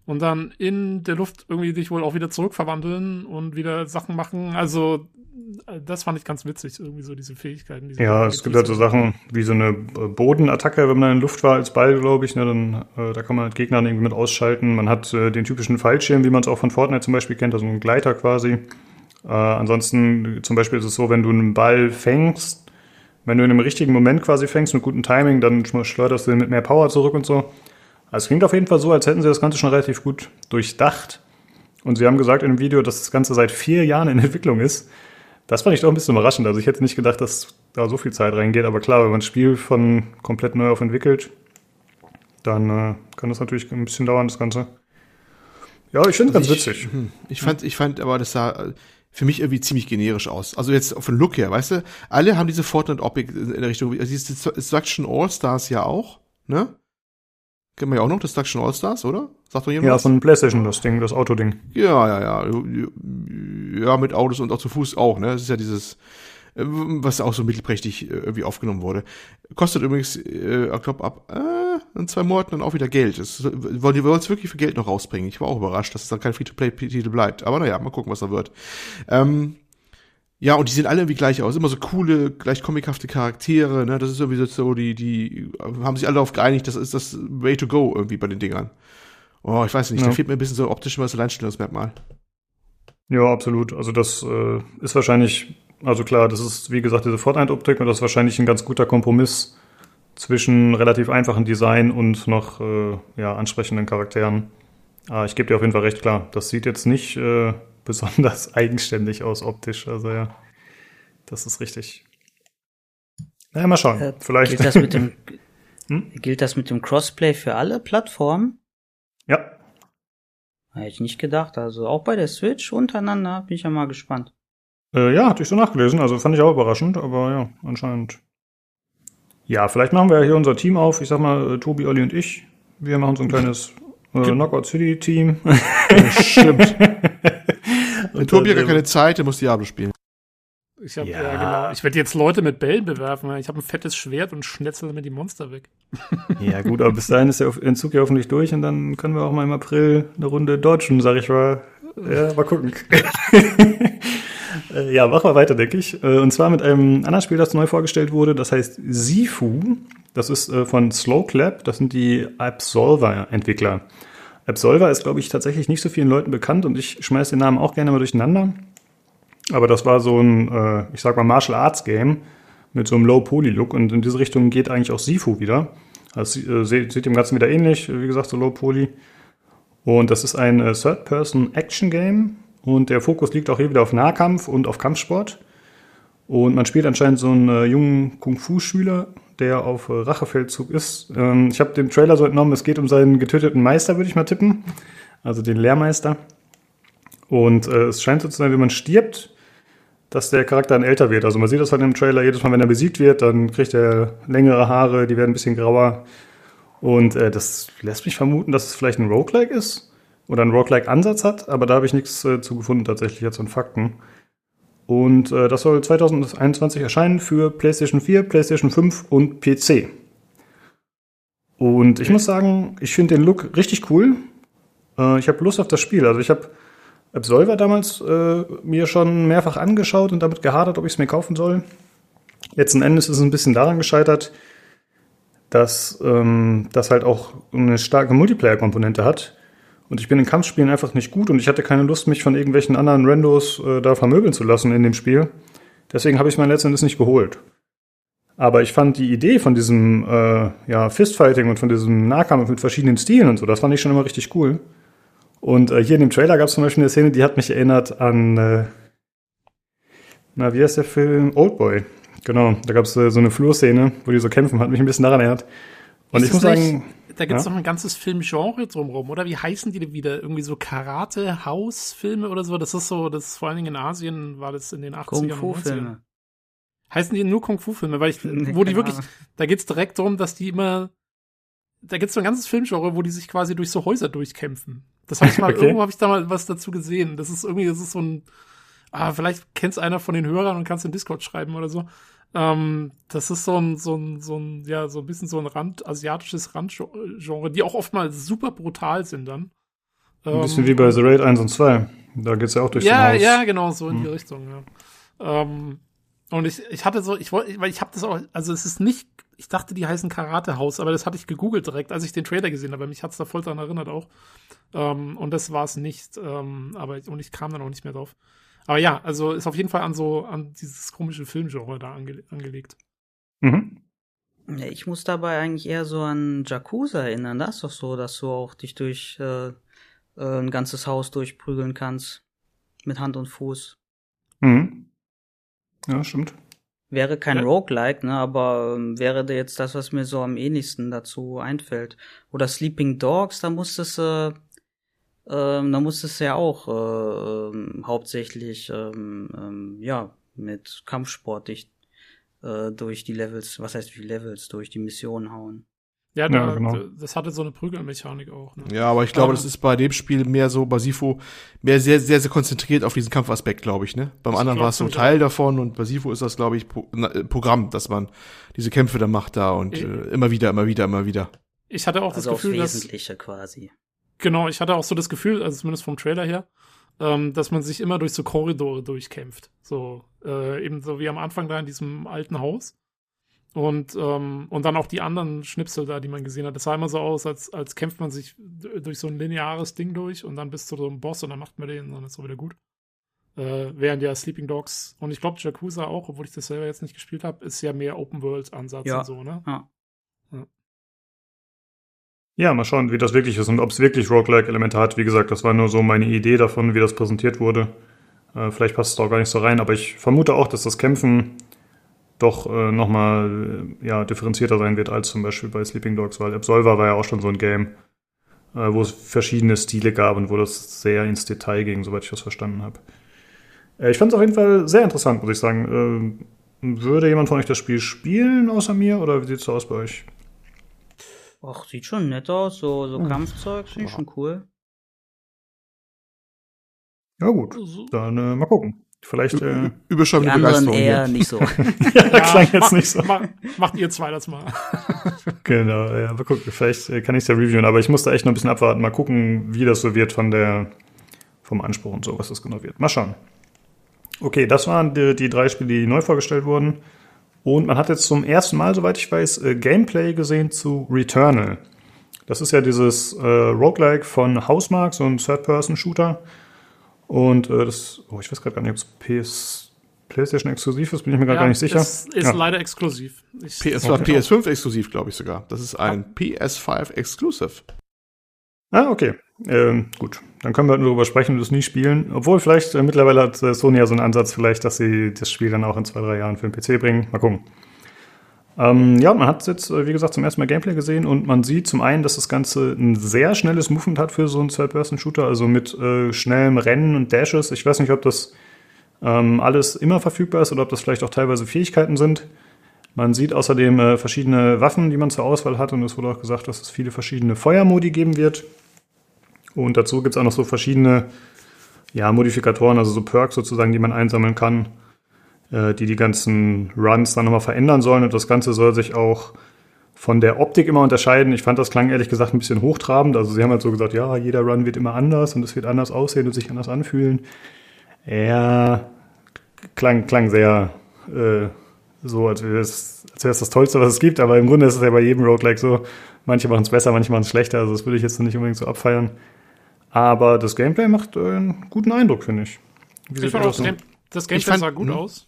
und dann in der Luft irgendwie dich wohl auch wieder zurückverwandeln und wieder Sachen machen. Also das fand ich ganz witzig, irgendwie so diese Fähigkeiten. Diese ja, es gibt halt so Sachen wie so eine Bodenattacke, wenn man in der Luft war als Ball, glaube ich. Ne, dann, äh, da kann man halt Gegner irgendwie mit ausschalten. Man hat äh, den typischen Fallschirm, wie man es auch von Fortnite zum Beispiel kennt, also ein Gleiter quasi. Äh, ansonsten zum Beispiel ist es so, wenn du einen Ball fängst, wenn du in einem richtigen Moment quasi fängst, mit gutem Timing, dann schleuderst du den mit mehr Power zurück und so. Also es klingt auf jeden Fall so, als hätten sie das Ganze schon relativ gut durchdacht. Und sie haben gesagt in dem Video, dass das Ganze seit vier Jahren in Entwicklung ist. Das fand ich doch ein bisschen überraschend. Also ich hätte nicht gedacht, dass da so viel Zeit reingeht. Aber klar, wenn man ein Spiel von komplett neu auf entwickelt, dann äh, kann das natürlich ein bisschen dauern, das Ganze. Ja, ich finde es also ganz witzig. Hm, ich fand, ich fand aber, das sah für mich irgendwie ziemlich generisch aus. Also jetzt von Look her, weißt du? Alle haben diese Fortnite-Optik in der Richtung, also dieses Destruction All-Stars ja auch, ne? Kennen wir ja auch noch, Destruction All-Stars, oder? Sagt doch jemand? Ja, von PlayStation, das Ding, das Autoding. Ja, ja, ja. Ja, mit Autos und auch zu Fuß auch, ne? Das ist ja dieses, äh, was auch so mittelprächtig äh, irgendwie aufgenommen wurde. Kostet übrigens, äh, ich glaube, ab äh, in zwei Monaten dann auch wieder Geld. Das, wollen die wollen es wirklich für Geld noch rausbringen. Ich war auch überrascht, dass es dann kein Free-to-Play-Titel bleibt. Aber naja, mal gucken, was da wird. Ähm, ja, und die sehen alle irgendwie gleich aus. Immer so coole, gleich comichafte Charaktere, ne? Das ist irgendwie so, die, die haben sich alle darauf geeinigt, das ist das Way to go irgendwie bei den Dingern. Oh, ich weiß nicht, ja. da fehlt mir ein bisschen so optisch was Alleinstellungsmerkmal. Ja, absolut. Also das äh, ist wahrscheinlich, also klar, das ist wie gesagt diese Fortnite-Optik und das ist wahrscheinlich ein ganz guter Kompromiss zwischen relativ einfachen Design und noch äh, ja, ansprechenden Charakteren. Aber ich gebe dir auf jeden Fall recht, klar. Das sieht jetzt nicht äh, besonders eigenständig aus optisch. Also ja, das ist richtig. Naja, mal schauen. Äh, Vielleicht. Gilt das, mit dem, hm? gilt das mit dem Crossplay für alle Plattformen? Ja. Hätte ich nicht gedacht. Also auch bei der Switch untereinander bin ich ja mal gespannt. Äh, ja, hatte ich so nachgelesen. Also fand ich auch überraschend, aber ja, anscheinend. Ja, vielleicht machen wir hier unser Team auf. Ich sag mal, äh, Tobi, Olli und ich. Wir machen so ein kleines äh, Knockout City Team. Stimmt. Und Tobi hat gar keine Zeit, der muss Diablo spielen. Ich hab, ja. ja genau. Ich werde jetzt Leute mit Bällen bewerfen. Ich habe ein fettes Schwert und schnetzel damit die Monster weg. Ja, gut, aber bis dahin ist der Entzug ja hoffentlich durch und dann können wir auch mal im April eine Runde dodgen, sag ich mal. Ja, mal gucken. Äh, ja, machen wir weiter, denke ich. Äh, und zwar mit einem anderen Spiel, das neu vorgestellt wurde. Das heißt Sifu. Das ist äh, von Slow Clap. Das sind die Absolver-Entwickler. Absolver ist, glaube ich, tatsächlich nicht so vielen Leuten bekannt und ich schmeiße den Namen auch gerne mal durcheinander. Aber das war so ein, äh, ich sag mal, Martial Arts Game mit so einem Low-Poly-Look und in diese Richtung geht eigentlich auch Sifu wieder. Also äh, sieht dem Ganzen wieder ähnlich, wie gesagt, so Low-Poly. Und das ist ein äh, Third-Person-Action-Game und der Fokus liegt auch hier wieder auf Nahkampf und auf Kampfsport. Und man spielt anscheinend so einen äh, jungen Kung-Fu-Schüler, der auf Rachefeldzug ist. Ähm, ich habe dem Trailer so entnommen, es geht um seinen getöteten Meister, würde ich mal tippen. Also den Lehrmeister. Und äh, es scheint so zu sein, wenn man stirbt, dass der Charakter dann älter wird. Also man sieht das halt im Trailer, jedes Mal, wenn er besiegt wird, dann kriegt er längere Haare, die werden ein bisschen grauer. Und äh, das lässt mich vermuten, dass es vielleicht ein Roguelike ist oder einen Roguelike-Ansatz hat, aber da habe ich nichts äh, zu gefunden tatsächlich jetzt an Fakten. Und äh, das soll 2021 erscheinen für PlayStation 4, PlayStation 5 und PC. Und ich muss sagen, ich finde den Look richtig cool. Äh, ich habe Lust auf das Spiel. Also ich habe Absolver damals äh, mir schon mehrfach angeschaut und damit gehadert, ob ich es mir kaufen soll. Letzten Endes ist es ein bisschen daran gescheitert, dass ähm, das halt auch eine starke Multiplayer-Komponente hat. Und ich bin in Kampfspielen einfach nicht gut und ich hatte keine Lust, mich von irgendwelchen anderen Randos äh, da vermöbeln zu lassen in dem Spiel. Deswegen habe ich mir letzten Endes nicht geholt. Aber ich fand die Idee von diesem äh, ja, Fistfighting und von diesem Nahkampf mit verschiedenen Stilen und so, das fand ich schon immer richtig cool. Und äh, hier in dem Trailer gab es zum Beispiel eine Szene, die hat mich erinnert an, äh, na, wie heißt der Film? Oldboy. Genau, da gab es äh, so eine Flurszene, wo die so kämpfen, hat mich ein bisschen daran erinnert. Und Ist ich muss nicht- sagen, Da gibt es Ja? noch ein ganzes Filmgenre drumherum, oder? Wie heißen die denn wieder? Irgendwie so Karate-Haus-Filme oder so? Das ist so, das ist vor allen Dingen in Asien war das in den 80ern und 90ern. Kung-Fu-Filme. Heißen die nur Kung-Fu-Filme? Weil ich, Nee, wo die wirklich, Ahnung. da geht's direkt darum, dass die immer, da gibt's so ein ganzes Filmgenre, wo die sich quasi durch so Häuser durchkämpfen. Das habe ich mal, Okay. irgendwo habe ich da mal was dazu gesehen. Das ist irgendwie, das ist so ein, ah, vielleicht kennst einer von den Hörern und kannst in Discord schreiben oder so. Ähm, das ist so ein, so ein, so ein, ja, so ein bisschen so ein Rand, asiatisches Randgenre, die auch oftmals super brutal sind dann. ein bisschen wie bei The Raid 1 und 2. Da geht's ja auch durch ja, ein Haus. ja, genau, so in die Hm. Richtung, ja. Ähm, und ich, ich hatte so, ich wollte, weil ich habe das auch, also es ist nicht, ich dachte, die heißen Karatehaus, aber das hatte ich gegoogelt direkt, als ich den Trailer gesehen habe. Mich hat's da voll dran erinnert auch. Ähm, und das war es nicht. Ähm, aber und ich kam dann auch nicht mehr drauf. Aber ja, also ist auf jeden Fall an so an dieses komische Filmgenre da ange angelegt. Mhm. Ja, Ich muss dabei eigentlich eher so an Yakuza erinnern. Das ist doch so, dass du auch dich durch äh, äh, ein ganzes Haus durchprügeln kannst. Mit Hand und Fuß. Mhm. Ja, stimmt. Wäre kein Ja. Roguelike, ne, aber ähm, wäre da jetzt das, was mir so am ähnlichsten dazu einfällt. Oder Sleeping Dogs, da musstest du, ähm, da musstest du ja auch äh, ähm, hauptsächlich, ähm, ähm, ja, mit Kampfsport dich äh, durch die Levels, was heißt wie Levels, durch die Missionen hauen. Ja, da, Ja, genau. das hatte so eine Prügelmechanik auch. Ne? Ja, aber ich glaube, Ähm. das ist bei dem Spiel mehr so, bei Sifo, mehr sehr, sehr, sehr konzentriert auf diesen Kampfaspekt, glaube ich, ne? Beim Ich anderen war es so ein Teil davon und bei Sifo ist das, glaube ich, Pro na, äh, Programm, dass man diese Kämpfe dann macht da und Ich- äh, immer wieder, immer wieder, immer wieder. Ich hatte auch Also das aufs Gefühl, dass Wesentliche quasi. Genau, ich hatte auch so das Gefühl, also zumindest vom Trailer her, ähm, dass man sich immer durch so Korridore durchkämpft. So, äh, eben so wie am Anfang da in diesem alten Haus. Und, ähm, und dann auch die anderen Schnipsel da, die man gesehen hat. Das sah immer so aus, als, als kämpft man sich durch so ein lineares Ding durch und dann bis zu so einem Boss und dann macht man den und dann ist so wieder gut. Äh, während ja Sleeping Dogs und ich glaube Yakuza auch, obwohl ich das selber jetzt nicht gespielt habe, ist ja mehr Open World Ansatz Ja. und so, ne? Ja. Ja, mal schauen, wie das wirklich ist und ob es wirklich Roguelike-Elemente hat. Wie gesagt, das war nur so meine Idee davon, wie das präsentiert wurde. Äh, vielleicht passt es auch gar nicht so rein, aber ich vermute auch, dass das Kämpfen doch äh, nochmal äh, ja, differenzierter sein wird als zum Beispiel bei Sleeping Dogs, weil Absolver war ja auch schon so ein Game, äh, wo es verschiedene Stile gab und wo das sehr ins Detail ging, soweit ich das verstanden habe. Äh, ich fand es auf jeden Fall sehr interessant, muss ich sagen. Äh, würde jemand von euch das Spiel spielen, außer mir, oder wie sieht es aus bei euch? Ach, sieht schon nett aus, so, so Hm. Kampfzeug, finde ich schon cool. Ja, gut, dann äh, mal gucken. Vielleicht, äh, Überschäumende Die anderen Begeisterung. eher hier. nicht so. ja, klang jetzt nicht so. Mach, macht ihr zwei das mal. Genau, ja, mal gucken. Vielleicht äh, kann ich es ja reviewen, aber ich muss da echt noch ein bisschen abwarten. Mal gucken, wie das so wird von der, vom Anspruch und so, was das genau wird. Mal schauen. Okay, das waren die, die drei Spiele, die neu vorgestellt wurden. Und man hat jetzt zum ersten Mal, soweit ich weiß, äh, Gameplay gesehen zu Returnal. Das ist ja dieses äh, Roguelike von Housemark, so ein Third-Person-Shooter. Und äh, das, oh, ich weiß gerade gar nicht, ob es PS, PlayStation exklusiv ist, bin ich mir gerade gar nicht sicher. Das ist Ja. leider exklusiv. Ich, PS war PS5 exklusiv, glaube ich sogar. Das ist ein PS5 Exclusive. Ah, okay. Ähm, gut, dann können wir halt nur darüber sprechen und es nie spielen. Obwohl, vielleicht äh, mittlerweile hat äh, Sony ja so einen Ansatz, vielleicht, dass sie das Spiel dann auch in zwei, drei Jahren für den PC bringen. Mal gucken. Ähm, ja, man hat jetzt, äh, wie gesagt, zum ersten Mal Gameplay gesehen und man sieht zum einen, dass das Ganze ein sehr schnelles Movement hat für so einen Third-Person-Shooter, also mit äh, schnellem Rennen und Dashes. Ich weiß nicht, ob das ähm, alles immer verfügbar ist oder ob das vielleicht auch teilweise Fähigkeiten sind. Man sieht außerdem äh, verschiedene Waffen, die man zur Auswahl hat und es wurde auch gesagt, dass es viele verschiedene Feuermodi geben wird. Und dazu gibt es auch noch so verschiedene ja, Modifikatoren, also so Perks sozusagen, die man einsammeln kann äh, die die ganzen Runs dann nochmal verändern sollen. Und das Ganze soll sich auch von der Optik immer unterscheiden. Ich fand das klang ehrlich gesagt ein bisschen hochtrabend. Also sie haben halt so gesagt, ja, jeder Run wird immer anders und es wird anders aussehen und sich anders anfühlen. Ja, klang, klang sehr äh, so, als wäre es es das Tollste, was es gibt. Aber im Grunde ist es ja bei jedem Roguelike so. Manche machen es besser, manche machen es schlechter. Also das würde ich jetzt nicht unbedingt so abfeiern. Aber das Gameplay macht äh, einen guten Eindruck, finde ich. Wie ich fand auch, das, Game das Gameplay sah gut hm? aus.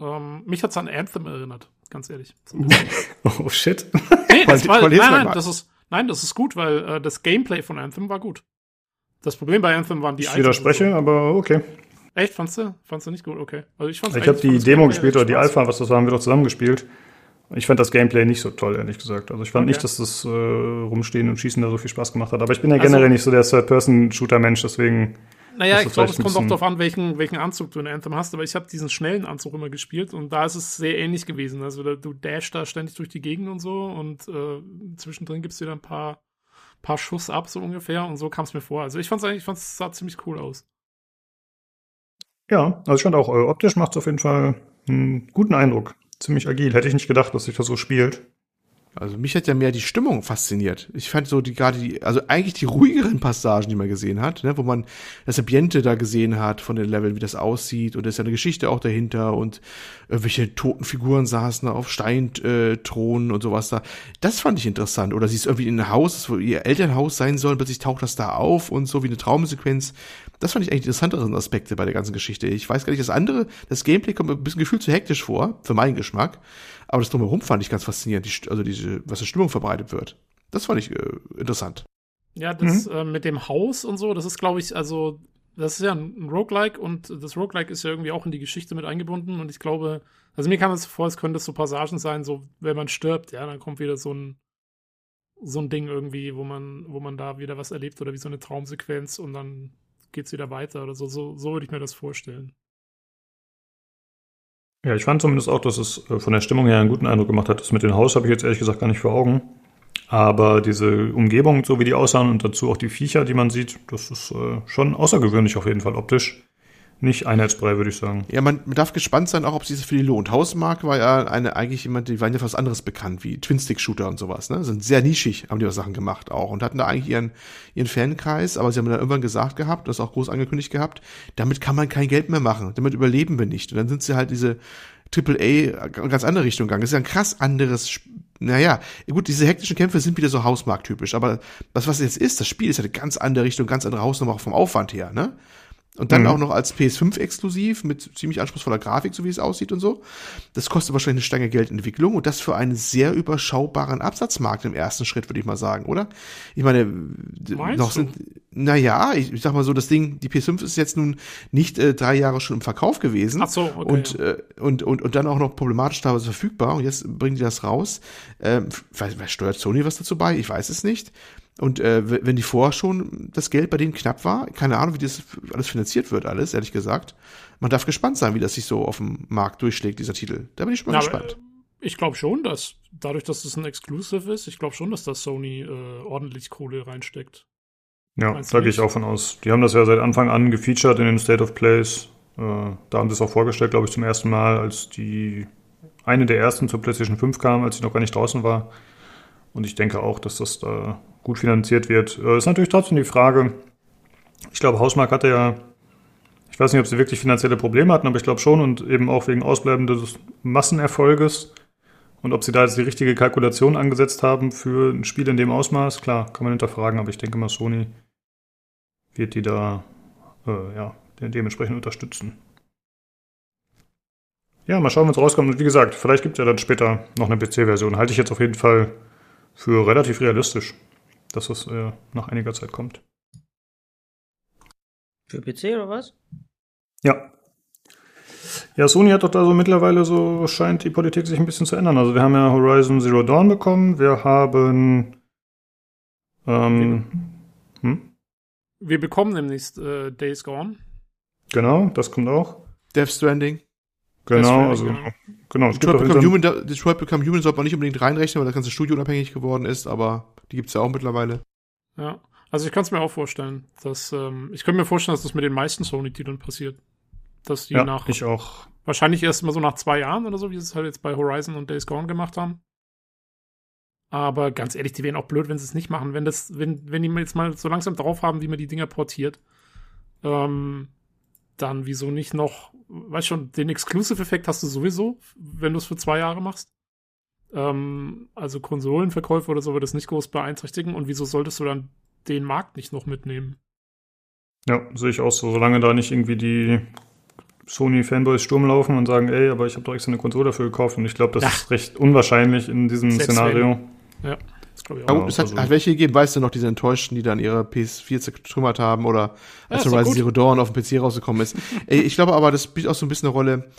Ähm, mich hat's an Anthem erinnert, ganz ehrlich. oh shit. Nee, das war, nein, nein, das ist, nein, das ist gut, weil äh, das Gameplay von Anthem war gut. Das Problem bei Anthem waren die Ich widerspreche, so. aber okay. Echt? Fandst du? Fandst du nicht gut? Okay. Also ich fand's Ich habe die Demo gespielt oder die Alpha, was das war, haben wir doch zusammen gespielt. Ich fand das Gameplay nicht so toll, ehrlich gesagt. Also ich fand okay. nicht, dass das äh, Rumstehen und Schießen da so viel Spaß gemacht hat. Aber ich bin ja also generell nicht so der Third-Person-Shooter-Mensch, deswegen naja, ich glaube, es kommt auch darauf an, welchen, welchen Anzug du in Anthem hast, aber ich habe diesen schnellen Anzug immer gespielt und da ist es sehr ähnlich gewesen. Also du dash da ständig durch die Gegend und so und äh, zwischendrin gibst du dir ein paar, paar Schuss ab, so ungefähr, und so kam es mir vor. Also ich fand es eigentlich, ich fand es sah ziemlich cool aus. Ja, also ich fand auch, äh, optisch macht es auf jeden Fall einen guten Eindruck. Ziemlich agil. Hätte ich nicht gedacht, dass sich das so spielt. Also mich hat ja mehr die Stimmung fasziniert. Ich fand so die gerade die, also eigentlich die ruhigeren Passagen, die man gesehen hat, ne, wo man das Ambiente da gesehen hat von den Leveln, wie das aussieht und da ist ja eine Geschichte auch dahinter und irgendwelche toten Figuren saßen da auf Steinthronen und sowas da. Das fand ich interessant. Oder sie ist irgendwie in ein Haus, wo ihr Elternhaus sein soll, plötzlich taucht das da auf und so wie eine Traumsequenz. Das fand ich eigentlich interessanteren Aspekte bei der ganzen Geschichte. Ich weiß gar nicht, das andere, das Gameplay kommt mir ein bisschen gefühlt zu hektisch vor, für meinen Geschmack. Aber das Drumherum fand ich ganz faszinierend, die, also diese, was für Stimmung verbreitet wird. Das fand ich äh, interessant. Ja, das mhm. äh, mit dem Haus und so, das ist, glaube ich, also, das ist ja ein Roguelike und das Roguelike ist ja irgendwie auch in die Geschichte mit eingebunden und ich glaube, also mir kam es vor, es könnte so Passagen sein, so, wenn man stirbt, ja, dann kommt wieder so ein, so ein Ding irgendwie, wo man, wo man da wieder was erlebt oder wie so eine Traumsequenz und dann geht's wieder weiter oder so. So, so würde ich mir das vorstellen. Ja, ich fand zumindest auch, dass es äh, von der Stimmung her einen guten Eindruck gemacht hat. Das mit dem Haus habe ich jetzt ehrlich gesagt gar nicht vor Augen. Aber diese Umgebung, so wie die aussahen und dazu auch die Viecher, die man sieht, das ist äh, schon außergewöhnlich auf jeden Fall optisch nicht einheitsbrei, würde ich sagen. Ja, man, darf gespannt sein, auch ob sich das für die lohnt. Hausmark war ja eine, eigentlich jemand, die waren ja was anderes bekannt, wie Twin-Stick-Shooter und sowas, ne? Sind sehr nischig, haben die auch Sachen gemacht auch und hatten da eigentlich ihren, ihren Fankreis, aber sie haben dann irgendwann gesagt gehabt, das auch groß angekündigt gehabt, damit kann man kein Geld mehr machen, damit überleben wir nicht. Und dann sind sie halt diese Triple A ganz andere Richtung gegangen. Das ist ja ein krass anderes, naja, gut, diese hektischen Kämpfe sind wieder so hausmarkttypisch, aber das, was jetzt ist, das Spiel ist ja eine ganz andere Richtung, ganz andere Hausnummer auch vom Aufwand her, ne? Und dann mhm. auch noch als PS5 exklusiv mit ziemlich anspruchsvoller Grafik, so wie es aussieht und so. Das kostet wahrscheinlich eine Stange Geldentwicklung und das für einen sehr überschaubaren Absatzmarkt im ersten Schritt, würde ich mal sagen, oder? Ich meine, Meinst noch sind, naja, ich, ich sag mal so, das Ding, die PS5 ist jetzt nun nicht äh, drei Jahre schon im Verkauf gewesen. Ach so, okay. Und, äh, und, und, und dann auch noch problematisch teilweise verfügbar und jetzt bringen die das raus. Ähm, steuert Sony was dazu bei? Ich weiß es nicht. Und äh, wenn die vorher schon das Geld bei denen knapp war, keine Ahnung, wie das alles finanziert wird, alles, ehrlich gesagt. Man darf gespannt sein, wie das sich so auf dem Markt durchschlägt, dieser Titel. Da bin ich schon mal gespannt. Aber, äh, ich glaube schon, dass dadurch, dass es ein Exclusive ist, ich glaube schon, dass da Sony äh, ordentlich Kohle reinsteckt. Ja, da gehe ich auch von aus. Die haben das ja seit Anfang an gefeatured in den State of Plays. Äh, da haben sie es auch vorgestellt, glaube ich, zum ersten Mal, als die eine der ersten zur PlayStation 5 kam, als sie noch gar nicht draußen war. Und ich denke auch, dass das da gut finanziert wird. Äh, ist natürlich trotzdem die Frage, ich glaube, Hausmark hatte ja, ich weiß nicht, ob sie wirklich finanzielle Probleme hatten, aber ich glaube schon und eben auch wegen ausbleibendes Massenerfolges. Und ob sie da jetzt die richtige Kalkulation angesetzt haben für ein Spiel in dem Ausmaß, klar, kann man hinterfragen, aber ich denke mal, Sony wird die da äh, ja, dementsprechend unterstützen. Ja, mal schauen, es rauskommt. Und wie gesagt, vielleicht gibt es ja dann später noch eine PC-Version. Halte ich jetzt auf jeden Fall für relativ realistisch, dass es äh, nach einiger Zeit kommt. Für PC oder was? Ja. Ja, Sony hat doch da so mittlerweile so, scheint die Politik sich ein bisschen zu ändern. Also wir haben ja Horizon Zero Dawn bekommen, wir haben ähm, hm? Wir bekommen demnächst äh, Days Gone. Genau, das kommt auch. Death Stranding. Genau, also genau. genau. Detroit Become, Human, Detroit Become Human sollte man nicht unbedingt reinrechnen, weil das ganze Studio unabhängig geworden ist, aber die gibt's ja auch mittlerweile. Ja. Also ich kann es mir auch vorstellen, dass ähm, ich könnte mir vorstellen, dass das mit den meisten Sony-Titeln passiert. Dass die ja, nach ich auch. wahrscheinlich erst mal so nach zwei Jahren oder so, wie sie es halt jetzt bei Horizon und Days Gone gemacht haben. Aber ganz ehrlich, die wären auch blöd, wenn sie es nicht machen. Wenn das, wenn, wenn die jetzt mal so langsam drauf haben, wie man die Dinger portiert, ähm, dann wieso nicht noch, weißt schon, den Exclusive-Effekt hast du sowieso, wenn du es für zwei Jahre machst. Ähm, also Konsolenverkäufe oder so wird es nicht groß beeinträchtigen. Und wieso solltest du dann den Markt nicht noch mitnehmen? Ja, sehe ich auch so. Solange da nicht irgendwie die Sony-Fanboys Sturm laufen und sagen, ey, aber ich habe doch extra eine Konsole dafür gekauft. Und ich glaube, das Ja. ist recht unwahrscheinlich in diesem Selbst Szenario. Ja, das glaube ich Ja, auch. gut, es hat, also- hat welche gegeben, weißt du noch, diese Enttäuschten, die dann ihre PS4 zertrümmert haben oder als doch Horizon. Zero Dawn auf dem PC rausgekommen ist. Ey, ich glaube aber, das spielt auch so ein bisschen eine Rolle.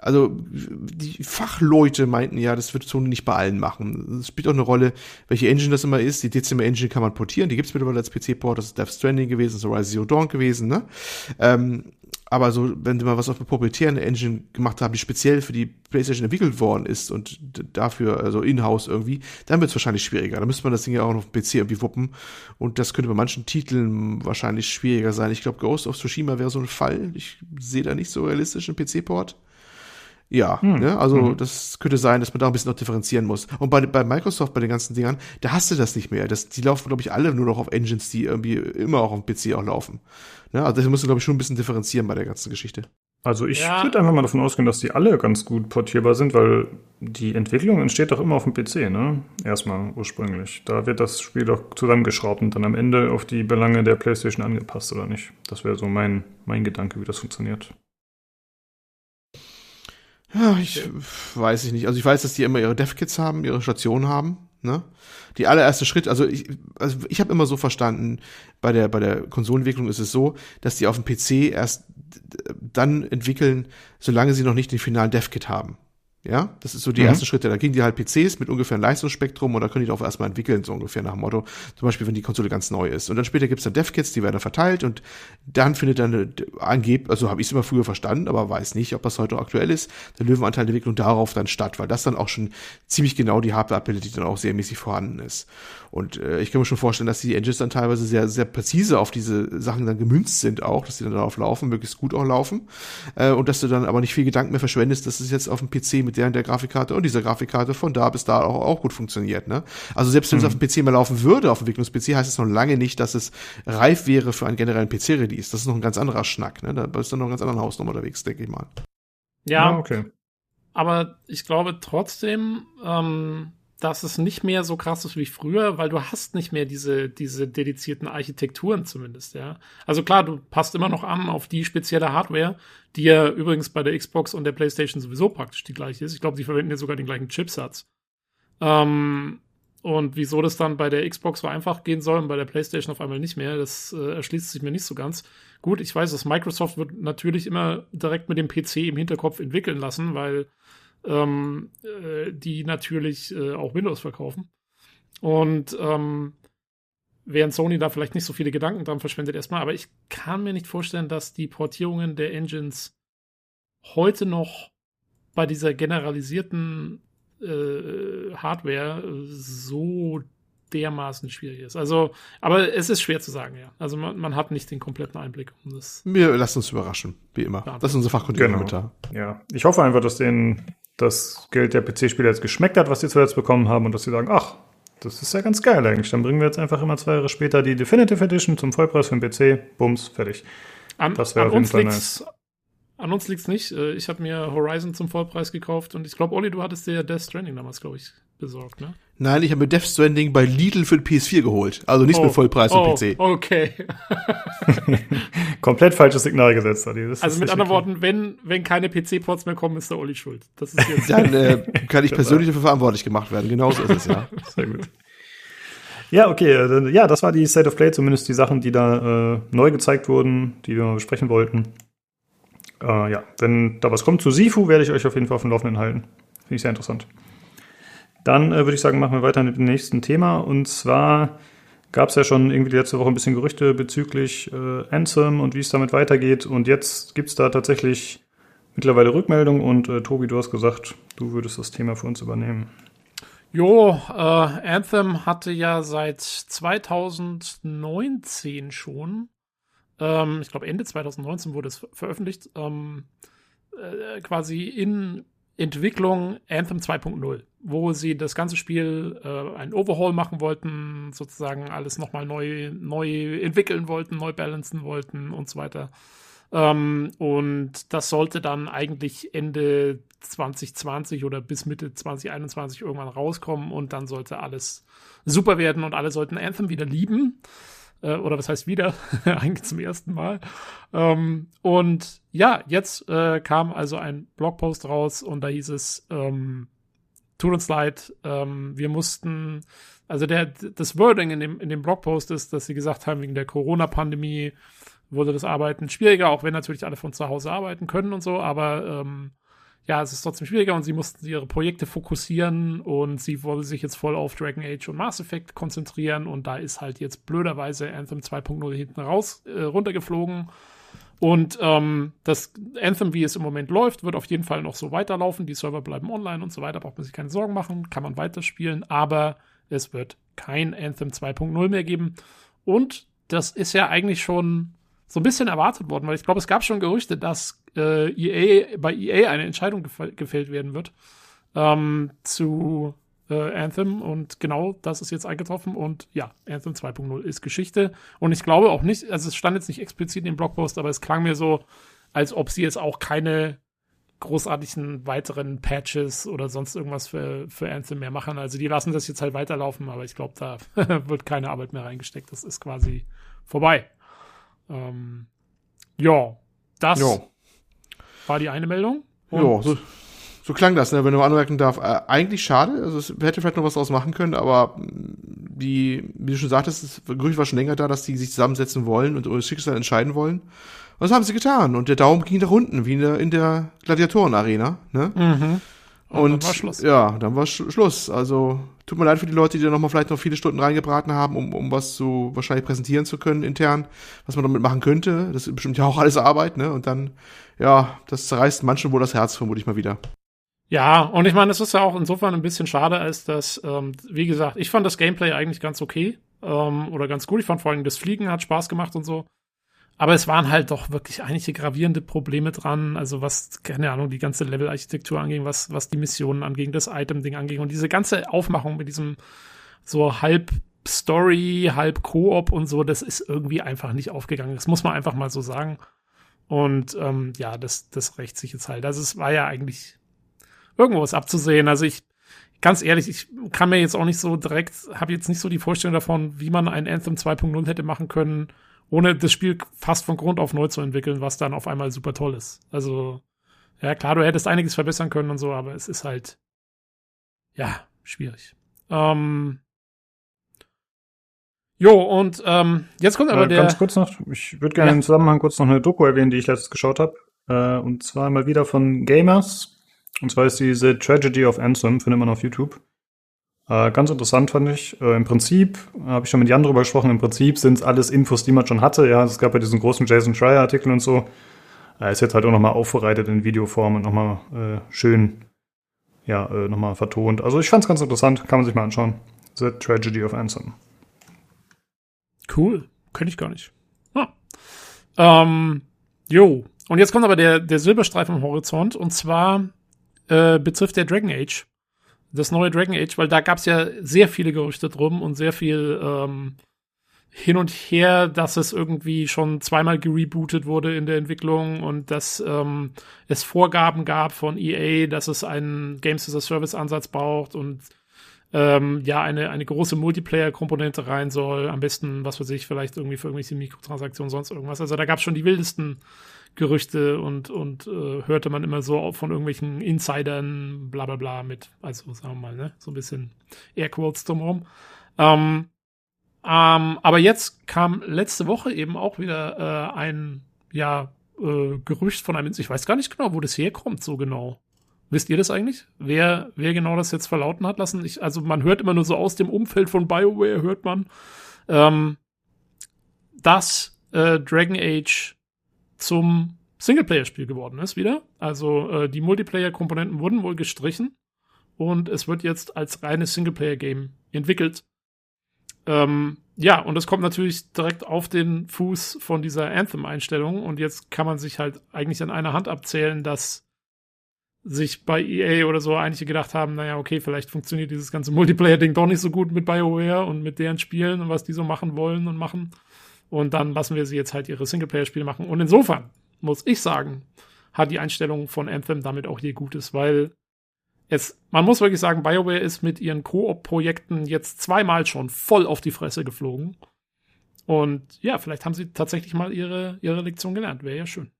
Also, die Fachleute meinten ja, das wird Sony nicht bei allen machen. Es spielt auch eine Rolle, welche Engine das immer ist. Die Decima Engine kann man portieren, die gibt's mittlerweile als PC-Port, das ist Death Stranding gewesen, das ist Horizon Zero Dawn gewesen, ne? Ähm, aber so, wenn die mal was auf einer proprietären Engine gemacht haben, die speziell für die PlayStation entwickelt worden ist und dafür, also in-house irgendwie, dann wird es wahrscheinlich schwieriger. Da müsste man das Ding ja auch noch auf dem PC irgendwie wuppen. Und das könnte bei manchen Titeln wahrscheinlich schwieriger sein. Ich glaube, Ghost of Tsushima wäre so ein Fall. Ich sehe da nicht so realistisch einen PC-Port. Ja, Hm. ne? also Hm. das könnte sein, dass man da ein bisschen noch differenzieren muss. Und bei, bei Microsoft, bei den ganzen Dingern, da hast du das nicht mehr. Das, die laufen, glaube ich, alle nur noch auf Engines, die irgendwie immer auch auf dem PC auch laufen. Ne? Also da musst du, glaube ich, schon ein bisschen differenzieren bei der ganzen Geschichte. Also ich Ja. würde einfach mal davon ausgehen, dass die alle ganz gut portierbar sind, weil die Entwicklung entsteht doch immer auf dem PC, ne? Erstmal ursprünglich. Da wird das Spiel doch zusammengeschraubt und dann am Ende auf die Belange der PlayStation angepasst, oder nicht? Das wäre so mein, mein Gedanke, wie das funktioniert. Ja, ich weiß ich nicht. Also ich weiß, dass die immer ihre Dev-Kits haben, ihre Stationen haben. Ne? Die allererste Schritt, also ich, also ich habe immer so verstanden, bei der bei der Konsolenentwicklung ist es so, dass die auf dem PC erst d- dann entwickeln, solange sie noch nicht den finalen Dev-Kit haben. Ja, das ist so die Mhm. ersten Schritte. Da kriegen die halt PCs mit ungefähr einem Leistungsspektrum und da können die darauf erstmal entwickeln, so ungefähr nach dem Motto. Zum Beispiel, wenn die Konsole ganz neu ist. Und dann später gibt's dann Dev-Kits, die werden dann verteilt und dann findet dann eine, angeb, also habe ich es immer früher verstanden, aber weiß nicht, ob das heute aktuell ist, der Löwenanteil der Entwicklung darauf dann statt, weil das dann auch schon ziemlich genau die Hardware abbildet, die dann auch sehr mäßig vorhanden ist. Und äh, ich kann mir schon vorstellen, dass die Engines dann teilweise sehr, sehr präzise auf diese Sachen dann gemünzt sind auch, dass die dann darauf laufen, möglichst gut auch laufen. Äh, und dass du dann aber nicht viel Gedanken mehr verschwendest, dass es jetzt auf dem PC mit der und der Grafikkarte und dieser Grafikkarte von da bis da auch, auch gut funktioniert. Ne? Also selbst wenn es auf dem PC mal laufen würde, auf dem Entwicklungs-PC, heißt es noch lange nicht, dass es reif wäre für einen generellen PC-Release. Das ist noch ein ganz anderer Schnack. Ne? Da bist du noch einen ganz anderen Hausnummer unterwegs, denke ich mal. Ja, okay. aber ich glaube trotzdem, ähm, dass es nicht mehr so krass ist wie früher, weil du hast nicht mehr diese, diese dedizierten Architekturen zumindest, ja. Also klar, du passt immer noch an auf die spezielle Hardware, die ja übrigens bei der Xbox und der PlayStation sowieso praktisch die gleiche ist. Ich glaube, die verwenden ja sogar den gleichen Chipsatz. Ähm, und wieso das dann bei der Xbox so einfach gehen soll und bei der PlayStation auf einmal nicht mehr, das äh, erschließt sich mir nicht so ganz. Gut, ich weiß, dass Microsoft wird natürlich immer direkt mit dem PC im Hinterkopf entwickeln lassen, weil ähm, äh, die natürlich äh, auch Windows verkaufen. Und ähm, während Sony da vielleicht nicht so viele Gedanken dran verschwendet erstmal, aber ich kann mir nicht vorstellen, dass die Portierungen der Engines heute noch bei dieser generalisierten äh, Hardware so dermaßen schwierig ist. Also, aber es ist schwer zu sagen, ja. Also man, man hat nicht den kompletten Einblick. Um das Wir lassen uns überraschen, wie immer. Das ist unser fachkundiger Genau. Kommentar. Ja, ich hoffe einfach, dass denen das Geld der PC-Spieler jetzt geschmeckt hat, was sie zuletzt bekommen haben und dass sie sagen, ach, das ist ja ganz geil eigentlich. Dann bringen wir jetzt einfach immer zwei Jahre später die Definitive Edition zum Vollpreis für den PC. Bums, fertig. An, Das wär an auf jeden uns Fall an uns liegt's nicht. Äh, Ich habe mir Horizon zum Vollpreis gekauft und ich glaube, Olli, du hattest dir ja Death Stranding damals, glaube ich, besorgt, ne? Nein, ich habe mir Death Stranding bei Lidl für den PS4 geholt. Also nicht mit Vollpreis oh, für PC. Okay. Komplett falsches Signal gesetzt, Adi. Das Also ist mit anderen. Worten, wenn, wenn keine PC-Ports mehr kommen, ist der Olli schuld. Das ist jetzt. Dann äh, kann ich persönlich dafür verantwortlich gemacht werden. Genauso ist es, ja. Sehr gut. Ja, okay. äh, Ja, das war die State of Play, zumindest die Sachen, die da äh, neu gezeigt wurden, die wir mal besprechen wollten. Äh, ja, wenn da was kommt zu Sifu, werde ich euch auf jeden Fall auf dem Laufenden halten. Finde ich sehr interessant. Dann äh, würde ich sagen, machen wir weiter mit dem nächsten Thema. Und zwar gab es ja schon irgendwie letzte Woche ein bisschen Gerüchte bezüglich äh, Anthem und wie es damit weitergeht. Und jetzt gibt es da tatsächlich mittlerweile Rückmeldungen. Und äh, Tobi, du hast gesagt, du würdest das Thema für uns übernehmen. Jo, äh, Anthem hatte ja seit 2019 schon, ähm, ich glaube Ende 2019 wurde es veröffentlicht, ähm, äh, quasi in Entwicklung Anthem 2.0, wo sie das ganze Spiel äh, ein Overhaul machen wollten, sozusagen alles nochmal neu, neu entwickeln wollten, neu balancen wollten und so weiter. Ähm, und das sollte dann eigentlich Ende 2020 oder bis Mitte 2021 irgendwann rauskommen und dann sollte alles super werden und alle sollten Anthem wieder lieben. Äh, oder was heißt wieder? eigentlich zum ersten Mal. Ähm, und ja, jetzt äh, kam also ein Blogpost raus und da hieß es, ähm, tut uns leid, ähm, wir mussten, also der, das Wording in dem, in dem Blogpost ist, dass sie gesagt haben, wegen der Corona-Pandemie wurde das Arbeiten schwieriger, auch wenn natürlich alle von zu Hause arbeiten können und so, aber ähm, ja, es ist trotzdem schwieriger und sie mussten ihre Projekte fokussieren und sie wollen sich jetzt voll auf Dragon Age und Mass Effect konzentrieren und da ist halt jetzt blöderweise Anthem 2.0 hinten raus äh, runtergeflogen. Und ähm, das Anthem, wie es im Moment läuft, wird auf jeden Fall noch so weiterlaufen. Die Server bleiben online und so weiter, braucht man sich keine Sorgen machen, kann man weiterspielen, aber es wird kein Anthem 2.0 mehr geben. Und das ist ja eigentlich schon so ein bisschen erwartet worden, weil ich glaube, es gab schon Gerüchte, dass äh, EA, bei EA eine Entscheidung gef gefällt werden wird ähm, zu äh, Anthem und genau das ist jetzt eingetroffen und ja, Anthem 2.0 ist Geschichte und ich glaube auch nicht, also es stand jetzt nicht explizit in dem Blogpost, aber es klang mir so, als ob sie jetzt auch keine großartigen weiteren Patches oder sonst irgendwas für, für Anthem mehr machen. Also die lassen das jetzt halt weiterlaufen, aber ich glaube, da wird keine Arbeit mehr reingesteckt. Das ist quasi vorbei. Ähm, ja, das Jo. war die eine Meldung. Ja, so, so klang das, ne, wenn man anmerken darf. Äh, eigentlich schade, also es hätte vielleicht noch was draus machen können, aber mh, die, wie du schon sagtest, das Gerücht war schon länger da, dass die sich zusammensetzen wollen und über das Schicksal entscheiden wollen. Und das haben sie getan. Und der Daumen ging nach unten, wie in der, in der Gladiatoren-Arena. Ne? Mhm. Und Und, dann war Schluss. ja, dann war Sch Schluss. Also tut mir leid für die Leute, die da nochmal vielleicht noch viele Stunden reingebraten haben, um, um was so wahrscheinlich präsentieren zu können intern, was man damit machen könnte. Das ist bestimmt ja auch alles Arbeit, ne? Und dann, ja, das zerreißt manchen wohl das Herz, vermute ich mal wieder. Ja, und ich meine, es ist ja auch insofern ein bisschen schade, als dass, ähm, wie gesagt, ich fand das Gameplay eigentlich ganz okay ähm, oder ganz gut. Ich fand vor allem das Fliegen hat Spaß gemacht und so. Aber es waren halt doch wirklich einige gravierende Probleme dran, also was, keine Ahnung, die ganze Level-Architektur anging, was, was die Missionen anging, das Item-Ding anging und diese ganze Aufmachung mit diesem so halb Story, halb Koop und so, das ist irgendwie einfach nicht aufgegangen. Das muss man einfach mal so sagen. Und ähm, ja, das, das rächt sich jetzt halt. Also es war ja eigentlich irgendwo was abzusehen. Also ich, ganz ehrlich, ich kann mir jetzt auch nicht so direkt, habe jetzt nicht so die Vorstellung davon, wie man ein Anthem 2.0 hätte machen können, ohne das Spiel fast von Grund auf neu zu entwickeln, was dann auf einmal super toll ist. Also, ja klar, du hättest einiges verbessern können und so, aber es ist halt, ja, schwierig. Ähm, jo, und ähm, jetzt kommt aber Äh, der. ganz kurz noch, ich würde gerne Ja. im Zusammenhang kurz noch eine Doku erwähnen, die ich letztens geschaut habe. Äh, und zwar mal wieder von Gamers. Und zwar ist diese Tragedy of Anthem, findet man auf YouTube. Äh, ganz interessant fand ich. Äh, Im Prinzip, habe ich schon mit Jan drüber gesprochen, im Prinzip sind es alles Infos, die man schon hatte. Ja, es gab ja diesen großen Jason Schreier-Artikel und so. Äh, ist jetzt halt auch nochmal aufbereitet in Videoform und nochmal äh, schön, ja, äh, nochmal vertont. Also ich fand es ganz interessant, kann man sich mal anschauen. The Tragedy of Anthem. Cool. Könnte ich gar nicht. Ah. Ähm, jo. Und jetzt kommt aber der, der Silberstreifen am Horizont. Und zwar äh, betrifft der Dragon Age. Das neue Dragon Age, weil da gab es ja sehr viele Gerüchte drum und sehr viel ähm, hin und her, dass es irgendwie schon zweimal gerebootet wurde in der Entwicklung und dass ähm, es Vorgaben gab von EA, dass es einen Games as a Service Ansatz braucht und ähm, ja, eine, eine große Multiplayer-Komponente rein soll. Am besten, was weiß ich, vielleicht irgendwie für irgendwelche Mikrotransaktionen, sonst irgendwas. Also da gab es schon die wildesten Gerüchte und, und äh, hörte man immer so von irgendwelchen Insidern, bla bla bla mit, also sagen wir mal, ne, so ein bisschen Airquotes drumherum. Ähm, ähm, aber jetzt kam letzte Woche eben auch wieder äh, ein, ja, äh, Gerücht von einem, ich weiß gar nicht genau, wo das herkommt, so genau. Wisst ihr das eigentlich? Wer, wer genau das jetzt verlauten hat lassen? Ich, also man hört immer nur so aus dem Umfeld von BioWare, hört man, ähm, dass äh, Dragon Age zum Singleplayer-Spiel geworden ist wieder. Also äh, die Multiplayer-Komponenten wurden wohl gestrichen und es wird jetzt als reines Singleplayer-Game entwickelt. Ähm, ja, und das kommt natürlich direkt auf den Fuß von dieser Anthem-Einstellung und jetzt kann man sich halt eigentlich an einer Hand abzählen, dass sich bei EA oder so einige gedacht haben, naja, okay, vielleicht funktioniert dieses ganze Multiplayer-Ding doch nicht so gut mit BioWare und mit deren Spielen und was die so machen wollen und machen. Und dann lassen wir sie jetzt halt ihre Singleplayer-Spiele machen. Und insofern muss ich sagen, hat die Einstellung von Anthem damit auch je Gutes, weil es, man muss wirklich sagen, BioWare ist mit ihren Koop-Projekten jetzt zweimal schon voll auf die Fresse geflogen. Und ja, vielleicht haben sie tatsächlich mal ihre, ihre Lektion gelernt. Wäre ja schön.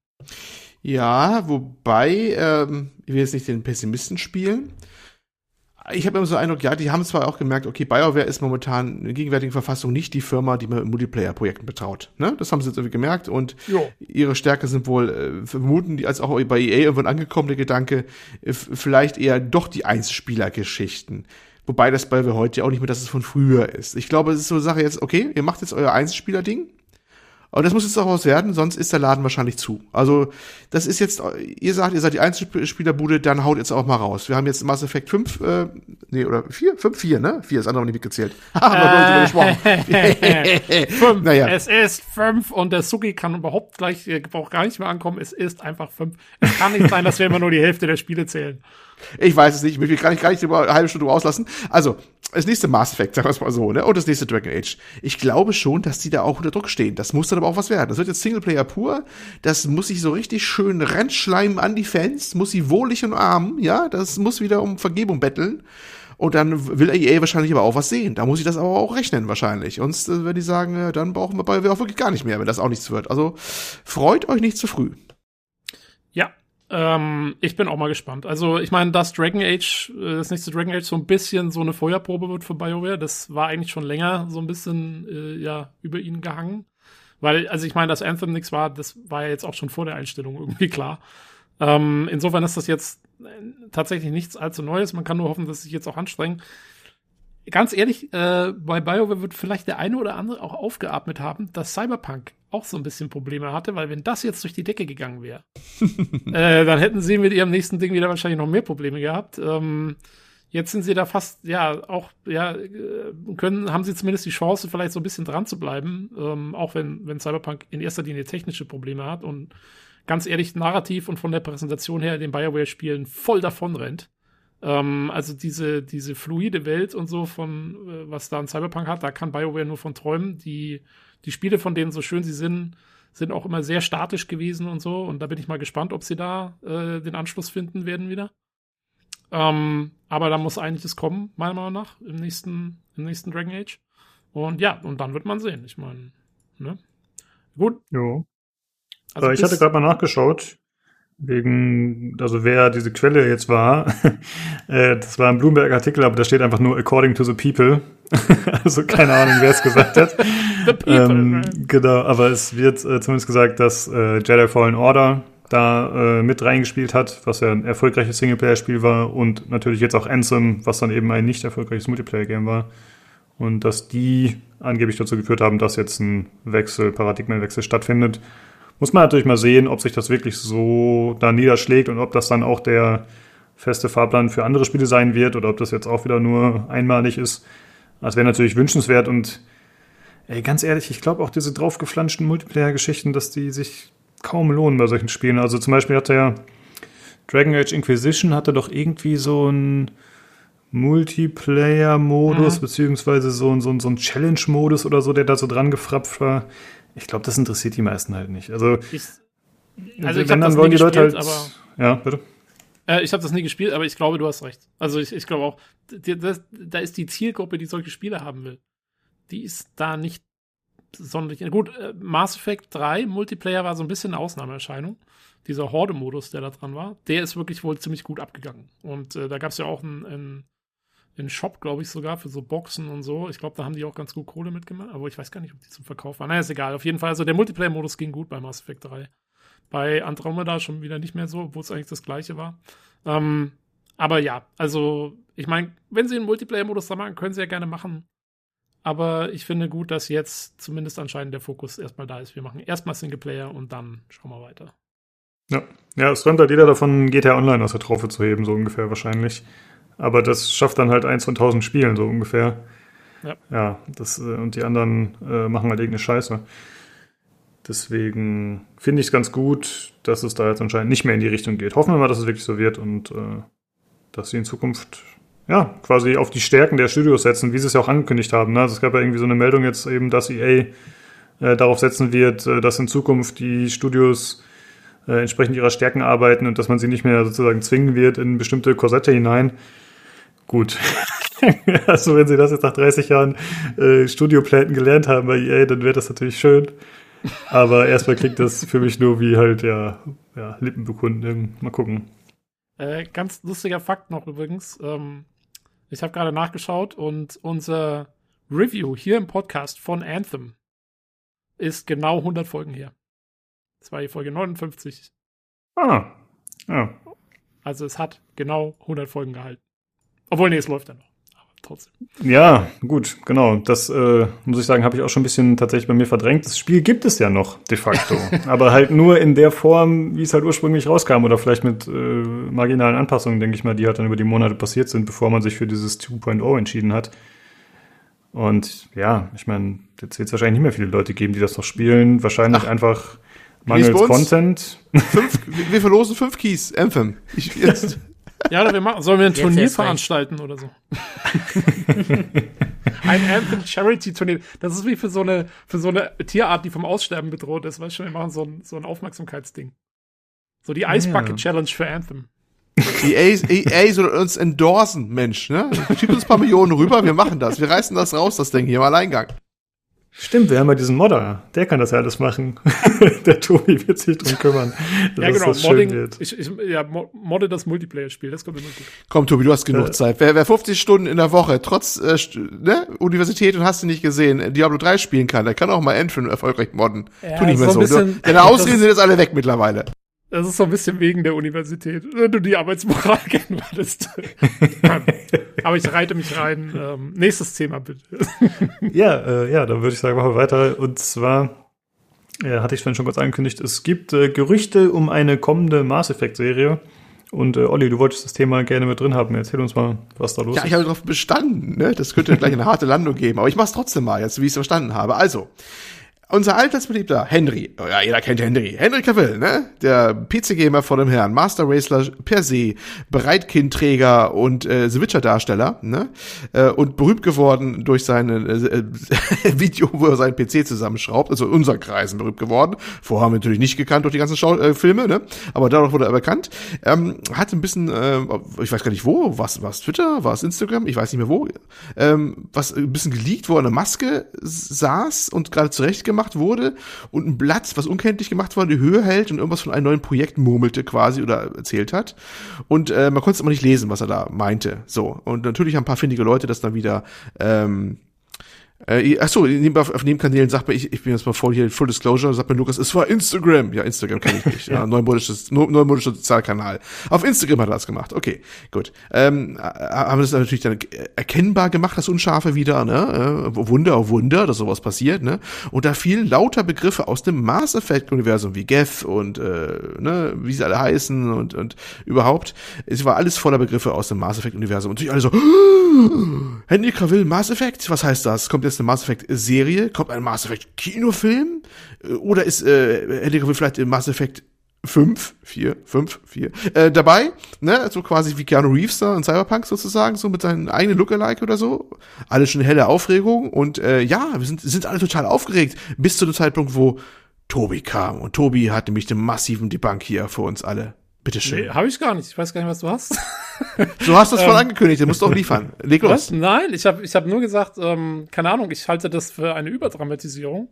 Ja, wobei, ähm, ich will jetzt nicht den Pessimisten spielen, ich habe immer so einen Eindruck, ja, die haben zwar auch gemerkt, okay, BioWare ist momentan in der gegenwärtigen Verfassung nicht die Firma, die man Multiplayer-Projekten betraut. Ne? Das haben sie jetzt irgendwie gemerkt und jo. ihre Stärke sind wohl, äh, vermuten die als auch bei EA irgendwann angekommen, der Gedanke, äh, vielleicht eher doch die Einzelspieler-Geschichten. Wobei das bei heute ja auch nicht mehr das ist von früher ist. Ich glaube, es ist so eine Sache jetzt, okay, ihr macht jetzt euer Einzelspieler-Ding, aber das muss jetzt auch was werden, sonst ist der Laden wahrscheinlich zu. Also, das ist jetzt, ihr sagt, ihr seid die Einzelspielerbude, dann haut jetzt auch mal raus. Wir haben jetzt Mass Effect 5, äh, nee, oder 4? 5, 4, ne? 4 ist andere nicht mitgezählt. haben wir 5. Naja. Es ist 5 und der Suki kann überhaupt gleich, braucht gar nicht mehr ankommen. Es ist einfach 5. Es kann nicht sein, dass wir immer nur die Hälfte der Spiele zählen. Ich weiß es nicht, ich will gar nicht, gar nicht über eine halbe Stunde auslassen. Also, das nächste Mass Effect, sagen wir es mal so, ne? Und das nächste Dragon Age. Ich glaube schon, dass die da auch unter Druck stehen. Das muss dann aber auch was werden. Das wird jetzt Singleplayer pur. Das muss sich so richtig schön rentschleimen an die Fans, muss sie wohlig und arm, ja? Das muss wieder um Vergebung betteln. Und dann will EA wahrscheinlich aber auch was sehen. Da muss ich das aber auch rechnen wahrscheinlich. Und äh, wenn die sagen, ja, dann brauchen wir bei auch wirklich gar nicht mehr, wenn das auch nichts wird. Also freut euch nicht zu früh. Ähm, ich bin auch mal gespannt. Also, ich meine, dass Dragon Age, äh, das nächste Dragon Age so ein bisschen so eine Feuerprobe wird für BioWare, das war eigentlich schon länger so ein bisschen, äh, ja, über ihn gehangen. Weil, also ich meine, dass Anthem nichts war, das war ja jetzt auch schon vor der Einstellung irgendwie klar. Ähm, insofern ist das jetzt äh, tatsächlich nichts allzu Neues. Man kann nur hoffen, dass sich jetzt auch anstrengen ganz ehrlich, äh, bei BioWare wird vielleicht der eine oder andere auch aufgeatmet haben, dass Cyberpunk auch so ein bisschen Probleme hatte, weil wenn das jetzt durch die Decke gegangen wäre, äh, dann hätten sie mit ihrem nächsten Ding wieder wahrscheinlich noch mehr Probleme gehabt. Ähm, jetzt sind sie da fast, ja, auch, ja, äh, können, haben sie zumindest die Chance, vielleicht so ein bisschen dran zu bleiben, ähm, auch wenn, wenn Cyberpunk in erster Linie technische Probleme hat und ganz ehrlich narrativ und von der Präsentation her den BioWare-Spielen voll davon rennt. Ähm, also diese, diese fluide Welt und so von, äh, was da ein Cyberpunk hat, da kann BioWare nur von träumen. Die, die Spiele, von denen so schön sie sind, sind auch immer sehr statisch gewesen und so. Und da bin ich mal gespannt, ob sie da äh, den Anschluss finden werden wieder. Ähm, aber da muss einiges kommen, meiner Meinung nach, im nächsten, im nächsten Dragon Age. Und ja, und dann wird man sehen. Ich meine, ne? Gut. Jo. Also ich hatte gerade mal nachgeschaut. Wegen, also wer diese Quelle jetzt war, äh, das war ein Bloomberg-Artikel, aber da steht einfach nur according to the people. also keine Ahnung, wer es gesagt hat. the people, ähm, genau, aber es wird äh, zumindest gesagt, dass äh, Jedi Fallen Order da äh, mit reingespielt hat, was ja ein erfolgreiches Singleplayer-Spiel war und natürlich jetzt auch Anthem, was dann eben ein nicht erfolgreiches Multiplayer-Game war. Und dass die angeblich dazu geführt haben, dass jetzt ein Wechsel, Paradigmenwechsel stattfindet. Muss man natürlich mal sehen, ob sich das wirklich so da niederschlägt und ob das dann auch der feste Fahrplan für andere Spiele sein wird oder ob das jetzt auch wieder nur einmalig ist. Das wäre natürlich wünschenswert und ey, ganz ehrlich, ich glaube auch diese draufgeflanschten Multiplayer-Geschichten, dass die sich kaum lohnen bei solchen Spielen. Also zum Beispiel hat der Dragon Age Inquisition hatte doch irgendwie so ein Multiplayer-Modus, mhm. beziehungsweise so, so, so ein Challenge-Modus oder so, der da so dran gefrappt war. Ich glaube, das interessiert die meisten halt nicht. Also, ich, also ich wenn dann wollen die Leute halt. Aber, ja, bitte. Äh, ich habe das nie gespielt, aber ich glaube, du hast recht. Also ich, ich glaube auch, die, das, da ist die Zielgruppe, die solche Spiele haben will. Die ist da nicht sonderlich. Gut, äh, Mass Effect 3 Multiplayer war so ein bisschen eine Ausnahmeerscheinung. Dieser Horde-Modus, der da dran war, der ist wirklich wohl ziemlich gut abgegangen. Und äh, da gab es ja auch ein, ein in Shop, glaube ich, sogar für so Boxen und so. Ich glaube, da haben die auch ganz gut Kohle mitgemacht, aber ich weiß gar nicht, ob die zum Verkauf waren. Naja, ist egal. Auf jeden Fall, also der Multiplayer-Modus ging gut bei Mass Effect 3. Bei Andromeda schon wieder nicht mehr so, obwohl es eigentlich das gleiche war. Ähm, aber ja, also ich meine, wenn sie einen Multiplayer-Modus da machen, können sie ja gerne machen. Aber ich finde gut, dass jetzt zumindest anscheinend der Fokus erstmal da ist. Wir machen erstmal Singleplayer und dann schauen wir weiter. Ja, ja es träumt halt jeder davon, GTA Online aus der Traufe zu heben, so ungefähr wahrscheinlich. Aber das schafft dann halt eins von tausend Spielen, so ungefähr. Ja, ja das, äh, und die anderen äh, machen halt irgendeine Scheiße. Deswegen finde ich es ganz gut, dass es da jetzt anscheinend nicht mehr in die Richtung geht. Hoffen wir mal, dass es wirklich so wird und äh, dass sie in Zukunft ja quasi auf die Stärken der Studios setzen, wie sie es ja auch angekündigt haben. Ne? Also es gab ja irgendwie so eine Meldung jetzt eben, dass EA äh, darauf setzen wird, äh, dass in Zukunft die Studios äh, entsprechend ihrer Stärken arbeiten und dass man sie nicht mehr sozusagen zwingen wird in bestimmte Korsette hinein. Gut. also wenn sie das jetzt nach 30 Jahren äh, Studiopläten gelernt haben bei EA, dann wäre das natürlich schön. Aber erstmal klingt das für mich nur wie halt, ja, ja Lippenbekunden. Mal gucken. Äh, ganz lustiger Fakt noch übrigens. Ähm, ich habe gerade nachgeschaut und unser Review hier im Podcast von Anthem ist genau 100 Folgen her. Das war die Folge 59. Ah, ja. Also es hat genau 100 Folgen gehalten. Obwohl, nee, es läuft ja noch trotzdem. Ja, gut, genau. Das äh, muss ich sagen, habe ich auch schon ein bisschen tatsächlich bei mir verdrängt. Das Spiel gibt es ja noch de facto, aber halt nur in der Form, wie es halt ursprünglich rauskam oder vielleicht mit äh, marginalen Anpassungen, denke ich mal, die halt dann über die Monate passiert sind, bevor man sich für dieses 2.0 entschieden hat. Und ja, ich meine, jetzt wird es wahrscheinlich nicht mehr viele Leute geben, die das noch spielen. Wahrscheinlich Ach, einfach mangels Content. Fünf, wir verlosen fünf Keys, Anthem. Ich, jetzt. Ja, oder wir machen, sollen wir ein Turnier veranstalten oder so? ein Anthem Charity Turnier. Das ist wie für so eine, für so eine Tierart, die vom Aussterben bedroht ist. Weißt du, wir machen so ein, so ein Aufmerksamkeitsding. So die Ice Bucket ja. Challenge für Anthem. EA, EA soll uns endorsen, Mensch, ne? Schiebt uns ein paar Millionen rüber, wir machen das. Wir reißen das raus, das Ding hier im Alleingang. Stimmt, wir haben ja diesen Modder. Der kann das ja alles machen. der Tobi wird sich drum kümmern. ja, genau. Modding, ich, ich, ja, modde das Multiplayer-Spiel. Das kommt immer gut. Komm, Tobi, du hast genug äh, Zeit. Wer, wer 50 Stunden in der Woche trotz äh, ne, Universität und hast du nicht gesehen, Diablo 3 spielen kann, der kann auch mal Endfin erfolgreich modden. Ja, tu nicht mehr so. Bisschen, Deine Ausreden sind jetzt alle weg mittlerweile. Das ist so ein bisschen wegen der Universität, wenn du die Arbeitsmoral kennen würdest. Aber ich reite mich rein. Ähm, nächstes Thema bitte. ja, äh, ja, dann würde ich sagen, machen wir weiter. Und zwar äh, hatte ich vorhin schon kurz angekündigt, es gibt äh, Gerüchte um eine kommende Mass Effect Serie. Und äh, Olli, du wolltest das Thema gerne mit drin haben. Erzähl uns mal, was da los ist. Ja, ich habe darauf bestanden. Ne? Das könnte gleich eine harte Landung geben. Aber ich mach's trotzdem mal, jetzt wie ich es verstanden habe. Also, unser alltagsbeliebter Henry, oh ja, jeder kennt Henry, Henry Cavill, ne? Der PC-Gamer vor dem Herrn, Master Racer per se, Breitkindträger und äh, Switcher-Darsteller, ne? Äh, und berühmt geworden durch sein äh, Video, wo er seinen PC zusammenschraubt, also in unseren Kreisen berühmt geworden. Vorher haben wir natürlich nicht gekannt durch die ganzen Schau äh, Filme, ne? Aber dadurch wurde er bekannt. Ähm, hat ein bisschen, äh, ich weiß gar nicht wo, was, was Twitter, was Instagram, ich weiß nicht mehr wo, ähm, was ein bisschen geleakt, wo er eine Maske saß und gerade zurecht gemacht gemacht wurde und ein Blatt, was unkenntlich gemacht wurde, die Höhe hält und irgendwas von einem neuen Projekt murmelte quasi oder erzählt hat. Und äh, man konnte es aber nicht lesen, was er da meinte. So. Und natürlich haben ein paar findige Leute das dann wieder ähm, äh, achso, auf, Nebenkanälen sagt man, ich, ich bin jetzt mal voll hier, Full Disclosure, sagt mir Lukas, es war Instagram. Ja, Instagram kenne ich nicht. ja, neumodisches, neumodischer Sozialkanal. Auf Instagram hat er das gemacht. Okay, gut. Ähm, haben das natürlich dann erkennbar gemacht, das Unscharfe wieder, ne? Äh, Wunder auf Wunder, dass sowas passiert, ne? Und da fielen lauter Begriffe aus dem Mass Effect-Universum, wie Geth und, äh, ne, wie sie alle heißen und, und überhaupt. Es war alles voller Begriffe aus dem Mass Effect-Universum. Und natürlich alle so, Henry Cavill, Mass Effect? Was heißt das? Kommt jetzt eine Mass Effect Serie? Kommt ein Mass Effect Kinofilm? Äh, oder ist äh, Henry Cavill vielleicht in Mass Effect 5, 4, 5, 4, äh, dabei, ne, so quasi wie Keanu Reeves da in Cyberpunk sozusagen, so mit seinem eigenen Lookalike oder so. Alles schon helle Aufregung und äh, ja, wir sind, sind alle total aufgeregt, bis zu dem Zeitpunkt, wo Tobi kam. Und Tobi hat nämlich den massiven Debunk hier für uns alle. Bitteschön. Nee, habe ich gar nicht. Ich weiß gar nicht, was du hast. du hast das voll ähm, angekündigt, du musst doch liefern. Leg los. Was? Nein, ich habe ich hab nur gesagt, ähm, keine Ahnung, ich halte das für eine Überdramatisierung.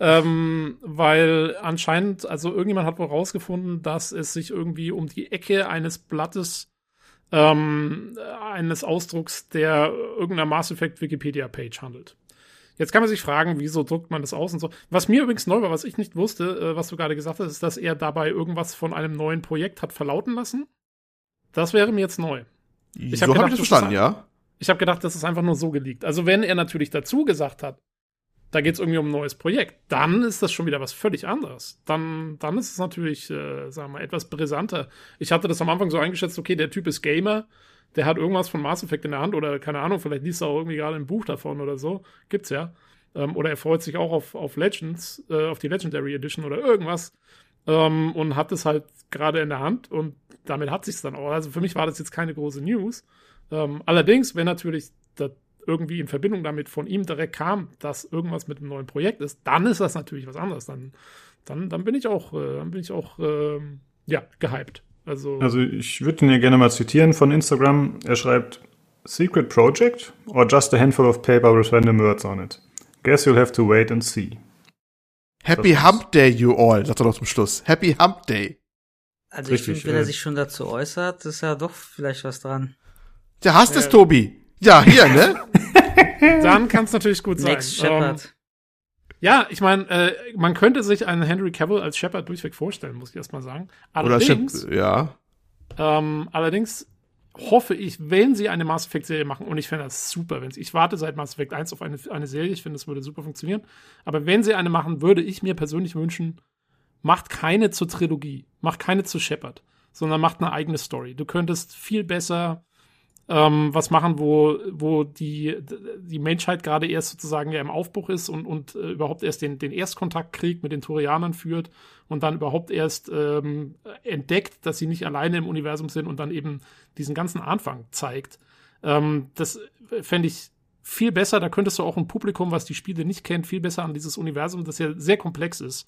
Ähm, weil anscheinend, also irgendjemand hat wohl rausgefunden, dass es sich irgendwie um die Ecke eines Blattes ähm, eines Ausdrucks der irgendeiner Mass Effect Wikipedia Page handelt. Jetzt kann man sich fragen, wieso druckt man das aus und so. Was mir übrigens neu war, was ich nicht wusste, äh, was du gerade gesagt hast, ist, dass er dabei irgendwas von einem neuen Projekt hat verlauten lassen. Das wäre mir jetzt neu. Ich hab so habe gedacht, ich verstanden, ja. Ich habe gedacht, das ist einfach nur so geleakt. Also wenn er natürlich dazu gesagt hat, da geht es irgendwie um ein neues Projekt, dann ist das schon wieder was völlig anderes. Dann, dann ist es natürlich, äh, sagen wir mal, etwas brisanter. Ich hatte das am Anfang so eingeschätzt, okay, der Typ ist Gamer, der hat irgendwas von Mass Effect in der Hand oder keine Ahnung, vielleicht liest er auch irgendwie gerade ein Buch davon oder so. Gibt's ja. Ähm, oder er freut sich auch auf, auf Legends, äh, auf die Legendary Edition oder irgendwas. Ähm, und hat es halt gerade in der Hand und damit hat sich's dann auch. Also für mich war das jetzt keine große News. Ähm, allerdings, wenn natürlich das irgendwie in Verbindung damit von ihm direkt kam, dass irgendwas mit einem neuen Projekt ist, dann ist das natürlich was anderes. Dann, dann, dann bin ich auch, äh, dann bin ich auch, ähm, ja, gehypt. Also, Also ich würde ihn hier gerne mal zitieren von Instagram. Er schreibt, Secret Project or just a handful of paper with random words on it? Guess you'll have to wait and see. Happy Hump Day, you all, sagt er noch zum Schluss. Happy Hump Day. Also ich Richtig, finde, wenn äh, er sich schon dazu äußert, ist ja doch vielleicht was dran. Der hasst es, Tobi. Ja, hier, ne? dann kann es natürlich gut sein. Next Ähm, Shepard. Ja, ich meine, äh, man könnte sich einen Henry Cavill als Shepard durchweg vorstellen, muss ich erstmal sagen. Oder Allerdings, Chip, ja. Ähm, allerdings hoffe ich, wenn sie eine Mass Effect-Serie machen, und ich fände das super, wenn sie, ich warte seit Mass Effect 1 auf eine, eine Serie, ich finde, das würde super funktionieren, aber wenn sie eine machen, würde ich mir persönlich wünschen, macht keine zur Trilogie, macht keine zu Shepard, sondern macht eine eigene Story. Du könntest viel besser ähm, was machen, wo, wo die, die Menschheit gerade erst sozusagen ja im Aufbruch ist und, und äh, überhaupt erst den, den Erstkontaktkrieg mit den Turianern führt und dann überhaupt erst ähm, entdeckt, dass sie nicht alleine im Universum sind und dann eben diesen ganzen Anfang zeigt. Ähm, das fände ich viel besser. Da könntest du auch ein Publikum, was die Spiele nicht kennt, viel besser an dieses Universum, das ja sehr komplex ist,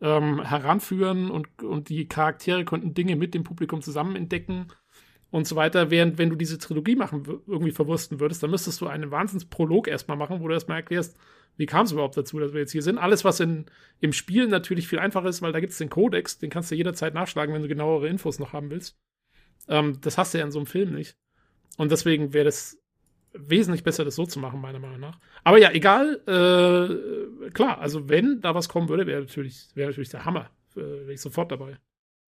ähm, heranführen und, und die Charaktere könnten Dinge mit dem Publikum zusammen entdecken und so weiter. Während, wenn du diese Trilogie machen, irgendwie verwursten würdest, dann müsstest du einen Wahnsinnsprolog erstmal machen, wo du erstmal erklärst, wie kam es überhaupt dazu, dass wir jetzt hier sind. Alles, was in, im Spiel natürlich viel einfacher ist, weil da gibt es den Codex, den kannst du jederzeit nachschlagen, wenn du genauere Infos noch haben willst. Ähm, das hast du ja in so einem Film nicht. Und deswegen wäre das wesentlich besser, das so zu machen, meiner Meinung nach. Aber ja, egal, äh, klar, also wenn da was kommen würde, wäre natürlich, wäre natürlich der Hammer. Äh, wäre ich sofort dabei.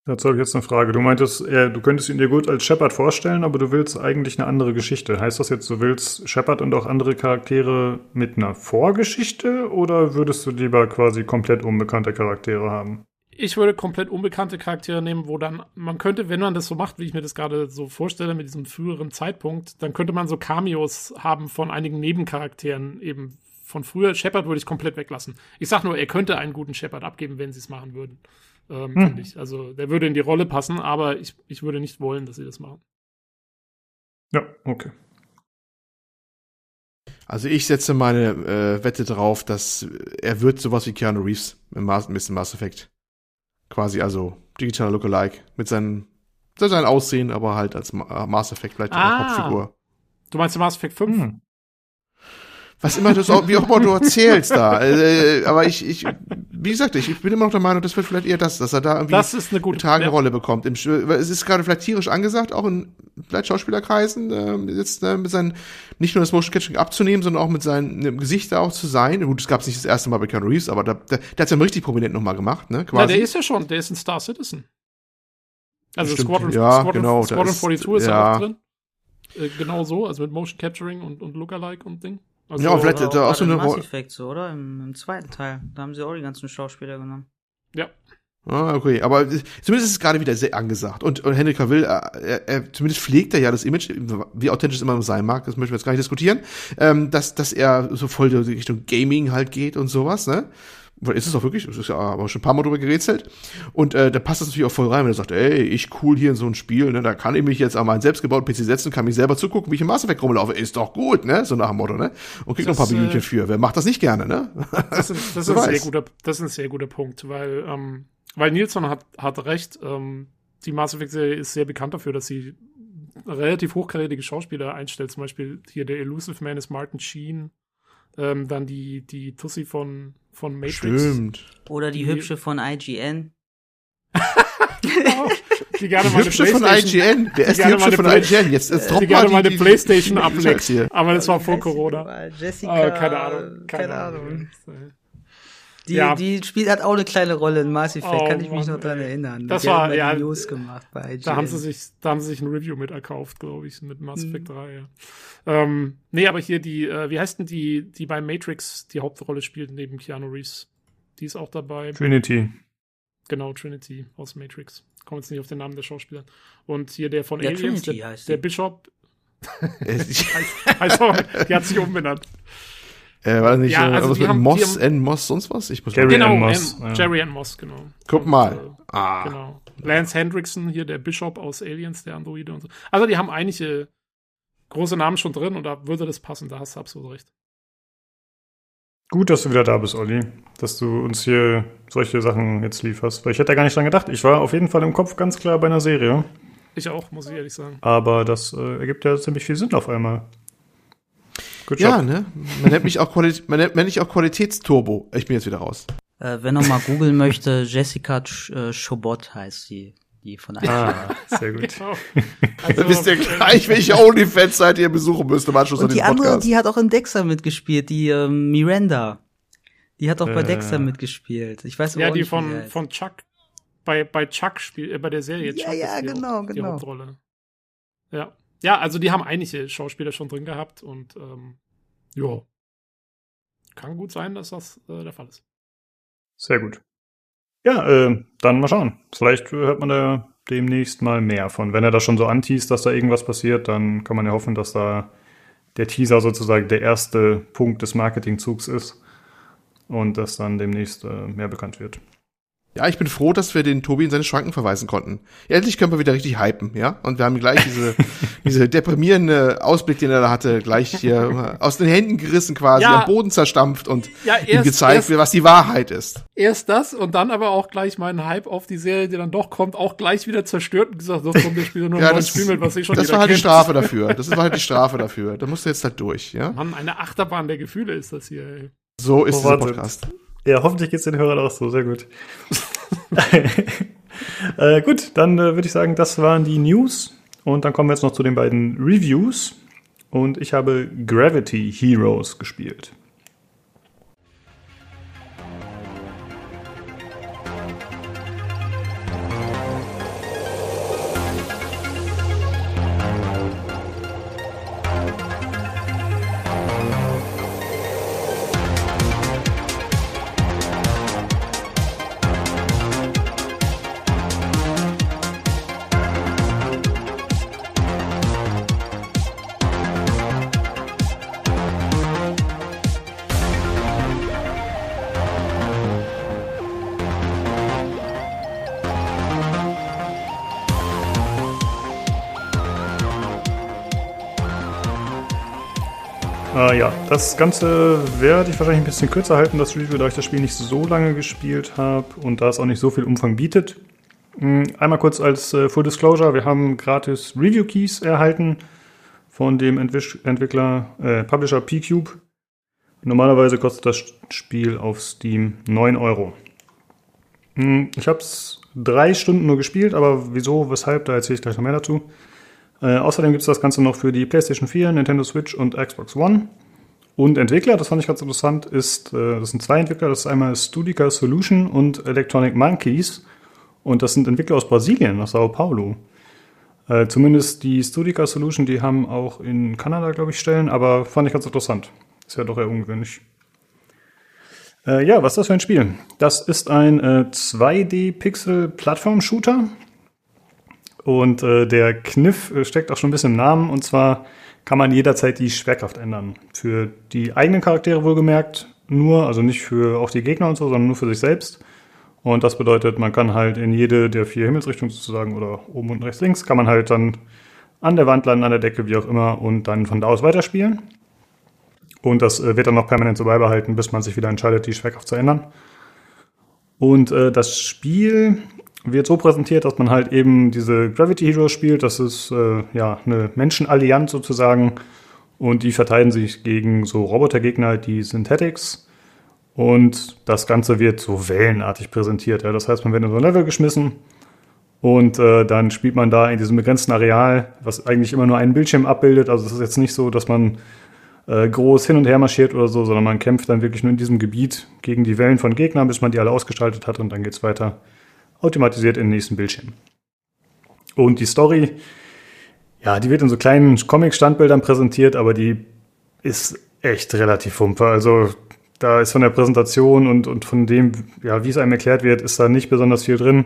Dazu habe ich jetzt eine Frage. Du meintest, äh, du könntest ihn dir gut als Shepard vorstellen, aber du willst eigentlich eine andere Geschichte. Heißt das jetzt, du willst Shepard und auch andere Charaktere mit einer Vorgeschichte oder würdest du lieber quasi komplett unbekannte Charaktere haben? ich würde komplett unbekannte Charaktere nehmen, wo dann, man könnte, wenn man das so macht, wie ich mir das gerade so vorstelle, mit diesem früheren Zeitpunkt, dann könnte man so Cameos haben von einigen Nebencharakteren eben von früher. Shepard würde ich komplett weglassen. Ich sag nur, er könnte einen guten Shepard abgeben, wenn sie es machen würden. Ähm, Hm. finde ich. Also, der würde in die Rolle passen, aber ich, ich würde nicht wollen, dass sie das machen. Ja, okay. Also ich setze meine äh, Wette drauf, dass er wird sowas wie Keanu Reeves im Mass, mit dem Mass Effect. Quasi also digitaler Lookalike mit seinem, sein Aussehen, aber halt als Ma Mass Effect vielleicht Ah. Hauptfigur. Du meinst Mass Effect 5? Hm. Was immer du so, wie auch immer du erzählst da. Äh, aber ich, ich, wie gesagt, ich, ich bin immer noch der Meinung, das wird vielleicht eher das, dass er da irgendwie Das ist eine gute tragende ja. Rolle bekommt. Im, es ist gerade vielleicht tierisch angesagt, auch in vielleicht Schauspielerkreisen, äh, jetzt äh, mit seinen, nicht nur das Motion Capturing abzunehmen, sondern auch mit seinem Gesicht da auch zu sein. Gut, das gab es nicht das erste Mal bei Keanu Reeves, aber da, der, der hat ja richtig prominent nochmal gemacht, ne? Ja, Quasi. der ist ja schon, der ist ein Star Citizen. Also Stimmt, Squadron, ja, Squadron, genau, da Squadron ist- 42 ist ja ja. auch drin. Äh, genau so, also mit Motion Capturing und, und Lookalike und Ding. Also, Ja, vielleicht- Oder da auch so eine Rolle- Effect so, oder? Im, Im zweiten Teil. Da haben sie auch die ganzen Schauspieler genommen. ja. Ah, okay, aber zumindest ist es gerade wieder sehr angesagt. Und, und Henry Cavill, äh, er, er, zumindest pflegt er ja das Image, wie authentisch es immer sein mag, das möchten wir jetzt gar nicht diskutieren, ähm, dass, dass er so voll in Richtung Gaming halt geht und sowas, ne? Weil ist es auch wirklich, es ist ja aber schon ein paar Mal drüber gerätselt. Und äh, da passt das natürlich auch voll rein, wenn er sagt, ey, ich cool hier in so ein Spiel, ne? Da kann ich mich jetzt an meinen selbstgebauten PC setzen, kann mich selber zugucken, wie ich im Mass Effect rumlaufe. Ist doch gut, ne? So nach dem Motto, ne? Und kriegt noch ein paar Das, äh, für. Wer macht das nicht gerne, ne? Das ist, das, ist ein sehr guter, das ist ein sehr guter Punkt, weil, ähm, weil Nilsson hat, hat recht. Ähm, die Mass Effect-Serie ist sehr bekannt dafür, dass sie relativ hochkarätige Schauspieler einstellt. Zum Beispiel hier der Elusive Man ist Martin Sheen. Ähm, dann die, die Tussi von, von Matrix. Stimmt. Oder die Die- hübsche von IGN. Die gerne Die mal eine hübsche von IGN. Wer ist die hübsche von Play- IGN? Jetzt, jetzt die droppt gerne mal die- eine die- Playstation die- die- ableckt. hier. Aber das war vor die Corona. Jessica. Ah, keine Ahnung. Keine, Ahnung. Die, Ja. die spielt hat auch eine kleine Rolle in Mass Effect, Oh, kann ich mich Mann, noch dran erinnern. Das Die war- ja, News gemacht bei IGN. Da haben sie sich, da haben sie sich ein Review mit erkauft, glaube ich, mit Mass Mhm. Effect 3, ja. Ähm, nee, aber hier die, äh, wie heißt denn die, die bei Matrix die Hauptrolle spielt neben Keanu Reeves? Die ist auch dabei. Trinity. Genau, Trinity aus Matrix. Kommt jetzt nicht auf den Namen der Schauspieler. Und hier der von Ja, Aliens, Trinity der, heißt der. Bishop, Äh, heißt auch, die hat sich umbenannt. Äh, war das nicht Ja, äh, also was mit haben- Moss, N. Moss, sonst was? Ich muss mal. genau, Ann Moss, Ann- ja. Jerry Ann Moss, genau. Guck Und, mal. Äh, Ah. Genau. Lance Hendrickson, hier der Bishop aus Aliens, der Androide und so. Also die haben einige große Namen schon drin und da würde das passen, da hast du absolut recht. Gut, dass du wieder da bist, Olli. Dass du uns hier solche Sachen jetzt lieferst. Weil ich hätte da gar nicht dran gedacht. Ich war auf jeden Fall im Kopf ganz klar bei einer Serie. Ich auch, muss ich ehrlich sagen. Aber das äh, ergibt ja ziemlich viel Sinn auf einmal. Good Ja, job. ne? Man nennt mich auch, Quali man nennt mich auch Qualitätsturbo. Ich bin jetzt wieder raus. Äh, wenn noch mal googeln möchte, Jessica äh, Schobot heißt sie, die von. Ah, sehr gut. Genau. Dann wisst ihr gleich, welche OnlyFans-Seite ihr besuchen müsst im Anschluss an Und die diesen andere, Podcast. die hat auch in Dexter mitgespielt, die ähm, Miranda. Die hat auch bei Äh. Dexter mitgespielt. Ich weiß Ja, auch die nicht, von, von Chuck. Bei, bei Chuck spielt, äh, bei der Serie Ja, Chuck ja, ist die, genau, die genau. Hauptrolle. Ja. Ja, also die haben einige Schauspieler schon drin gehabt und ähm, ja. Kann gut sein, dass das äh, der Fall ist. Sehr gut. Ja, äh, dann mal schauen. Vielleicht hört man da demnächst mal mehr von. Wenn er da schon so anteast, dass da irgendwas passiert, dann kann man ja hoffen, dass da der Teaser sozusagen der erste Punkt des Marketingzugs ist und dass dann demnächst äh, mehr bekannt wird. Ja, ich bin froh, dass wir den Tobi in seine Schranken verweisen konnten. Endlich können wir wieder richtig hypen, ja? Und wir haben gleich diese, diese deprimierende Ausblick, den er da hatte, gleich hier aus den Händen gerissen quasi, Ja. am Boden zerstampft und Ja, ihm gezeigt, was die Wahrheit ist. erst das und dann aber auch gleich meinen Hype auf die Serie, die dann doch kommt, auch gleich wieder zerstört und gesagt, so komm, wir spielen nur Ja, ein neues das, Spiel mit, was ich schon das war halt die. Strafe dafür. Das war halt die Strafe dafür. Da musst du jetzt halt durch, ja? Mann, eine Achterbahn der Gefühle ist das hier. Ey. So ist Oh, dieser. Podcast. Ja, hoffentlich geht's den Hörern auch so. Sehr gut. äh, gut, dann äh, würde ich sagen, das waren die News. Und dann kommen wir jetzt noch zu den beiden Reviews. Und ich habe Gravity Heroes gespielt. Das Ganze werde ich wahrscheinlich ein bisschen kürzer halten, das Review, da ich das Spiel nicht so lange gespielt habe und da es auch nicht so viel Umfang bietet. Mm, Einmal kurz als äh, Full Disclosure, wir haben gratis Review Keys erhalten von dem Entwisch Entwickler, äh, Publisher P-Cube. Normalerweise kostet das Spiel auf Steam 9 Euro. Mm, Ich habe es drei Stunden nur gespielt, aber wieso, weshalb, da erzähle ich gleich noch mehr dazu. Äh, außerdem gibt es das Ganze noch für die PlayStation 4, Nintendo Switch und Xbox One. Und Entwickler, das fand ich ganz interessant, ist, äh, das sind zwei Entwickler, das ist einmal Studica Solution und Electronic Monkeys. Und das sind Entwickler aus Brasilien, aus Sao Paulo. Äh, zumindest die Studica Solution, die haben auch in Kanada, glaube ich, Stellen, aber fand ich ganz interessant. Ist ja doch eher ungewöhnlich. Äh, ja, was ist das für ein Spiel? Das ist ein äh, 2D-Pixel-Plattform-Shooter. Und äh, der Kniff äh, steckt auch schon ein bisschen im Namen. Und zwar kann man jederzeit die Schwerkraft ändern. Für die eigenen Charaktere wohlgemerkt nur, also nicht für auch die Gegner und so, sondern nur für sich selbst. Und das bedeutet, man kann halt in jede der vier Himmelsrichtungen sozusagen oder oben und rechts links, kann man halt dann an der Wand landen, an der Decke, wie auch immer, und dann von da aus weiterspielen. Und das äh, wird dann noch permanent so beibehalten, bis man sich wieder entscheidet, die Schwerkraft zu ändern. Und äh, das Spiel wird so präsentiert, dass man halt eben diese Gravity Heroes spielt. Das ist äh, ja eine Menschenallianz sozusagen. Und die verteidigen sich gegen so Robotergegner, die Synthetics. Und das Ganze wird so wellenartig präsentiert. Ja. Das heißt, man wird in so ein Level geschmissen Und äh, dann spielt man da in diesem begrenzten Areal, was eigentlich immer nur einen Bildschirm abbildet. Also es ist jetzt nicht so, dass man äh, groß hin und her marschiert oder so, sondern man kämpft dann wirklich nur in diesem Gebiet gegen die Wellen von Gegnern, bis man die alle ausgestaltet hat und dann geht's weiter automatisiert in den nächsten Bildschirm. Und die Story, ja, die wird in so kleinen Comic-Standbildern präsentiert, aber die ist echt relativ humpe. Also da ist von der Präsentation und, und von dem, ja, wie es einem erklärt wird, ist da nicht besonders viel drin.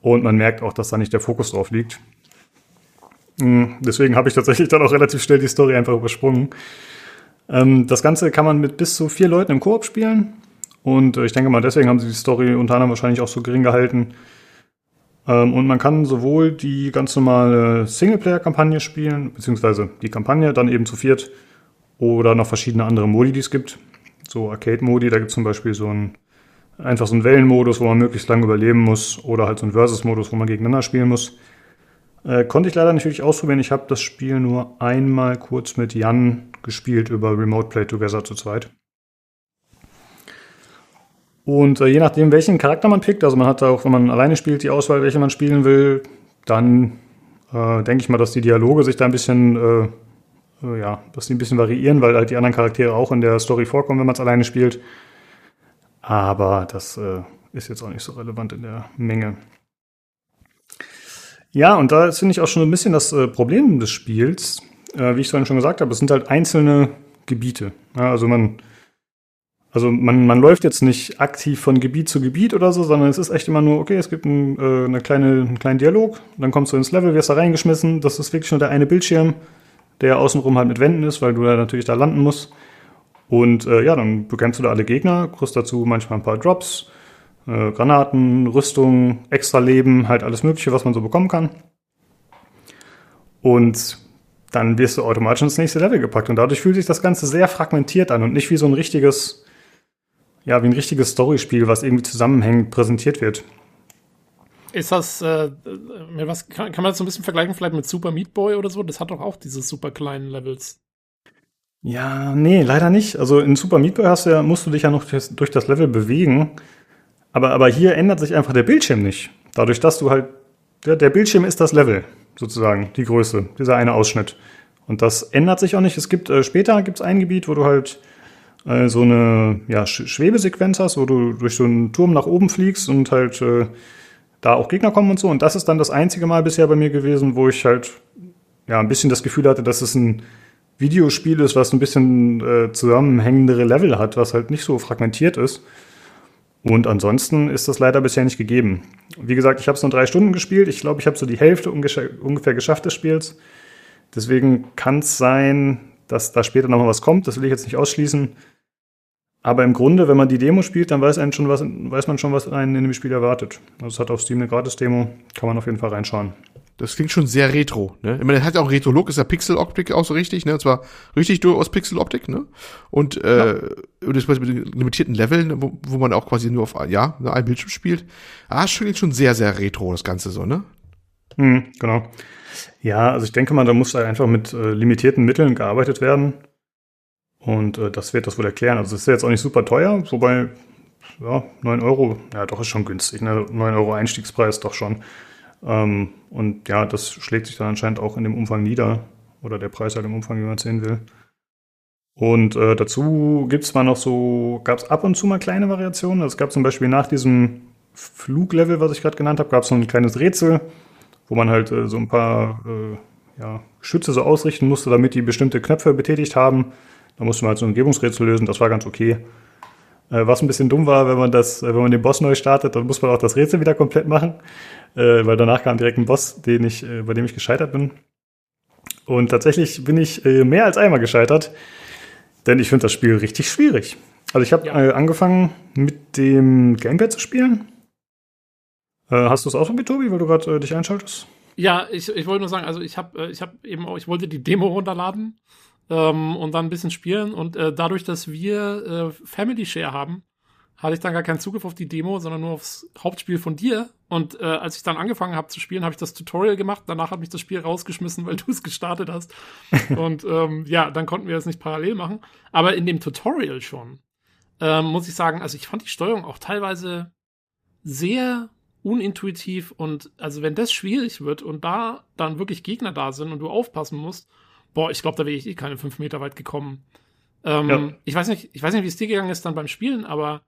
Und man merkt auch, dass da nicht der Fokus drauf liegt. Hm, deswegen habe ich tatsächlich dann auch relativ schnell die Story einfach übersprungen. Ähm, das Ganze kann man mit bis zu vier Leuten im Koop spielen. Und äh, ich denke mal, deswegen haben sie die Story unter anderem wahrscheinlich auch so gering gehalten. Ähm, und man kann sowohl die ganz normale Singleplayer-Kampagne spielen, beziehungsweise die Kampagne dann eben zu viert, oder noch verschiedene andere Modi, die es gibt. So Arcade-Modi, da gibt es zum Beispiel so ein einfach so einen Wellenmodus, wo man möglichst lange überleben muss, oder halt so einen Versus-Modus, wo man gegeneinander spielen muss. Äh, konnte ich leider nicht wirklich ausprobieren. Ich habe das Spiel nur einmal kurz mit Jan gespielt über Remote Play Together zu zweit. Und äh, je nachdem, welchen Charakter man pickt, also man hat da auch, wenn man alleine spielt, die Auswahl, welche man spielen will, dann äh, denke ich mal, dass die Dialoge sich da ein bisschen, äh, äh, ja, dass die ein bisschen variieren, weil halt die anderen Charaktere auch in der Story vorkommen, wenn man es alleine spielt. Aber das äh, ist jetzt auch nicht so relevant in der Menge. Ja, und da finde ich auch schon ein bisschen das äh, Problem des Spiels. Wie ich vorhin schon gesagt habe, es sind halt einzelne Gebiete. Ja, also man, also man, man läuft jetzt nicht aktiv von Gebiet zu Gebiet oder so, sondern es ist echt immer nur, okay, es gibt ein, äh, eine kleine, einen kleinen Dialog, dann kommst du ins Level, wirst da reingeschmissen, das ist wirklich nur der eine Bildschirm, der außenrum halt mit Wänden ist, weil du da natürlich da landen musst. Und äh, ja, dann bekämpfst du da alle Gegner, kriegst dazu manchmal ein paar Drops, äh, Granaten, Rüstung, extra Leben, halt alles Mögliche, was man so bekommen kann. Und dann wirst du automatisch ins nächste Level gepackt. Und dadurch fühlt sich das Ganze sehr fragmentiert an und nicht wie so ein richtiges, ja, wie ein richtiges Storyspiel, was irgendwie zusammenhängend präsentiert wird. Ist das, äh, was, kann, kann man das so ein bisschen vergleichen, vielleicht mit Super Meat Boy oder so? Das hat doch auch diese super kleinen Levels. Ja, nee, leider nicht. Also in Super Meat Boy hast du ja, musst du dich ja noch durch das Level bewegen. Aber, aber hier ändert sich einfach der Bildschirm nicht. Dadurch, dass du halt, der, der Bildschirm ist das Level, sozusagen, die Größe, dieser eine Ausschnitt. Und das ändert sich auch nicht. Es gibt, äh, später gibt es ein Gebiet, wo du halt äh, so eine ja, Sch Schwebesequenz hast, wo du durch so einen Turm nach oben fliegst und halt äh, da auch Gegner kommen und so. Und das ist dann das einzige Mal bisher bei mir gewesen, wo ich halt ja ein bisschen das Gefühl hatte, dass es ein Videospiel ist, was ein bisschen äh, zusammenhängendere Level hat, was halt nicht so fragmentiert ist. Und ansonsten ist das leider bisher nicht gegeben. Wie gesagt, ich habe es nur drei Stunden gespielt. Ich glaube, ich habe so die Hälfte ungefähr geschafft des Spiels. Deswegen kann es sein, dass da später noch mal was kommt. Das will ich jetzt nicht ausschließen. Aber im Grunde, wenn man die Demo spielt, dann weiß, schon was, weiß man schon, was einen in dem Spiel erwartet. Also es hat auf Steam eine Gratis-Demo, kann man auf jeden Fall reinschauen. Das klingt schon sehr retro, ne? Ich meine, er hat ja auch Retro-Look, ist ja Pixel-Optik auch so richtig, ne? Und zwar richtig durchaus Pixel-Optik, ne? Und, äh, ja. das mit limitierten Leveln, wo, wo man auch quasi nur auf, ja, ne, ein Bildschirm spielt. Ah, schon, schon sehr, sehr retro, das Ganze so, ne? Hm, genau. Ja, also ich denke mal, da muss einfach mit äh, limitierten Mitteln gearbeitet werden. Und äh, das wird das wohl erklären. Also es ist jetzt auch nicht super teuer, wobei, ja, 9 Euro, ja, doch ist schon günstig, ne? 9 Euro Einstiegspreis doch schon. Ähm, und ja, das schlägt sich dann anscheinend auch in dem Umfang nieder. Oder der Preis halt im Umfang, wie man es sehen will. Und äh, dazu gibt es zwar noch so, gab es ab und zu mal kleine Variationen. Also es gab zum Beispiel nach diesem Fluglevel, was ich gerade genannt habe, gab es so ein kleines Rätsel, wo man halt äh, so ein paar äh, ja, Schütze so ausrichten musste, damit die bestimmte Knöpfe betätigt haben. Da musste man halt so ein Umgebungsrätsel lösen, das war ganz okay. Äh, was ein bisschen dumm war, wenn man das, äh, wenn man den Boss neu startet, dann muss man auch das Rätsel wieder komplett machen äh, weil danach kam direkt ein Boss, den ich, bei dem ich gescheitert bin. Und tatsächlich bin ich mehr als einmal gescheitert, denn ich finde das Spiel richtig schwierig. Also ich habe ja. angefangen mit dem Gamepad zu spielen. Hast du es auch ausprobiert, Tobi, weil du gerade dich einschaltest? Ja, ich, ich wollte nur sagen, also ich habe ich hab eben auch, ich wollte die Demo runterladen ähm, und dann ein bisschen spielen und äh, dadurch, dass wir äh, Family Share haben, hatte ich dann gar keinen Zugriff auf die Demo, sondern nur aufs Hauptspiel von dir. Und äh, als ich dann angefangen habe zu spielen, habe ich das Tutorial gemacht. Danach hat mich das Spiel rausgeschmissen, weil du es gestartet hast. und ähm, ja, dann konnten wir das nicht parallel machen. Aber in dem Tutorial schon, ähm, muss ich sagen, also ich fand die Steuerung auch teilweise sehr unintuitiv und also wenn das schwierig wird und da dann wirklich Gegner da sind und du aufpassen musst, boah, ich glaube, da wäre ich eh keine fünf Meter weit gekommen. Ähm, ja. Ich weiß nicht, ich weiß nicht, wie es dir gegangen ist dann beim Spielen, aber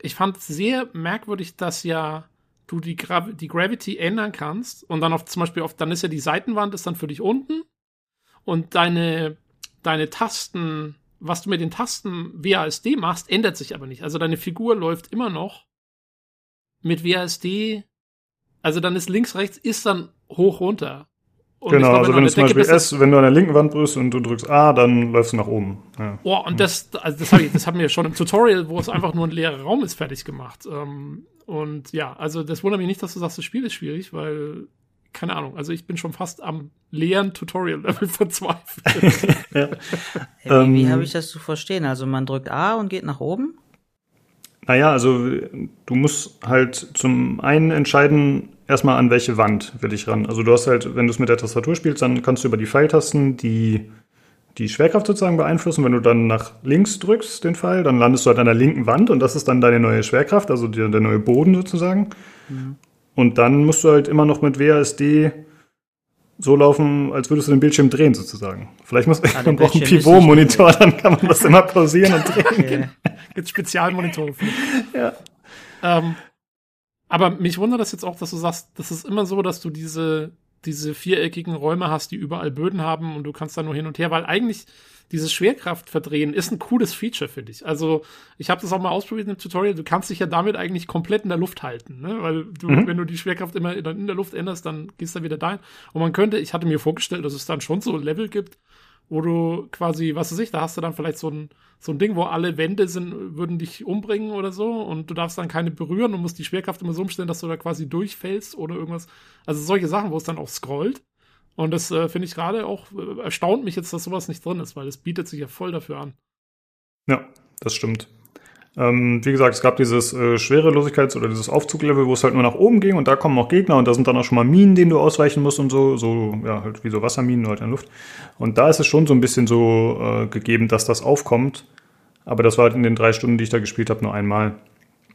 ich fand sehr merkwürdig, dass ja du die, Gra die Gravity ändern kannst und dann auf zum Beispiel auf, dann ist ja die Seitenwand ist dann für dich unten und deine, deine Tasten, was du mit den Tasten WASD machst, ändert sich aber nicht. Also deine Figur läuft immer noch mit WASD, also dann ist links, rechts, ist dann hoch runter. Und genau, also wenn du zum Beispiel S, wenn du an der linken Wand bist und du drückst A, dann läufst du nach oben. Ja. Oh, und das, also das, hab ich, das haben wir schon im Tutorial, wo es einfach nur ein leerer Raum ist, fertig gemacht. Ähm, und ja, also das wundert mich nicht, dass du sagst, das Spiel ist schwierig, weil, keine Ahnung, also ich bin schon fast am leeren Tutorial-Level verzweifelt. ja. hey, wie, wie ähm, habe ich das zu verstehen? Also man drückt A und geht nach oben? Naja, also du musst halt zum einen entscheiden, erstmal an welche Wand will ich ran. Also du hast halt, wenn du es mit der Tastatur spielst, dann kannst du über die Pfeiltasten die, die Schwerkraft sozusagen beeinflussen. Wenn du dann nach links drückst, den Pfeil, dann landest du halt an der linken Wand und das ist dann deine neue Schwerkraft, also der, der neue Boden sozusagen. Mhm. Und dann musst du halt immer noch mit WASD so laufen, als würdest du den Bildschirm drehen sozusagen. Vielleicht muss ah, man braucht einen Pivot-Monitor, dann kann man das immer pausieren und drehen. Okay. Gibt Spezialmonitore. ja. Ähm, aber mich wundert das jetzt auch, dass du sagst, das ist immer so, dass du diese diese viereckigen Räume hast, die überall Böden haben und du kannst da nur hin und her, weil eigentlich dieses Schwerkraftverdrehen ist ein cooles Feature, finde ich. Also ich habe das auch mal ausprobiert im Tutorial. Du kannst dich ja damit eigentlich komplett in der Luft halten, ne? weil du, mhm. wenn du die Schwerkraft immer in der Luft änderst, dann gehst du wieder dahin. Und man könnte, ich hatte mir vorgestellt, dass es dann schon so Level gibt, wo du quasi, was weiß ich, da hast du dann vielleicht so ein, so ein Ding, wo alle Wände sind, würden dich umbringen oder so und du darfst dann keine berühren und musst die Schwerkraft immer so umstellen, dass du da quasi durchfällst oder irgendwas. Also solche Sachen, wo es dann auch scrollt. Und das äh, finde ich gerade auch, äh, erstaunt mich jetzt, dass sowas nicht drin ist, weil es bietet sich ja voll dafür an. Ja, das stimmt. Ähm, wie gesagt, es gab dieses äh, Schwerelosigkeits- oder dieses Aufzuglevel, wo es halt nur nach oben ging und da kommen auch Gegner und da sind dann auch schon mal Minen, denen du ausweichen musst und so, so, ja, halt wie so Wasserminen, nur halt in der Luft. Und da ist es schon so ein bisschen so äh, gegeben, dass das aufkommt. Aber das war halt in den drei Stunden, die ich da gespielt habe, nur einmal.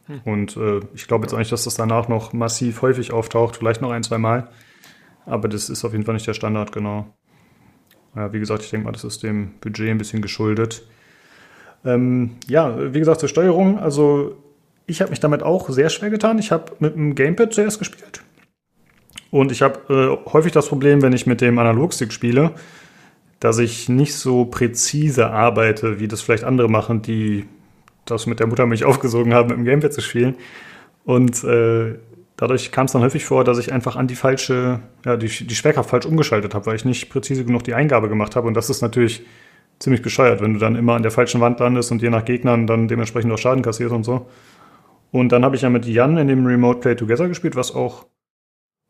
Hm. Und äh, ich glaube jetzt auch nicht, dass das danach noch massiv häufig auftaucht, vielleicht noch ein, zwei Mal. Aber das ist auf jeden Fall nicht der Standard, genau. Ja, wie gesagt, ich denke mal, das ist dem Budget ein bisschen geschuldet. Ähm, ja, wie gesagt, zur Steuerung. Also ich habe mich damit auch sehr schwer getan. Ich habe mit dem Gamepad zuerst gespielt. Und ich habe äh, häufig das Problem, wenn ich mit dem Analogstick spiele, dass ich nicht so präzise arbeite, wie das vielleicht andere machen, die das mit der Muttermilch aufgesogen haben, mit dem Gamepad zu spielen. Und äh, dadurch kam es dann häufig vor, dass ich einfach an die falsche, ja, die, die Schwerkraft falsch umgeschaltet habe, weil ich nicht präzise genug die Eingabe gemacht habe. Und das ist natürlich ziemlich bescheuert, wenn du dann immer an der falschen Wand landest und je nach Gegnern dann dementsprechend auch Schaden kassierst und so. Und dann habe ich ja mit Jan in dem Remote Play Together gespielt, was auch,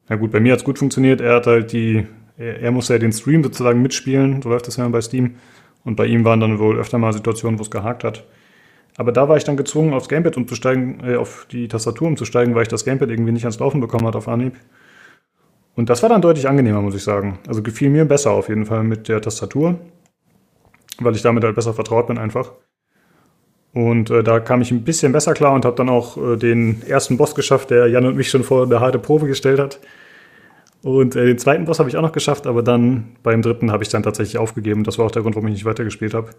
na gut, bei mir hat es gut funktioniert. Er hat halt die, er, er muss ja den Stream sozusagen mitspielen, so läuft das ja bei Steam. Und bei ihm waren dann wohl öfter mal Situationen, wo es gehakt hat. Aber da war ich dann gezwungen, aufs Gamepad umzusteigen, äh, auf die Tastatur umzusteigen, weil ich das Gamepad irgendwie nicht ans Laufen bekommen hat auf Anhieb. Und das war dann deutlich angenehmer, muss ich sagen. Also gefiel mir besser auf jeden Fall mit der Tastatur weil ich damit halt besser vertraut bin einfach. Und äh, da kam ich ein bisschen besser klar und habe dann auch äh, den ersten Boss geschafft, der Jan und mich schon vor eine harte Probe gestellt hat. Und äh, den zweiten Boss habe ich auch noch geschafft, aber dann beim dritten habe ich dann tatsächlich aufgegeben. Das war auch der Grund, warum ich nicht weitergespielt habe.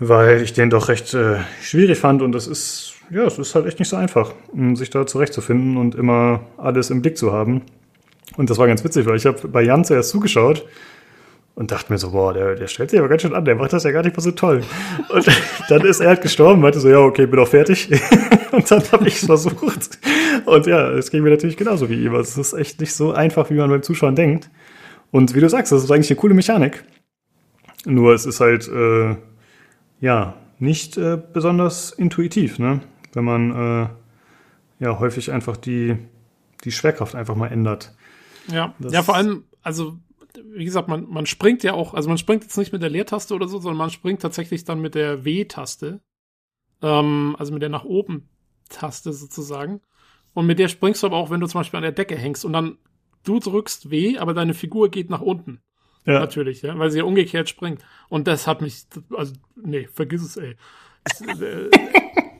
Weil ich den doch recht äh, schwierig fand und es ist, ja, es ist halt echt nicht so einfach, sich da zurechtzufinden und immer alles im Blick zu haben. Und das war ganz witzig, weil ich habe bei Jan zuerst zugeschaut und dachte mir so, boah, der, der stellt sich aber ganz schön an, der macht das ja gar nicht mal so toll. Und dann ist er halt gestorben, meinte so, ja, okay, bin auch fertig. Und dann habe ich es versucht. Und ja, es ging mir natürlich genauso wie ihm. Es ist echt nicht so einfach, wie man beim Zuschauen denkt. Und wie du sagst, das ist eigentlich eine coole Mechanik. Nur es ist halt, äh, ja, nicht äh, besonders intuitiv, ne? Wenn man äh, ja häufig einfach die, die Schwerkraft einfach mal ändert. Ja, das ja, vor allem, also wie gesagt, man, man springt ja auch, also man springt jetzt nicht mit der Leertaste oder so, sondern man springt tatsächlich dann mit der W-Taste. Ähm, also mit der nach oben Taste sozusagen. Und mit der springst du aber auch, wenn du zum Beispiel an der Decke hängst und dann du drückst W, aber deine Figur geht nach unten. Ja. Natürlich, ja, weil sie ja umgekehrt springt. Und das hat mich, also, nee, vergiss es, ey.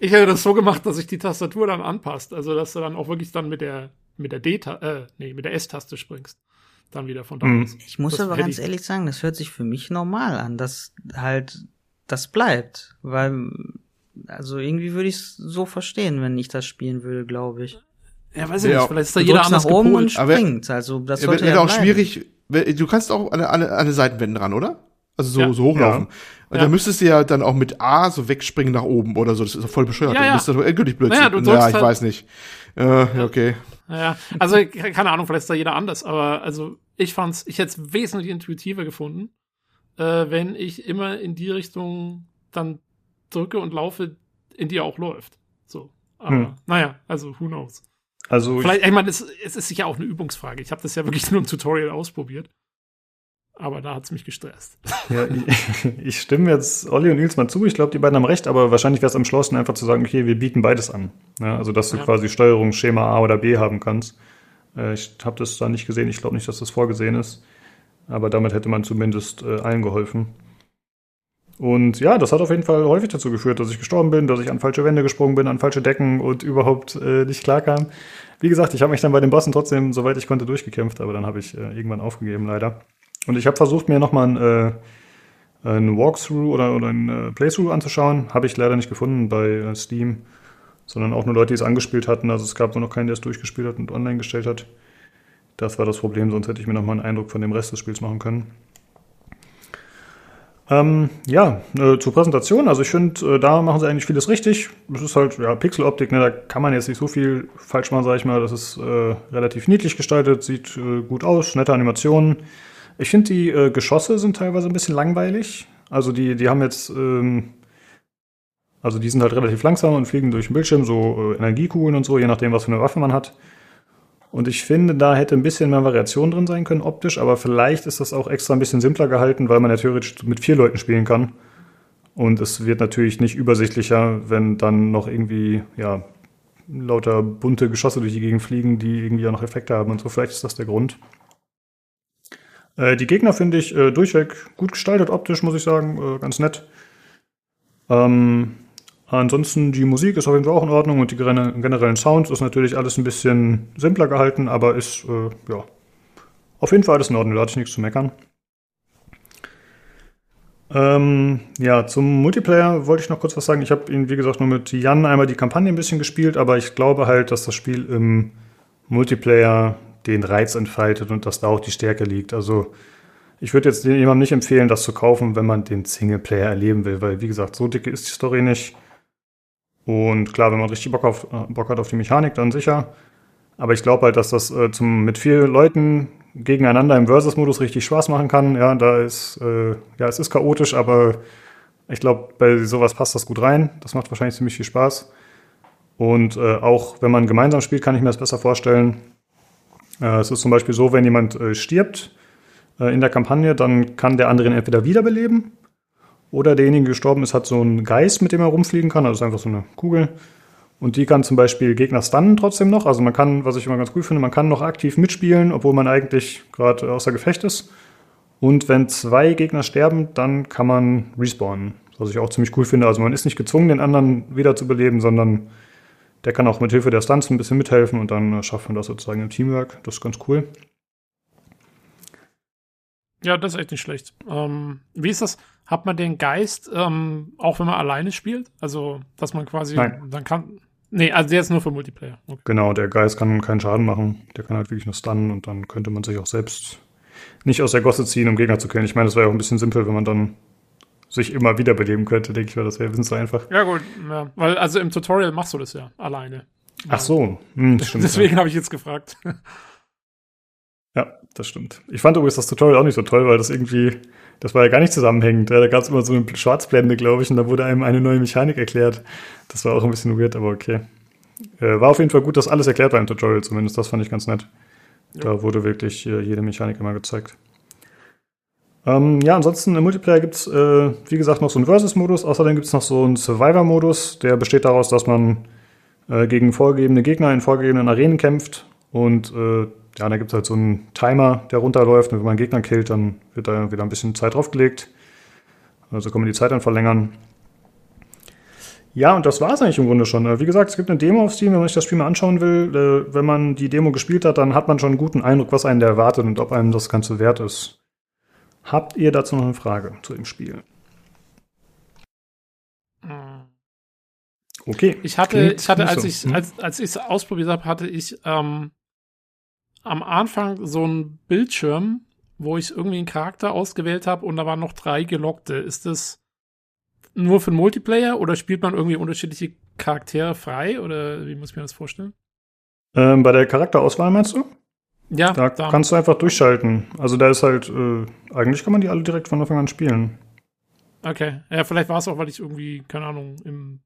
Ich hätte das so gemacht, dass sich die Tastatur dann anpasst. Also, dass du dann auch wirklich dann mit der, mit der D, äh, nee, mit der S-Taste springst. Dann wieder von da Mhm. aus. Ich muss Das aber ganz ich- ehrlich sagen, das hört sich für mich normal an, dass halt das bleibt. Weil, also irgendwie würde ich es so verstehen, wenn ich das spielen würde, glaube ich. Ja, weiß ich Ja, nicht, vielleicht ist da Du jeder anders nach oben und gepolt. Aber- springt. Also das Ja, sollte wird ja auch bleiben. schwierig. Du kannst auch an, an, an den Seitenwänden ran, oder? Also so, Ja. so hochlaufen. Und Ja. dann müsstest du ja dann auch mit A so wegspringen nach oben oder so. Das ist doch voll bescheuert. Ja, Dann ja. bist du doch endgültig Blödsinn. Naja, du ja, drückst ich halt- weiß nicht. Äh, ja, okay. Ja, also keine Ahnung, vielleicht ist da jeder anders, aber also ich fand's, ich hätte es wesentlich intuitiver gefunden, äh, wenn ich immer in die Richtung dann drücke und laufe, in die er auch läuft. So. Aber Hm. naja, also who knows. Also ich, Vielleicht, ich meine, es, es ist sicher auch eine Übungsfrage. Ich habe das ja wirklich nur im Tutorial ausprobiert. Aber da hat's mich gestresst. ja, ich, ich stimme jetzt Olli und Nils mal zu. Ich glaube, die beiden haben recht, aber wahrscheinlich wäre es am schlauesten einfach zu sagen, okay, wir bieten beides an. Ja, also, dass du Ja. quasi Steuerung Schema A oder B haben kannst. Äh, ich habe das da nicht gesehen. Ich glaube nicht, dass das vorgesehen ist. Aber damit hätte man zumindest äh, allen geholfen. Und ja, das hat auf jeden Fall häufig dazu geführt, dass ich gestorben bin, dass ich an falsche Wände gesprungen bin, an falsche Decken und überhaupt äh, nicht klarkam. Wie gesagt, ich habe mich dann bei den Bossen trotzdem, soweit ich konnte, durchgekämpft, aber dann habe ich äh, irgendwann aufgegeben, leider. Und ich habe versucht, mir nochmal ein, äh, ein Walkthrough oder, oder ein äh, Playthrough anzuschauen. Habe ich leider nicht gefunden bei äh, Steam, sondern auch nur Leute, die es angespielt hatten. Also es gab nur noch keinen, der es durchgespielt hat und online gestellt hat. Das war das Problem, sonst hätte ich mir nochmal einen Eindruck von dem Rest des Spiels machen können. Ähm, ja, äh, zur Präsentation. Also ich finde, äh, da machen sie eigentlich vieles richtig. Es ist halt ja, Pixeloptik, ne, da kann man jetzt nicht so viel falsch machen, sage ich mal. Das ist äh, relativ niedlich gestaltet, sieht äh, gut aus, nette Animationen. Ich finde, die äh, Geschosse sind teilweise ein bisschen langweilig. Also die, die haben jetzt, ähm, also die sind halt relativ langsam und fliegen durch den Bildschirm, so äh, Energiekugeln und so, je nachdem, was für eine Waffe man hat. Und ich finde, da hätte ein bisschen mehr Variation drin sein können, optisch, aber vielleicht ist das auch extra ein bisschen simpler gehalten, weil man ja theoretisch mit vier Leuten spielen kann. Und es wird natürlich nicht übersichtlicher, wenn dann noch irgendwie, ja, lauter bunte Geschosse durch die Gegend fliegen, die irgendwie auch noch Effekte haben und so. Vielleicht ist das der Grund. Äh, die Gegner finde ich äh, durchweg gut gestaltet, optisch, muss ich sagen, äh, ganz nett. Ähm, ansonsten die Musik ist auf jeden Fall auch in Ordnung und die gene- generellen Sounds ist natürlich alles ein bisschen simpler gehalten, aber ist, äh, ja, auf jeden Fall alles in Ordnung, da hatte ich nichts zu meckern. Ähm, ja, zum Multiplayer wollte ich noch kurz was sagen. Ich habe ihn, wie gesagt, nur mit Jan einmal die Kampagne ein bisschen gespielt, aber ich glaube halt, dass das Spiel im Multiplayer den Reiz entfaltet und dass da auch die Stärke liegt. Also ich würde jetzt jemandem nicht empfehlen, das zu kaufen, wenn man den Singleplayer erleben will, weil wie gesagt, so dicke ist die Story nicht. Und klar, wenn man richtig Bock, auf, äh, Bock hat auf die Mechanik, dann sicher. Aber ich glaube halt, dass das äh, zum, mit vier Leuten gegeneinander im Versus-Modus richtig Spaß machen kann. Ja, da ist, äh, ja, es ist chaotisch, aber ich glaube, bei sowas passt das gut rein. Das macht wahrscheinlich ziemlich viel Spaß. Und äh, auch wenn man gemeinsam spielt, kann ich mir das besser vorstellen. Äh, es ist zum Beispiel so, wenn jemand äh, stirbt äh, in der Kampagne, dann kann der andere ihn entweder wiederbeleben oder derjenige der gestorben ist, hat so einen Geist, mit dem er rumfliegen kann. Also ist einfach so eine Kugel. Und die kann zum Beispiel Gegner stunnen trotzdem noch. Also man kann, was ich immer ganz cool finde, man kann noch aktiv mitspielen, obwohl man eigentlich gerade außer Gefecht ist. Und wenn zwei Gegner sterben, dann kann man respawnen. Was ich auch ziemlich cool finde. Also man ist nicht gezwungen, den anderen wieder zu beleben, sondern der kann auch mit Hilfe der Stunts ein bisschen mithelfen und dann äh, schafft man das sozusagen im Teamwork. Das ist ganz cool. Ja, das ist echt nicht schlecht. Ähm, wie ist das? Hat man den Geist, ähm, auch wenn man alleine spielt? Also, dass man quasi Nein. dann kann. Nee, also der ist nur für Multiplayer. Okay. Genau, der Geist kann keinen Schaden machen. Der kann halt wirklich nur stunnen und dann könnte man sich auch selbst nicht aus der Gosse ziehen, um Gegner zu killen. Ich meine, das wäre ja auch ein bisschen simpel, wenn man dann sich immer wieder beleben könnte, denke ich mal, das wäre ein so einfach. Ja, gut, ja. Weil, also im Tutorial machst du das ja alleine. Ach so, hm, stimmt. Deswegen habe ich jetzt gefragt. Ja. ja, das stimmt. Ich fand übrigens das Tutorial auch nicht so toll, weil das irgendwie, das war ja gar nicht zusammenhängend. Ja, da gab es immer so eine Schwarzblende, glaube ich, und da wurde einem eine neue Mechanik erklärt. Das war auch ein bisschen weird, aber okay. Äh, war auf jeden Fall gut, dass alles erklärt war im Tutorial zumindest. Das fand ich ganz nett. Da wurde wirklich äh, jede Mechanik immer gezeigt. Ähm, ja, ansonsten im Multiplayer gibt es, äh, wie gesagt, noch so einen Versus-Modus. Außerdem gibt es noch so einen Survivor-Modus. Der besteht daraus, dass man äh, gegen vorgegebene Gegner in vorgegebenen Arenen kämpft. Und äh, ja, da gibt es halt so einen Timer, der runterläuft. Und wenn man einen Gegner killt, dann wird da wieder ein bisschen Zeit draufgelegt. Also kann man die Zeit dann verlängern. Ja, und das war es eigentlich im Grunde schon. Wie gesagt, es gibt eine Demo auf Steam, wenn man sich das Spiel mal anschauen will. Äh, wenn man die Demo gespielt hat, dann hat man schon einen guten Eindruck, was einen da erwartet und ob einem das Ganze wert ist. Habt ihr dazu noch eine Frage zu dem Spiel? Okay. Ich hatte, ich hatte, als ich, hm? als, als ich es ausprobiert habe, hatte ich ähm, am Anfang so einen Bildschirm, wo ich irgendwie einen Charakter ausgewählt habe und da waren noch drei gelockte. Ist das nur für den Multiplayer oder spielt man irgendwie unterschiedliche Charaktere frei oder wie muss ich mir das vorstellen? Ähm, bei der Charakterauswahl meinst du? Ja. Da, da, kannst du einfach durchschalten. Also da ist halt, äh, eigentlich kann man die alle direkt von Anfang an spielen. Okay. Ja, vielleicht war es auch, weil ich irgendwie, keine Ahnung, im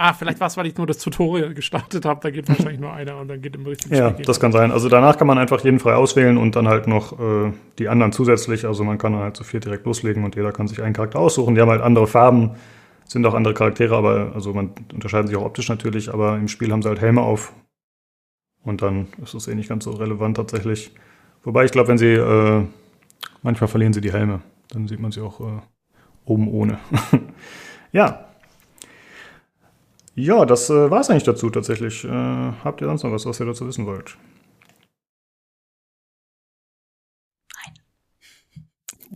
Ah, vielleicht war es, weil ich nur das Tutorial gestartet habe. Da geht wahrscheinlich nur einer und dann geht im richtigen Ja, Spiel das kann sein. Also danach kann man einfach jeden frei auswählen und dann halt noch äh, die anderen zusätzlich. Also man kann halt so viel direkt loslegen und jeder kann sich einen Charakter aussuchen. Die haben halt andere Farben, sind auch andere Charaktere, aber also man unterscheiden sich auch optisch natürlich, aber im Spiel haben sie halt Helme auf. Und dann ist es eh nicht ganz so relevant tatsächlich. Wobei ich glaube, wenn sie äh, manchmal verlieren sie die Helme, dann sieht man sie auch äh, oben ohne. ja, ja, das äh, war es eigentlich dazu tatsächlich. Äh, habt ihr sonst noch was, was ihr dazu wissen wollt? Nein.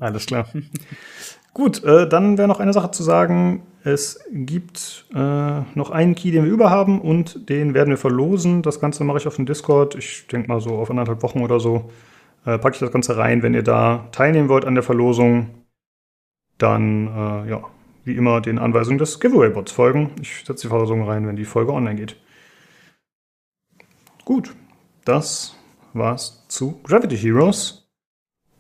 Alles klar. Gut, äh, dann wäre noch eine Sache zu sagen. Es gibt äh, noch einen Key, den wir überhaben und den werden wir verlosen. Das Ganze mache ich auf dem Discord. Ich denke mal so auf anderthalb Wochen oder so. Äh, packe ich das Ganze rein. Wenn ihr da teilnehmen wollt an der Verlosung, dann äh, ja, wie immer den Anweisungen des Giveaway-Bots folgen. Ich setze die Verlosung rein, wenn die Folge online geht. Gut, das war's zu Gravity Heroes.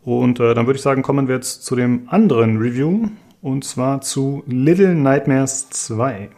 Und äh, dann würde ich sagen, kommen wir jetzt zu dem anderen Review. Und zwar zu Little Nightmares 2.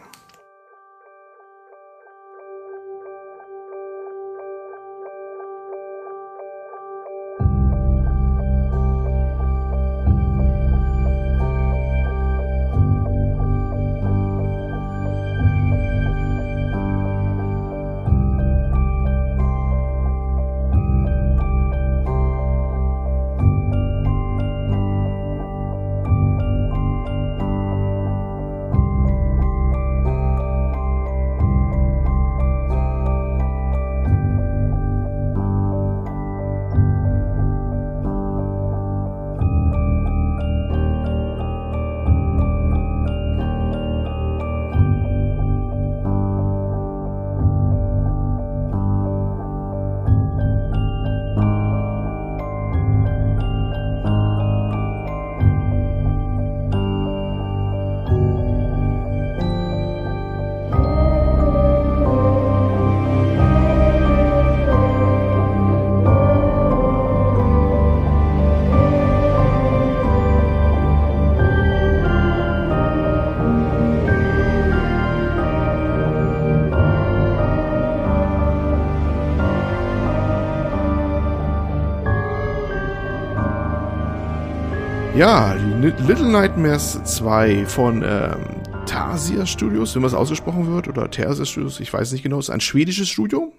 Ja, Little Nightmares 2 von ähm, Tarsier Studios, wenn das ausgesprochen wird, oder Tarsier Studios, ich weiß nicht genau, ist ein schwedisches Studio.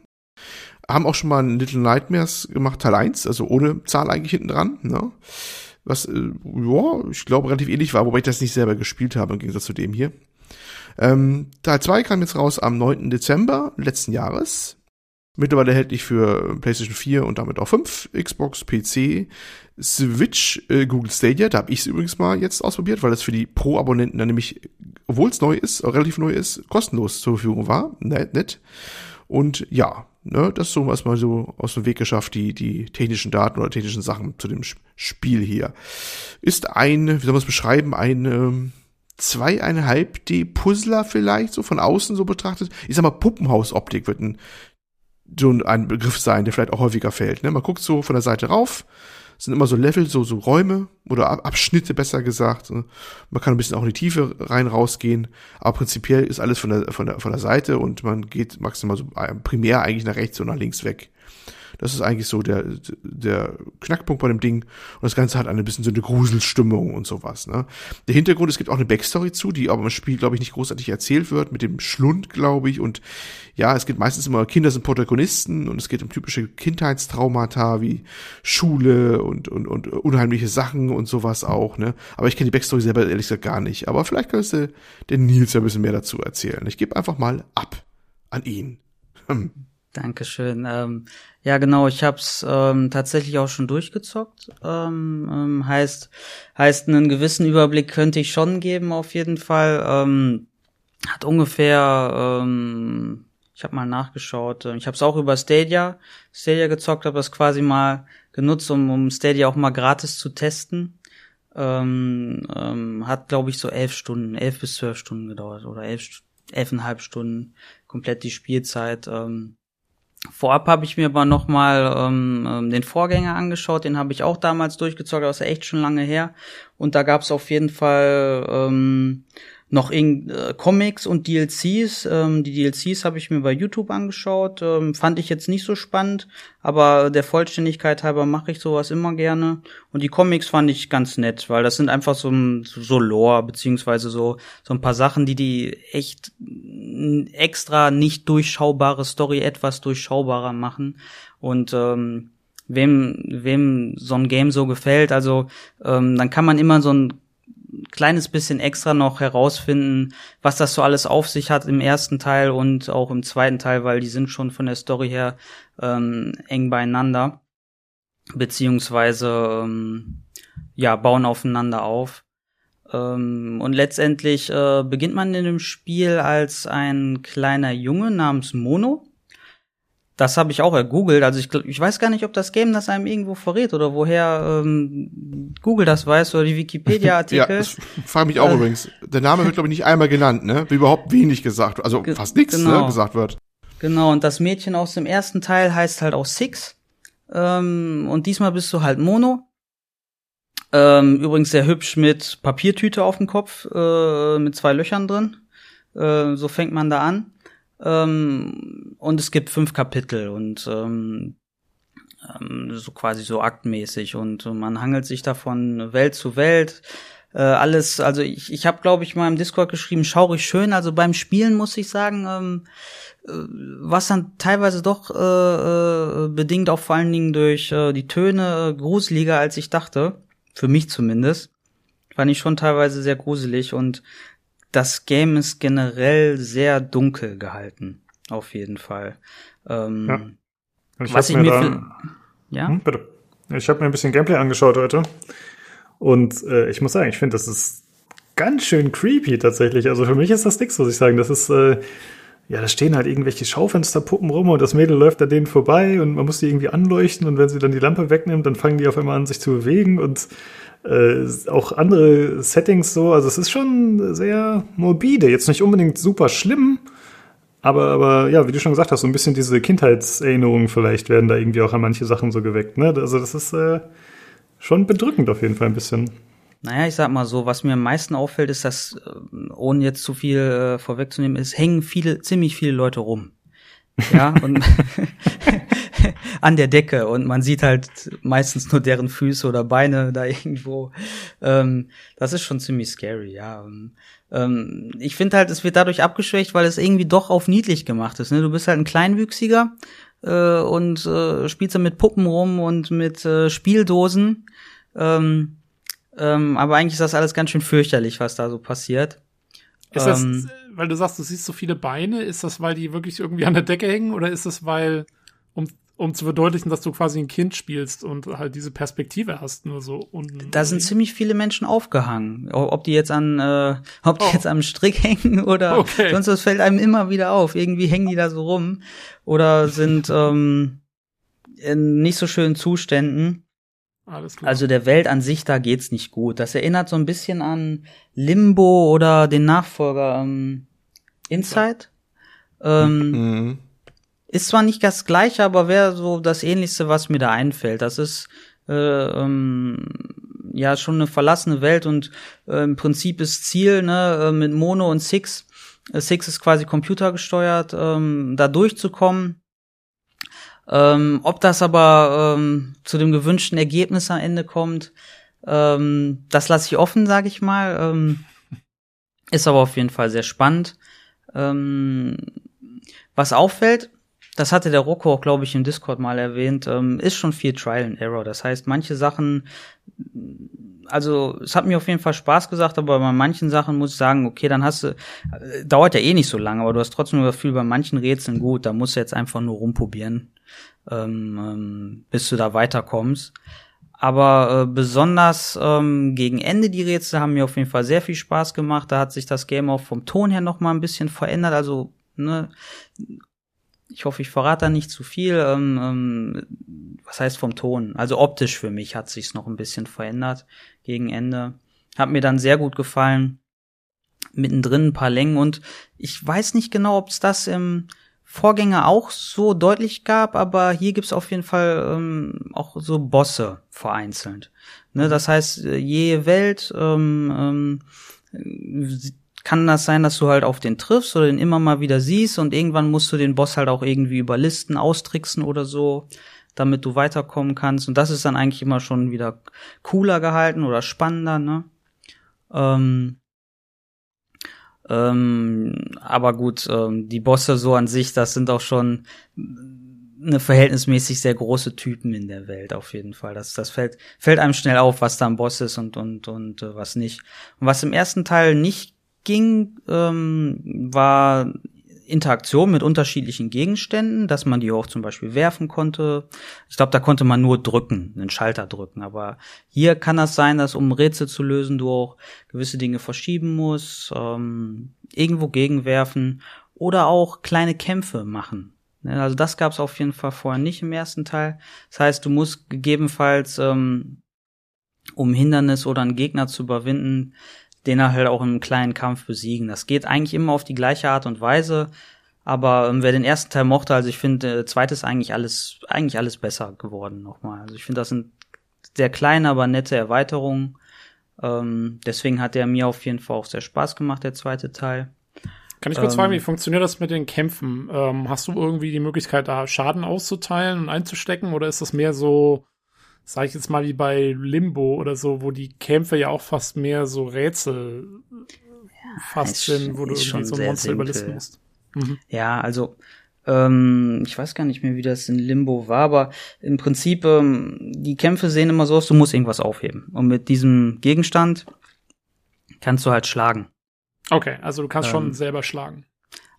Haben auch schon mal Little Nightmares gemacht, Teil 1, also ohne Zahl eigentlich hinten dran, ne? Was, äh, ja, ich glaube relativ ähnlich war, wobei ich das nicht selber gespielt habe, im Gegensatz zu dem hier. Ähm, Teil 2 kam jetzt raus am 9. Dezember letzten Jahres. Mittlerweile erhältlich für PlayStation 4 und damit auch 5, Xbox, PC, Switch, äh, Google Stadia. Da habe ich es übrigens mal jetzt ausprobiert, weil es für die Pro-Abonnenten dann nämlich, obwohl es neu ist, relativ neu ist, kostenlos zur Verfügung war. Nett, nett. Und ja, ne, das so was mal so aus dem Weg geschafft, die, die technischen Daten oder technischen Sachen zu dem Spiel hier. Ist ein, wie soll man es beschreiben, ein ähm, zweieinhalb D-Puzzler vielleicht, so von außen so betrachtet. Ich sag mal, Puppenhausoptik wird ein so ein Begriff sein, der vielleicht auch häufiger fällt. Ne? Man guckt so von der Seite rauf, sind immer so Level, so, so Räume oder Abschnitte besser gesagt. Ne? Man kann ein bisschen auch in die Tiefe rein rausgehen, aber prinzipiell ist alles von der, von der, von der Seite und man geht maximal so äh, primär eigentlich nach rechts und nach links weg. Das ist eigentlich so der, der Knackpunkt bei dem Ding. Und das Ganze hat eine bisschen so eine Gruselstimmung und sowas. Ne? Der Hintergrund, es gibt auch eine Backstory zu, die aber im Spiel, glaube ich, nicht großartig erzählt wird, mit dem Schlund, glaube ich. Und ja, es gibt meistens immer Kinder sind Protagonisten und es geht um typische Kindheitstraumata wie Schule und, und, und unheimliche Sachen und sowas auch. Ne? Aber ich kenne die Backstory selber ehrlich gesagt gar nicht. Aber vielleicht kannst du den Nils ja ein bisschen mehr dazu erzählen. Ich gebe einfach mal ab an ihn. Hm. Dankeschön. Ähm, ja, genau, ich habe es ähm, tatsächlich auch schon durchgezockt. Ähm, ähm, heißt, heißt, einen gewissen Überblick könnte ich schon geben, auf jeden Fall. Ähm, hat ungefähr, ähm, ich habe mal nachgeschaut, äh, ich habe es auch über Stadia, Stadia gezockt, habe das quasi mal genutzt, um, um Stadia auch mal gratis zu testen. Ähm, ähm, hat, glaube ich, so elf Stunden, elf bis zwölf Stunden gedauert oder elf, elfeinhalb Stunden komplett die Spielzeit. Ähm, Vorab habe ich mir aber noch mal ähm, ähm, den Vorgänger angeschaut, den habe ich auch damals durchgezockt, aber ist echt schon lange her. Und da gab es auf jeden Fall ähm, noch in, äh, Comics und DLCs. Ähm, die DLCs habe ich mir bei YouTube angeschaut. Ähm, fand ich jetzt nicht so spannend, aber der Vollständigkeit halber mache ich sowas immer gerne. Und die Comics fand ich ganz nett, weil das sind einfach so, so Lore, beziehungsweise so, so ein paar Sachen, die die echt extra nicht durchschaubare Story etwas durchschaubarer machen. Und ähm, wem, wem so ein Game so gefällt, also ähm, dann kann man immer so ein kleines bisschen extra noch herausfinden, was das so alles auf sich hat im ersten Teil und auch im zweiten Teil, weil die sind schon von der Story her ähm, eng beieinander, beziehungsweise ähm, ja bauen aufeinander auf. Ähm, und letztendlich äh, beginnt man in dem Spiel als ein kleiner Junge namens Mono das habe ich auch ergoogelt. Also ich, ich weiß gar nicht, ob das Game das einem irgendwo verrät oder woher ähm, Google das weiß oder die Wikipedia-Artikel. ja, frage mich auch äh, übrigens. Der Name wird, glaube ich, nicht einmal genannt, ne? Wie überhaupt wenig gesagt, also fast nichts ne, genau. ne, gesagt wird. Genau, und das Mädchen aus dem ersten Teil heißt halt auch Six. Ähm, und diesmal bist du halt Mono. Ähm, übrigens sehr hübsch mit Papiertüte auf dem Kopf, äh, mit zwei Löchern drin. Äh, so fängt man da an. Ähm, und es gibt fünf Kapitel und ähm, ähm, so quasi so aktmäßig und man hangelt sich davon Welt zu Welt. Äh, alles, also ich, ich habe, glaube ich, mal im Discord geschrieben, schaurig schön. Also beim Spielen muss ich sagen, ähm, äh, was dann teilweise doch äh, äh, bedingt auch vor allen Dingen durch äh, die Töne äh, gruseliger als ich dachte. Für mich zumindest. Fand ich schon teilweise sehr gruselig und das Game ist generell sehr dunkel gehalten, auf jeden Fall. Ähm, ja. Ich was ich mir, mir da, ja, hm, bitte. Ich habe mir ein bisschen Gameplay angeschaut heute und äh, ich muss sagen, ich finde, das ist ganz schön creepy tatsächlich. Also für mich ist das nichts, muss ich sagen. Das ist äh, ja, da stehen halt irgendwelche Schaufensterpuppen rum und das Mädel läuft an denen vorbei und man muss die irgendwie anleuchten und wenn sie dann die Lampe wegnimmt, dann fangen die auf einmal an, sich zu bewegen und äh, auch andere Settings so. Also es ist schon sehr morbide. Jetzt nicht unbedingt super schlimm, aber, aber ja, wie du schon gesagt hast, so ein bisschen diese Kindheitserinnerungen vielleicht werden da irgendwie auch an manche Sachen so geweckt. Ne? Also das ist äh, schon bedrückend auf jeden Fall ein bisschen. Naja, ich sag mal so, was mir am meisten auffällt, ist, dass, äh, ohne jetzt zu viel äh, vorwegzunehmen, es hängen viele, ziemlich viele Leute rum. Ja, und an der Decke und man sieht halt meistens nur deren Füße oder Beine da irgendwo. Ähm, das ist schon ziemlich scary, ja. Ähm, ich finde halt, es wird dadurch abgeschwächt, weil es irgendwie doch auf niedlich gemacht ist. Ne? Du bist halt ein Kleinwüchsiger äh, und äh, spielst dann mit Puppen rum und mit äh, Spieldosen. Ähm, ähm, aber eigentlich ist das alles ganz schön fürchterlich, was da so passiert. Ist das, ähm, weil du sagst, du siehst so viele Beine, ist das, weil die wirklich irgendwie an der Decke hängen oder ist das, weil, um, um zu verdeutlichen, dass du quasi ein Kind spielst und halt diese Perspektive hast, nur so unten? Da sind ziemlich viele Menschen aufgehangen. Ob die jetzt an, äh, ob die oh. jetzt am Strick hängen oder okay. sonst was fällt einem immer wieder auf. Irgendwie hängen die da so rum oder sind ähm, in nicht so schönen Zuständen. Alles klar. Also der Welt an sich, da geht's nicht gut. Das erinnert so ein bisschen an Limbo oder den Nachfolger ähm, Inside. Ähm, mhm. Ist zwar nicht das gleiche, aber wäre so das ähnlichste, was mir da einfällt. Das ist äh, ähm, ja schon eine verlassene Welt und äh, im Prinzip ist Ziel ne, äh, mit Mono und Six. Äh, Six ist quasi computergesteuert, ähm, da durchzukommen Ähm, ob das aber ähm, zu dem gewünschten Ergebnis am Ende kommt, ähm, das lasse ich offen, sage ich mal. Ähm, ist aber auf jeden Fall sehr spannend. Ähm, was auffällt, das hatte der Rocco auch, glaube ich, im Discord mal erwähnt, ähm, ist schon viel Trial and Error. Das heißt, manche Sachen, also es hat mir auf jeden Fall Spaß gesagt, aber bei manchen Sachen muss ich sagen, okay, dann hast du, äh, dauert ja eh nicht so lange, aber du hast trotzdem das Gefühl, bei manchen Rätseln gut, da musst du jetzt einfach nur rumprobieren, ähm, ähm, bis du da weiterkommst. Aber äh, besonders ähm, gegen Ende die Rätsel haben mir auf jeden Fall sehr viel Spaß gemacht. Da hat sich das Game auch vom Ton her noch mal ein bisschen verändert. Also ne, ich hoffe, ich verrate da nicht zu viel. Ähm, ähm, was heißt vom Ton? Also optisch für mich hat sich's noch ein bisschen verändert gegen Ende. Hat mir dann sehr gut gefallen. Mittendrin ein paar Längen und ich weiß nicht genau, ob es das im Vorgänger auch so deutlich gab, aber hier gibt's auf jeden Fall ähm, auch so Bosse vereinzelt. Ne, das heißt, je Welt ähm, ähm, kann das sein, dass du halt auf den triffst oder den immer mal wieder siehst und irgendwann musst du den Boss halt auch irgendwie überlisten, austricksen oder so, damit du weiterkommen kannst. Und das ist dann eigentlich immer schon wieder cooler gehalten oder spannender, ne? Ähm, ähm, aber gut, ähm, die Bosse so an sich, das sind auch schon eine verhältnismäßig sehr große Typen in der Welt auf jeden Fall. Das, das fällt, fällt einem schnell auf, was da ein Boss ist und, und, und äh, was nicht. Und was im ersten Teil nicht ging, ähm, war Interaktion mit unterschiedlichen Gegenständen, dass man die auch zum Beispiel werfen konnte. Ich glaube, da konnte man nur drücken, einen Schalter drücken. Aber hier kann das sein, dass um Rätsel zu lösen, du auch gewisse Dinge verschieben musst, ähm, irgendwo gegenwerfen oder auch kleine Kämpfe machen. Ne, also das gab es auf jeden Fall vorher nicht im ersten Teil. Das heißt, du musst gegebenenfalls, ähm, um Hindernis oder einen Gegner zu überwinden, den er halt auch im kleinen Kampf besiegen. Das geht eigentlich immer auf die gleiche Art und Weise. Aber ähm, wer den ersten Teil mochte, also ich finde, äh, zweites eigentlich alles, eigentlich alles besser geworden nochmal. Also ich finde, das sind sehr kleine, aber nette Erweiterungen. Ähm, deswegen hat der mir auf jeden Fall auch sehr Spaß gemacht, der zweite Teil. Kann ich kurz ähm, fragen, wie funktioniert das mit den Kämpfen? Ähm, hast du irgendwie die Möglichkeit, da Schaden auszuteilen und einzustecken oder ist das mehr so, sage ich jetzt mal wie bei Limbo oder so, wo die Kämpfe ja auch fast mehr so Rätsel ja, fast sind, wo du irgendwie so ein Monster überlisten musst. Mhm. Ja, also ähm, ich weiß gar nicht mehr, wie das in Limbo war, aber im Prinzip ähm, die Kämpfe sehen immer so aus, du musst irgendwas aufheben und mit diesem Gegenstand kannst du halt schlagen. Okay, also du kannst ähm, schon selber schlagen.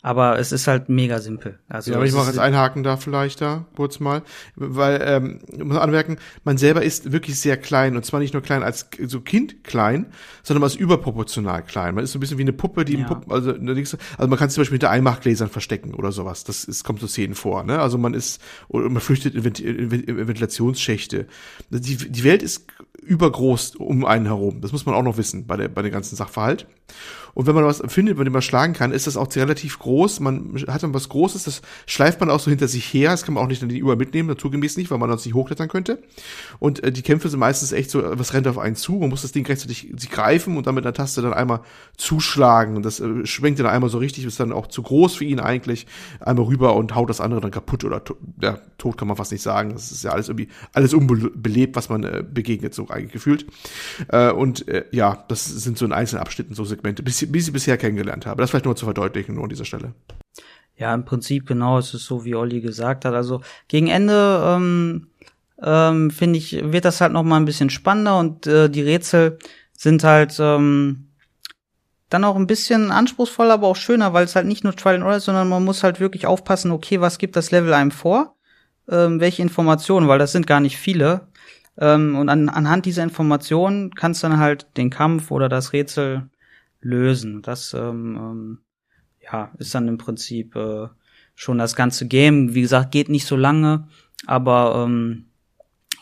Aber es ist halt mega simpel. Also ja, aber ich mache jetzt einhaken da vielleicht da kurz mal, weil ähm, ich muss anmerken, man selber ist wirklich sehr klein und zwar nicht nur klein als so Kind klein, sondern man ist überproportional klein. Man ist so ein bisschen wie eine Puppe, die ja. Puppe, also, also man kann zum Beispiel hinter Einmachgläsern verstecken oder sowas. Das ist, kommt so Szenen vor. Ne? Also man ist oder man flüchtet in, Ventilationsschächte. Die, die Welt ist übergroß um einen herum. Das muss man auch noch wissen bei der bei dem ganzen Sachverhalt. Und wenn man was findet, dem man schlagen kann, ist das auch relativ groß. Man hat dann was Großes, das schleift man auch so hinter sich her. Das kann man auch nicht dann überall mitnehmen, naturgemäß nicht, weil man sonst nicht hochklettern könnte. Und äh, die Kämpfe sind meistens echt so, was rennt auf einen zu. Man muss das Ding rechtzeitig greifen und dann mit einer Taste dann einmal zuschlagen. Und das äh, schwenkt dann einmal so richtig, ist dann auch zu groß für ihn eigentlich. Einmal rüber und haut das andere dann kaputt oder to ja, tot kann man fast nicht sagen. Das ist ja alles irgendwie, alles unbelebt, was man äh, begegnet, so eigentlich gefühlt. Äh, und äh, ja, das sind so in einzelnen Abschnitten so Segmente. Bis wie ich sie bisher kennengelernt habe. Das vielleicht nur zu verdeutlichen, nur an dieser Stelle. Ja, im Prinzip genau, es ist so, wie Olli gesagt hat. Also gegen Ende ähm, ähm, finde ich, wird das halt noch mal ein bisschen spannender und äh, die Rätsel sind halt ähm, dann auch ein bisschen anspruchsvoller, aber auch schöner, weil es halt nicht nur Trial and Error ist, sondern man muss halt wirklich aufpassen, okay, was gibt das Level einem vor? Ähm, welche Informationen, weil das sind gar nicht viele. Ähm, und an, anhand dieser Informationen kannst du dann halt den Kampf oder das Rätsel lösen. Das ähm, ähm, ja, ist dann im Prinzip äh, schon das ganze Game. Wie gesagt, geht nicht so lange, aber ähm,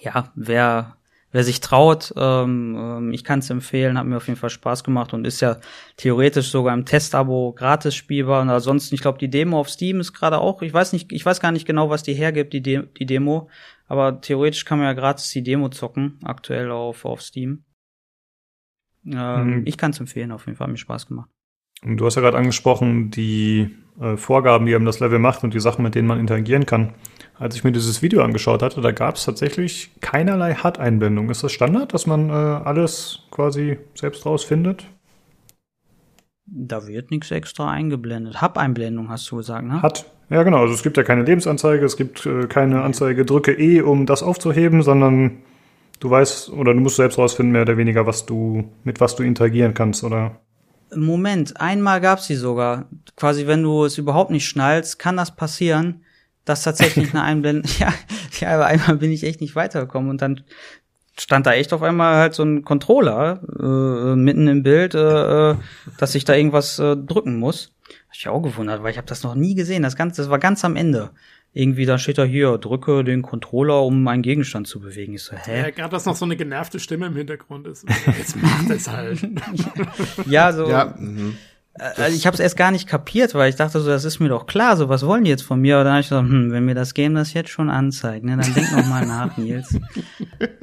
ja, wer wer sich traut, ähm, ähm ich kann es empfehlen, hat mir auf jeden Fall Spaß gemacht und ist ja theoretisch sogar im Testabo gratis spielbar. Und ansonsten, ich glaube, die Demo auf Steam ist gerade auch, ich weiß nicht, ich weiß gar nicht genau, was die hergibt, die, De die Demo, aber theoretisch kann man ja gratis die Demo zocken, aktuell auf, auf Steam. Ähm, mhm. Ich kann es empfehlen, auf jeden Fall, hat mir Spaß gemacht. Du hast ja gerade angesprochen, die äh, Vorgaben, die einem das Level macht und die Sachen, mit denen man interagieren kann. Als ich mir dieses Video angeschaut hatte, da gab es tatsächlich keinerlei HUD-Einblendung. Ist das Standard, dass man äh, alles quasi selbst rausfindet? Da wird nichts extra eingeblendet. Hub-Einblendung hast du gesagt, ne? Hat. Ja, genau. Also es gibt ja keine Lebensanzeige, es gibt äh, keine Anzeige, drücke E, um das aufzuheben, sondern du weißt oder du musst selbst rausfinden, mehr oder weniger, was du, mit was du interagieren kannst, oder? Moment, einmal gab's die sogar. Quasi, wenn du es überhaupt nicht schnallst, kann das passieren, dass tatsächlich eine Einblendung, ja, ja, aber einmal bin ich echt nicht weitergekommen und dann stand da echt auf einmal halt so ein Controller äh, mitten im Bild, äh, äh, dass ich da irgendwas äh, drücken muss. Hab ich auch gewundert, weil ich habe das noch nie gesehen. Das Ganze, das war ganz am Ende. Irgendwie, da steht da hier, drücke den Controller, um einen Gegenstand zu bewegen. Ich so, hä? Ja, gerade dass noch so eine genervte Stimme im Hintergrund ist. Jetzt macht es halt. Ja, so. Ja, mhm. Also ich habe es erst gar nicht kapiert, weil ich dachte so, das ist mir doch klar, so was wollen die jetzt von mir? Aber dann habe ich gesagt, hm, wenn mir das Game das jetzt schon anzeigt, ne, dann denk noch mal nach, Nils.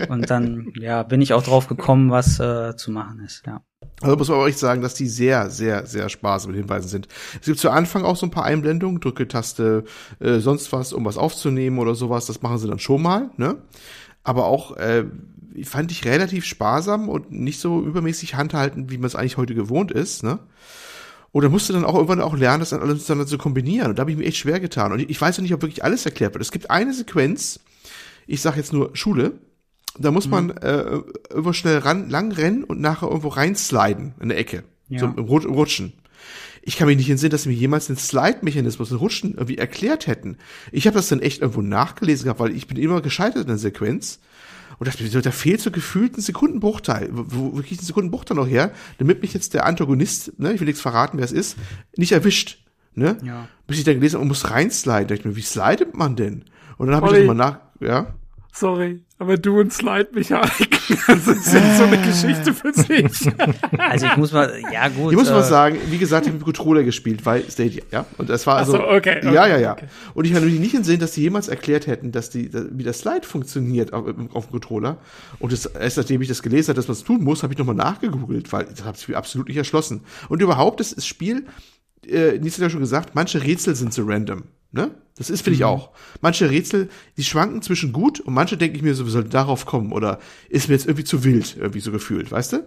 Und dann, ja, bin ich auch drauf gekommen, was äh, zu machen ist, ja. Also muss man aber echt sagen, dass die sehr, sehr, sehr sparsam mit Hinweisen sind. Es gibt zu Anfang auch so ein paar Einblendungen, drücke Taste, äh, sonst was, um was aufzunehmen oder sowas. Das machen sie dann schon mal, ne? Aber auch äh, fand ich relativ sparsam und nicht so übermäßig handhalten, wie man es eigentlich heute gewohnt ist, ne? Oder musst du dann auch irgendwann auch lernen, das dann alles miteinander zu kombinieren. Und da habe ich mir echt schwer getan. Und ich, weiß ja nicht, ob wirklich alles erklärt wird. Es gibt eine Sequenz, ich sage jetzt nur Schule, da muss man äh, irgendwo schnell ran, lang rennen und nachher irgendwo reinsliden in der Ecke. Ja. So im, im Rutschen. Ich kann mich nicht entsinnen, dass sie mir jemals den Slide-Mechanismus, den Rutschen irgendwie erklärt hätten. Ich habe das dann echt irgendwo nachgelesen gehabt, weil ich bin immer gescheitert in der Sequenz. Und dachte mir, da fehlt so gefühlt ein Sekundenbruchteil. Wo, wo krieg ich einen Sekundenbruchteil noch her, damit mich jetzt der Antagonist, ne, ich will nichts verraten, wer es ist, nicht erwischt. Ne? Ja. Bis ich dann gelesen habe, man muss reinsliden. Da dachte ich mir, wie slidet man denn? Und dann habe ich das mal nach, ja. Sorry, aber du und Slide-Mechanik, das sind so eine Geschichte für sich. Also ich muss mal, ja gut. Ich muss äh, mal sagen, wie gesagt, ich habe mit Controller gespielt, weil Stadia, ja. Und das war also. so, okay, okay, ja, ja, ja. okay. Und ich habe mich nicht gesehen, dass die jemals erklärt hätten, dass die, wie das Slide funktioniert auf, auf dem Controller. Und das, erst nachdem ich das gelesen habe, dass man es tun muss, habe ich nochmal nachgegoogelt, weil das habe ich mir absolut nicht erschlossen. Und überhaupt, das, das Spiel, äh, Nils hat ja schon gesagt, manche Rätsel sind so random. Ne? Das ist, finde ich auch. Manche Rätsel, die schwanken zwischen gut und manche denke ich mir so, wir sollten darauf kommen oder ist mir jetzt irgendwie zu wild, irgendwie so gefühlt, weißt du?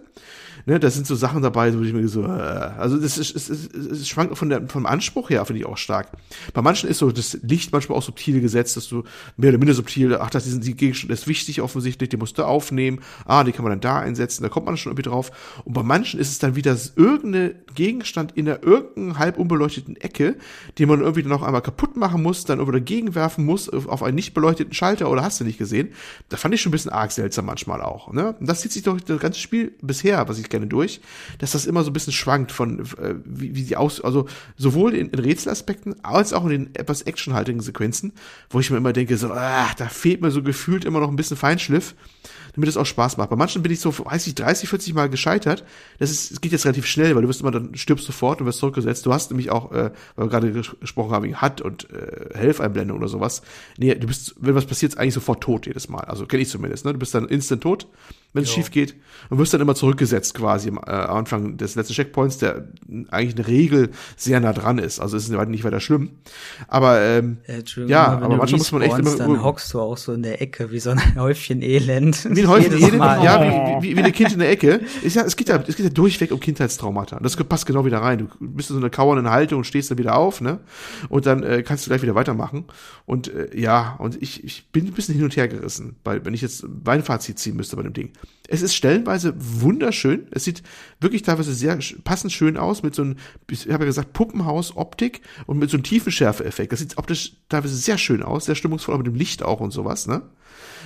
Ne, da sind so Sachen dabei, wo ich mir so, äh, also das ist, es, es, es schwankt von der, vom Anspruch her, finde ich auch stark. Bei manchen ist so das Licht manchmal auch subtil gesetzt, dass du mehr oder minder subtil, ach, das ist die Gegenstand ist wichtig offensichtlich, den musst du aufnehmen, ah, die kann man dann da einsetzen, da kommt man schon irgendwie drauf. Und bei manchen ist es dann wieder irgendeine Gegenstand in der irgendeinen halb unbeleuchteten Ecke, den man irgendwie dann noch einmal kaputt machen muss, dann über dagegen werfen muss, auf auf einen nicht beleuchteten Schalter oder hast du nicht gesehen. Da fand ich schon ein bisschen arg seltsam manchmal auch. Ne? Und das zieht sich durch das ganze Spiel bisher, was ich kenne, durch, dass das immer so ein bisschen schwankt von, äh, wie, wie die aus, also sowohl in, in Rätselaspekten als auch in den etwas actionhaltigen Sequenzen, wo ich mir immer denke, so, ah, da fehlt mir so gefühlt immer noch ein bisschen Feinschliff damit es auch Spaß macht. Bei manchen bin ich so, weiß ich, 30, 40 Mal gescheitert. Das ist, es geht jetzt relativ schnell, weil du wirst immer dann stirbst sofort und wirst zurückgesetzt. Du hast nämlich auch, äh, weil wir gerade ges gesprochen haben, wegen HUD und äh, Helfeinblendung oder sowas. Nee, du bist, wenn was passiert, ist eigentlich sofort tot jedes Mal. Also kenne ich zumindest, ne? Du bist dann instant tot, wenn es schief geht und wirst dann immer zurückgesetzt quasi am, äh, am Anfang des letzten Checkpoints, der eigentlich eine Regel sehr nah dran ist. Also es ist nicht weiter schlimm. Aber ähm, äh, ja, wenn aber manchmal muss man echt immer Dann hockst du auch so in der Ecke wie so ein Häufchen Elend. Wie ein Häufchen Jedes Mal. ja, wie, wie, wie ein Kind in der Ecke. Ist ja, es geht ja, es geht ja durchweg um Kindheitstraumata. Das passt genau wieder rein. Du bist in so einer kauernden Haltung und stehst dann wieder auf, ne? Und dann äh, kannst du gleich wieder weitermachen. Und äh, ja, und ich, ich bin ein bisschen hin und her gerissen, weil wenn ich jetzt mein Fazit ziehen müsste bei dem Ding. Es ist stellenweise wunderschön. Es sieht wirklich teilweise sehr passend schön aus mit so einem, ich habe ja gesagt, Puppenhaus-Optik und mit so einem Tiefenschärfe-Effekt. Das sieht optisch teilweise sehr schön aus, sehr stimmungsvoll, auch mit dem Licht auch und sowas, ne?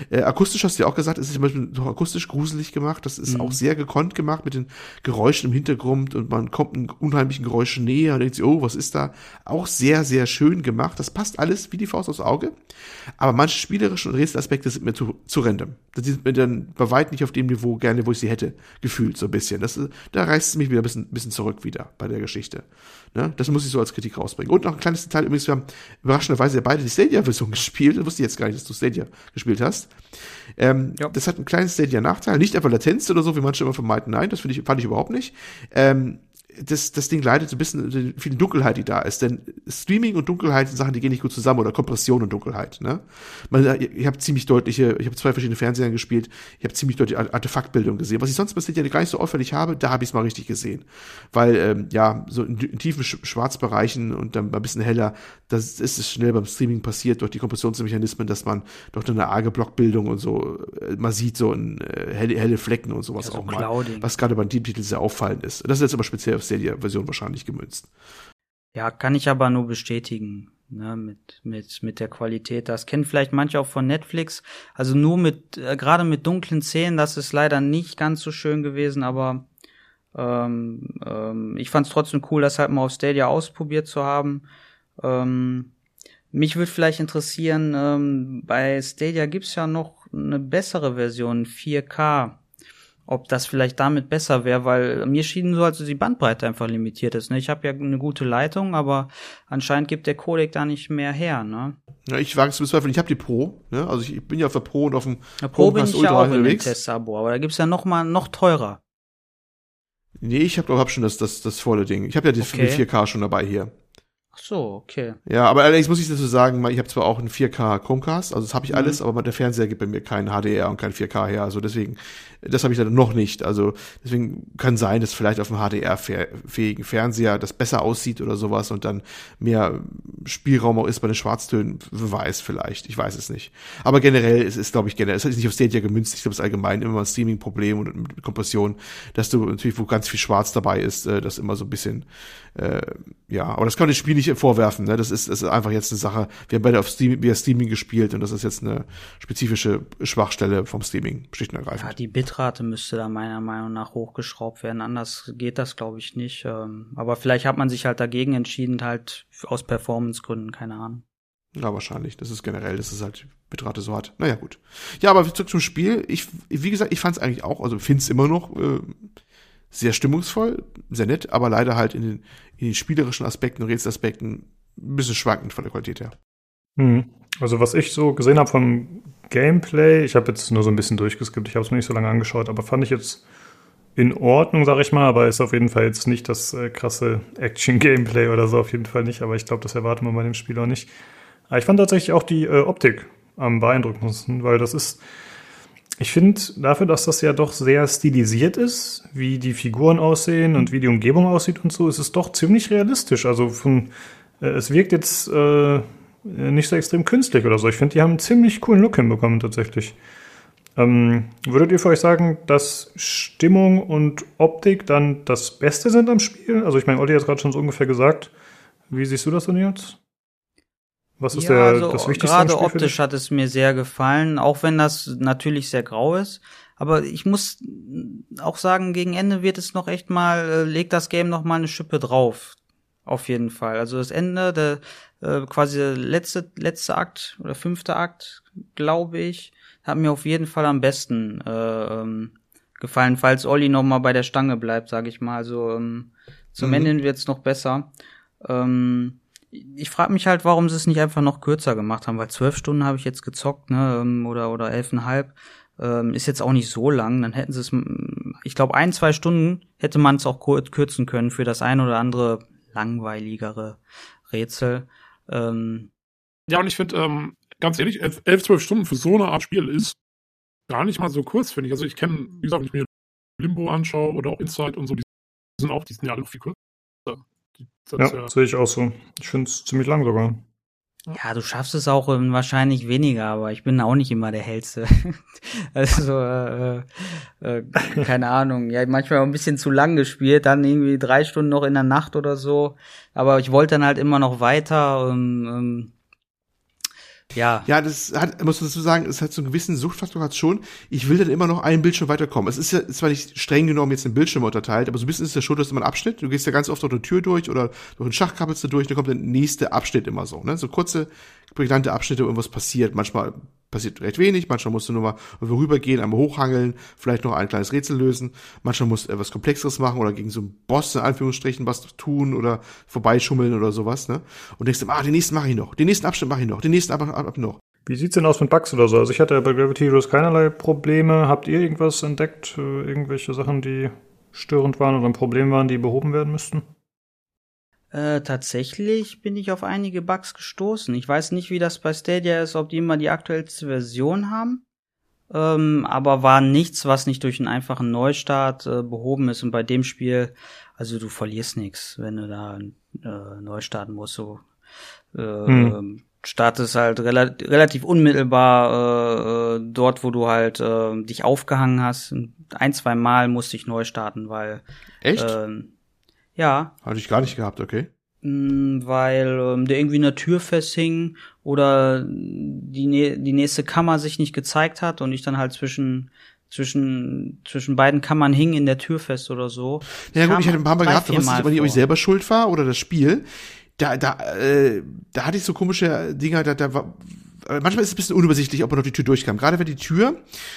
Äh, akustisch hast du ja auch gesagt, es ist zum Beispiel doch akustisch gruselig gemacht. Das ist auch sehr gekonnt gemacht mit den Geräuschen im Hintergrund und man kommt einem unheimlichen Geräusch näher und denkt sich, oh, was ist da? Auch sehr, sehr schön gemacht. Das passt alles wie die Faust aufs Auge. Aber manche spielerischen und Rätselaspekte sind mir zu, zu random. Das sind mir dann bei weitem nicht auf dem Niveau gerne, wo ich sie hätte, gefühlt so ein bisschen. Das, ist- da reißt es mich wieder ein bisschen, bisschen zurück wieder bei der Geschichte. Ne? Das muss ich so als Kritik rausbringen. Und noch ein kleines Detail übrigens, wir haben überraschenderweise ja beide die Stadia-Version gespielt. Das wusste ich jetzt gar nicht, dass du Stadia gespielt hast. Ähm, Ja. Das hat einen kleinen Stadia-Nachteil. Nicht einfach Latenz oder so, wie manche immer vermeiden. Nein, das finde ich, fand ich überhaupt nicht. Ähm, das, das Ding leidet so ein bisschen viel Dunkelheit, die da ist. Denn Streaming und Dunkelheit sind Sachen, die gehen nicht gut zusammen oder Kompression und Dunkelheit. Ne? Man, ich habe ziemlich deutliche, ich habe zwei verschiedene Fernsehern gespielt, ich habe ziemlich deutliche Artefaktbildung gesehen. Was ich sonst bisher gar nicht so auffällig habe, da habe ich es mal richtig gesehen. Weil, ähm, ja, so in, in tiefen Schwarzbereichen und dann ein bisschen heller, das ist es schnell beim Streaming passiert durch die Kompressionsmechanismen, dass man durch eine arge Blockbildung und so, äh, man sieht so ein, äh, helle, helle Flecken und sowas ja, so auch Clouding. mal. Was gerade beim Deep-Titel sehr auffallend ist. Das ist jetzt aber speziell auf Stadia-Version wahrscheinlich gemünzt. Ja, kann ich aber nur bestätigen. Ne, mit, mit, mit der Qualität. Das kennen vielleicht manche auch von Netflix. Also nur mit, äh, gerade mit dunklen Szenen, das ist leider nicht ganz so schön gewesen, aber ähm, ähm, ich fand es trotzdem cool, das halt mal auf Stadia ausprobiert zu haben. Ähm, mich würde vielleicht interessieren, ähm, bei Stadia gibt's ja noch eine bessere Version, 4K ob das vielleicht damit besser wäre, weil mir schien so, als die Bandbreite einfach limitiert ist. Ne? Ich habe ja eine gute Leitung, aber anscheinend gibt der Codec da nicht mehr her. Ne? Ja, ich wage es zu bezweifeln. Ich habe die Pro. Ne? Also ich bin ja auf der Pro und auf dem der Pro bin ich Ultra ja auch unterwegs. in Test-Abo, aber da gibt's ja noch mal noch teurer. Nee, ich habe hab schon das, das, das volle Ding. Ich habe ja die, okay. die 4K schon dabei hier. Ach so, okay. Ja, aber allerdings muss ich dazu sagen, ich habe zwar auch einen 4K Chromecast, also das habe ich mhm. alles, aber der Fernseher gibt bei mir keinen HDR und kein 4K her, also deswegen das habe ich leider noch nicht. Also deswegen kann sein, dass vielleicht auf einem HDR-fähigen Fernseher das besser aussieht oder sowas und dann mehr Spielraum auch ist bei den Schwarztönen. Weiß vielleicht, ich weiß es nicht. Aber generell ist es, glaube ich, generell, es ist nicht auf Stadia gemünzt, ich glaube, es ist allgemein immer ein Streaming-Problem und mit Kompression, dass du natürlich, wo ganz viel Schwarz dabei ist, äh, das immer so ein bisschen, äh, ja, aber das kann das Spiel nicht vorwerfen, ne? Das ist, das ist einfach jetzt eine Sache. Wir haben beide auf Steam, via Streaming gespielt und das ist jetzt eine spezifische Schwachstelle vom Streaming, schlicht und ergreifend. Ja, die Bit Bitrate müsste da meiner Meinung nach hochgeschraubt werden. Anders geht das, glaube ich, nicht. Ähm, aber vielleicht hat man sich halt dagegen entschieden, halt aus Performance-Gründen, keine Ahnung. Ja, wahrscheinlich. Das ist generell, dass es halt Bitrate so hat. Naja, gut. Ja, aber zurück zum Spiel. Ich, wie gesagt, ich fand es eigentlich auch, also finde es immer noch äh, sehr stimmungsvoll, sehr nett, aber leider halt in den, in den spielerischen Aspekten und Rätselaspekten ein bisschen schwankend von der Qualität her. Hm. Also was ich so gesehen habe vom Gameplay, ich habe jetzt nur so ein bisschen durchgeskippt, ich habe es mir nicht so lange angeschaut, aber fand ich jetzt in Ordnung, sag ich mal, aber ist auf jeden Fall jetzt nicht das äh, krasse Action-Gameplay oder so, auf jeden Fall nicht, aber ich glaube, das erwarten wir bei dem Spiel auch nicht. Aber ich fand tatsächlich auch die äh, Optik am beeindruckendsten, weil das ist, ich finde, dafür, dass das ja doch sehr stilisiert ist, wie die Figuren aussehen und wie die Umgebung aussieht und so, ist es doch ziemlich realistisch. Also von, äh, es wirkt jetzt äh, nicht so extrem künstlich oder so. Ich finde, die haben einen ziemlich coolen Look hinbekommen tatsächlich. Ähm, würdet ihr für euch sagen, dass Stimmung und Optik dann das Beste sind am Spiel? Also ich meine, Olli hat gerade schon so ungefähr gesagt. Wie siehst du das denn jetzt? Was ist ja, der, also das Wichtigste? Gerade optisch hat es mir sehr gefallen, auch wenn das natürlich sehr grau ist. Aber ich muss auch sagen, gegen Ende wird es noch echt mal, äh, legt das Game noch mal eine Schippe drauf. Auf jeden Fall. Also das Ende, der, äh, quasi der letzte, letzte Akt oder fünfte Akt, glaube ich, hat mir auf jeden Fall am besten äh, ähm, gefallen, falls Olli noch mal bei der Stange bleibt, sage ich mal. Also ähm, zum mhm. Ende wird's noch besser. Ähm, ich frage mich halt, warum sie es nicht einfach noch kürzer gemacht haben, weil zwölf Stunden habe ich jetzt gezockt, ne, ähm, oder oder elfeinhalb. Ähm, ist jetzt auch nicht so lang. Dann hätten sie es, ich glaube, ein, zwei Stunden hätte man es auch kürzen können für das ein oder andere langweiligere Rätsel. Ähm, ja, und ich finde, ähm, ganz ehrlich, elf, zwölf Stunden für so eine Art Spiel ist gar nicht mal so kurz, finde ich. Also ich kenne, wie gesagt, wenn ich mir Limbo anschaue oder auch Inside und so, die sind auch, die sind ja alle viel kürzer. Ja, ja sehe ich auch so. Ich finde es ziemlich lang sogar. Ja, du schaffst es auch ähm, wahrscheinlich weniger, aber ich bin auch nicht immer der hellste. also äh, äh, keine Ahnung. Ja, manchmal auch ein bisschen zu lang gespielt, dann irgendwie drei Stunden noch in der Nacht oder so. Aber ich wollte dann halt immer noch weiter. Und, ähm, ja. Ja, das hat, muss man dazu sagen, es hat so einen gewissen Suchtfaktor hat schon. Ich will dann immer noch einen Bildschirm weiterkommen. Es ist ja zwar nicht streng genommen jetzt ein Bildschirm unterteilt, aber so ein bisschen ist es ja schon, dass man Abschnitt. Du gehst ja ganz oft durch eine Tür durch oder durch einen Schach krabbelst du durch, dann kommt der nächste Abschnitt immer so, ne? So kurze, prägnante Abschnitte, wo irgendwas passiert. Manchmal passiert recht wenig, manchmal musst du nur mal rübergehen, einmal hochhangeln, vielleicht noch ein kleines Rätsel lösen, manchmal musst du etwas Komplexeres machen oder gegen so einen Boss in Anführungsstrichen was tun oder vorbeischummeln oder sowas, ne? Und denkst du, ah, den nächsten mache ich noch, den nächsten Abschnitt mache ich noch, den nächsten Abschnitt ab noch. Wie sieht's denn aus mit Bugs oder so? Also ich hatte bei Gravity Heroes keinerlei Probleme. Habt ihr irgendwas entdeckt? Irgendwelche Sachen, die störend waren oder ein Problem waren, die behoben werden müssten? Äh, tatsächlich bin ich auf einige Bugs gestoßen. Ich weiß nicht, wie das bei Stadia ist, ob die immer die aktuellste Version haben. Ähm, aber war nichts, was nicht durch einen einfachen Neustart äh, behoben ist. Und bei dem Spiel, also du verlierst nichts, wenn du da äh, neu starten musst. So äh, hm. startest halt rela relativ unmittelbar äh, dort, wo du halt äh, dich aufgehangen hast. Ein, zwei Mal musste ich neu starten, weil Echt? Äh, ja. Hatte ich gar nicht gehabt, okay. Mh, weil ähm, der irgendwie in der Tür festhing oder die, die nächste Kammer sich nicht gezeigt hat und ich dann halt zwischen zwischen zwischen beiden Kammern hing in der Tür fest oder so. Ja gut, ich hatte ein paar Mal gehabt, aber weiß nicht, ob ich selber schuld war oder das Spiel. Da, da, äh, da hatte ich so komische Dinger, da, da war, manchmal ist es ein bisschen unübersichtlich, ob man durch die Tür durchkam. Gerade wenn die Tür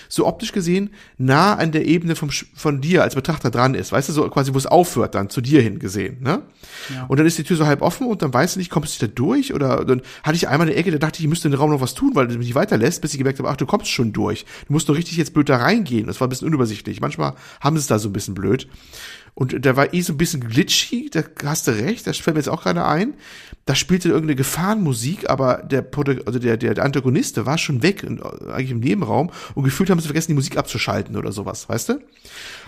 so optisch gesehen nah an der Ebene vom, von dir als Betrachter dran ist. Weißt du, so quasi, wo es aufhört dann, zu dir hin gesehen, ne? Ja. Und dann ist die Tür so halb offen und dann weißt du nicht, kommst du da durch? Oder dann hatte ich einmal eine Ecke, da dachte ich, ich müsste in den Raum noch was tun, weil du mich nicht weiterlässt, bis ich gemerkt habe, ach, du kommst schon durch. Du musst doch richtig jetzt blöd da reingehen. Das war ein bisschen unübersichtlich. Manchmal haben sie es da so ein bisschen blöd. Und der war eh so ein bisschen glitchy, da hast du recht, das fällt mir jetzt auch gerade ein. Da spielte irgendeine Gefahrenmusik, aber der, also der, der Antagonist war schon weg, eigentlich im Nebenraum, und gefühlt haben sie vergessen, die Musik abzuschalten oder sowas, weißt du?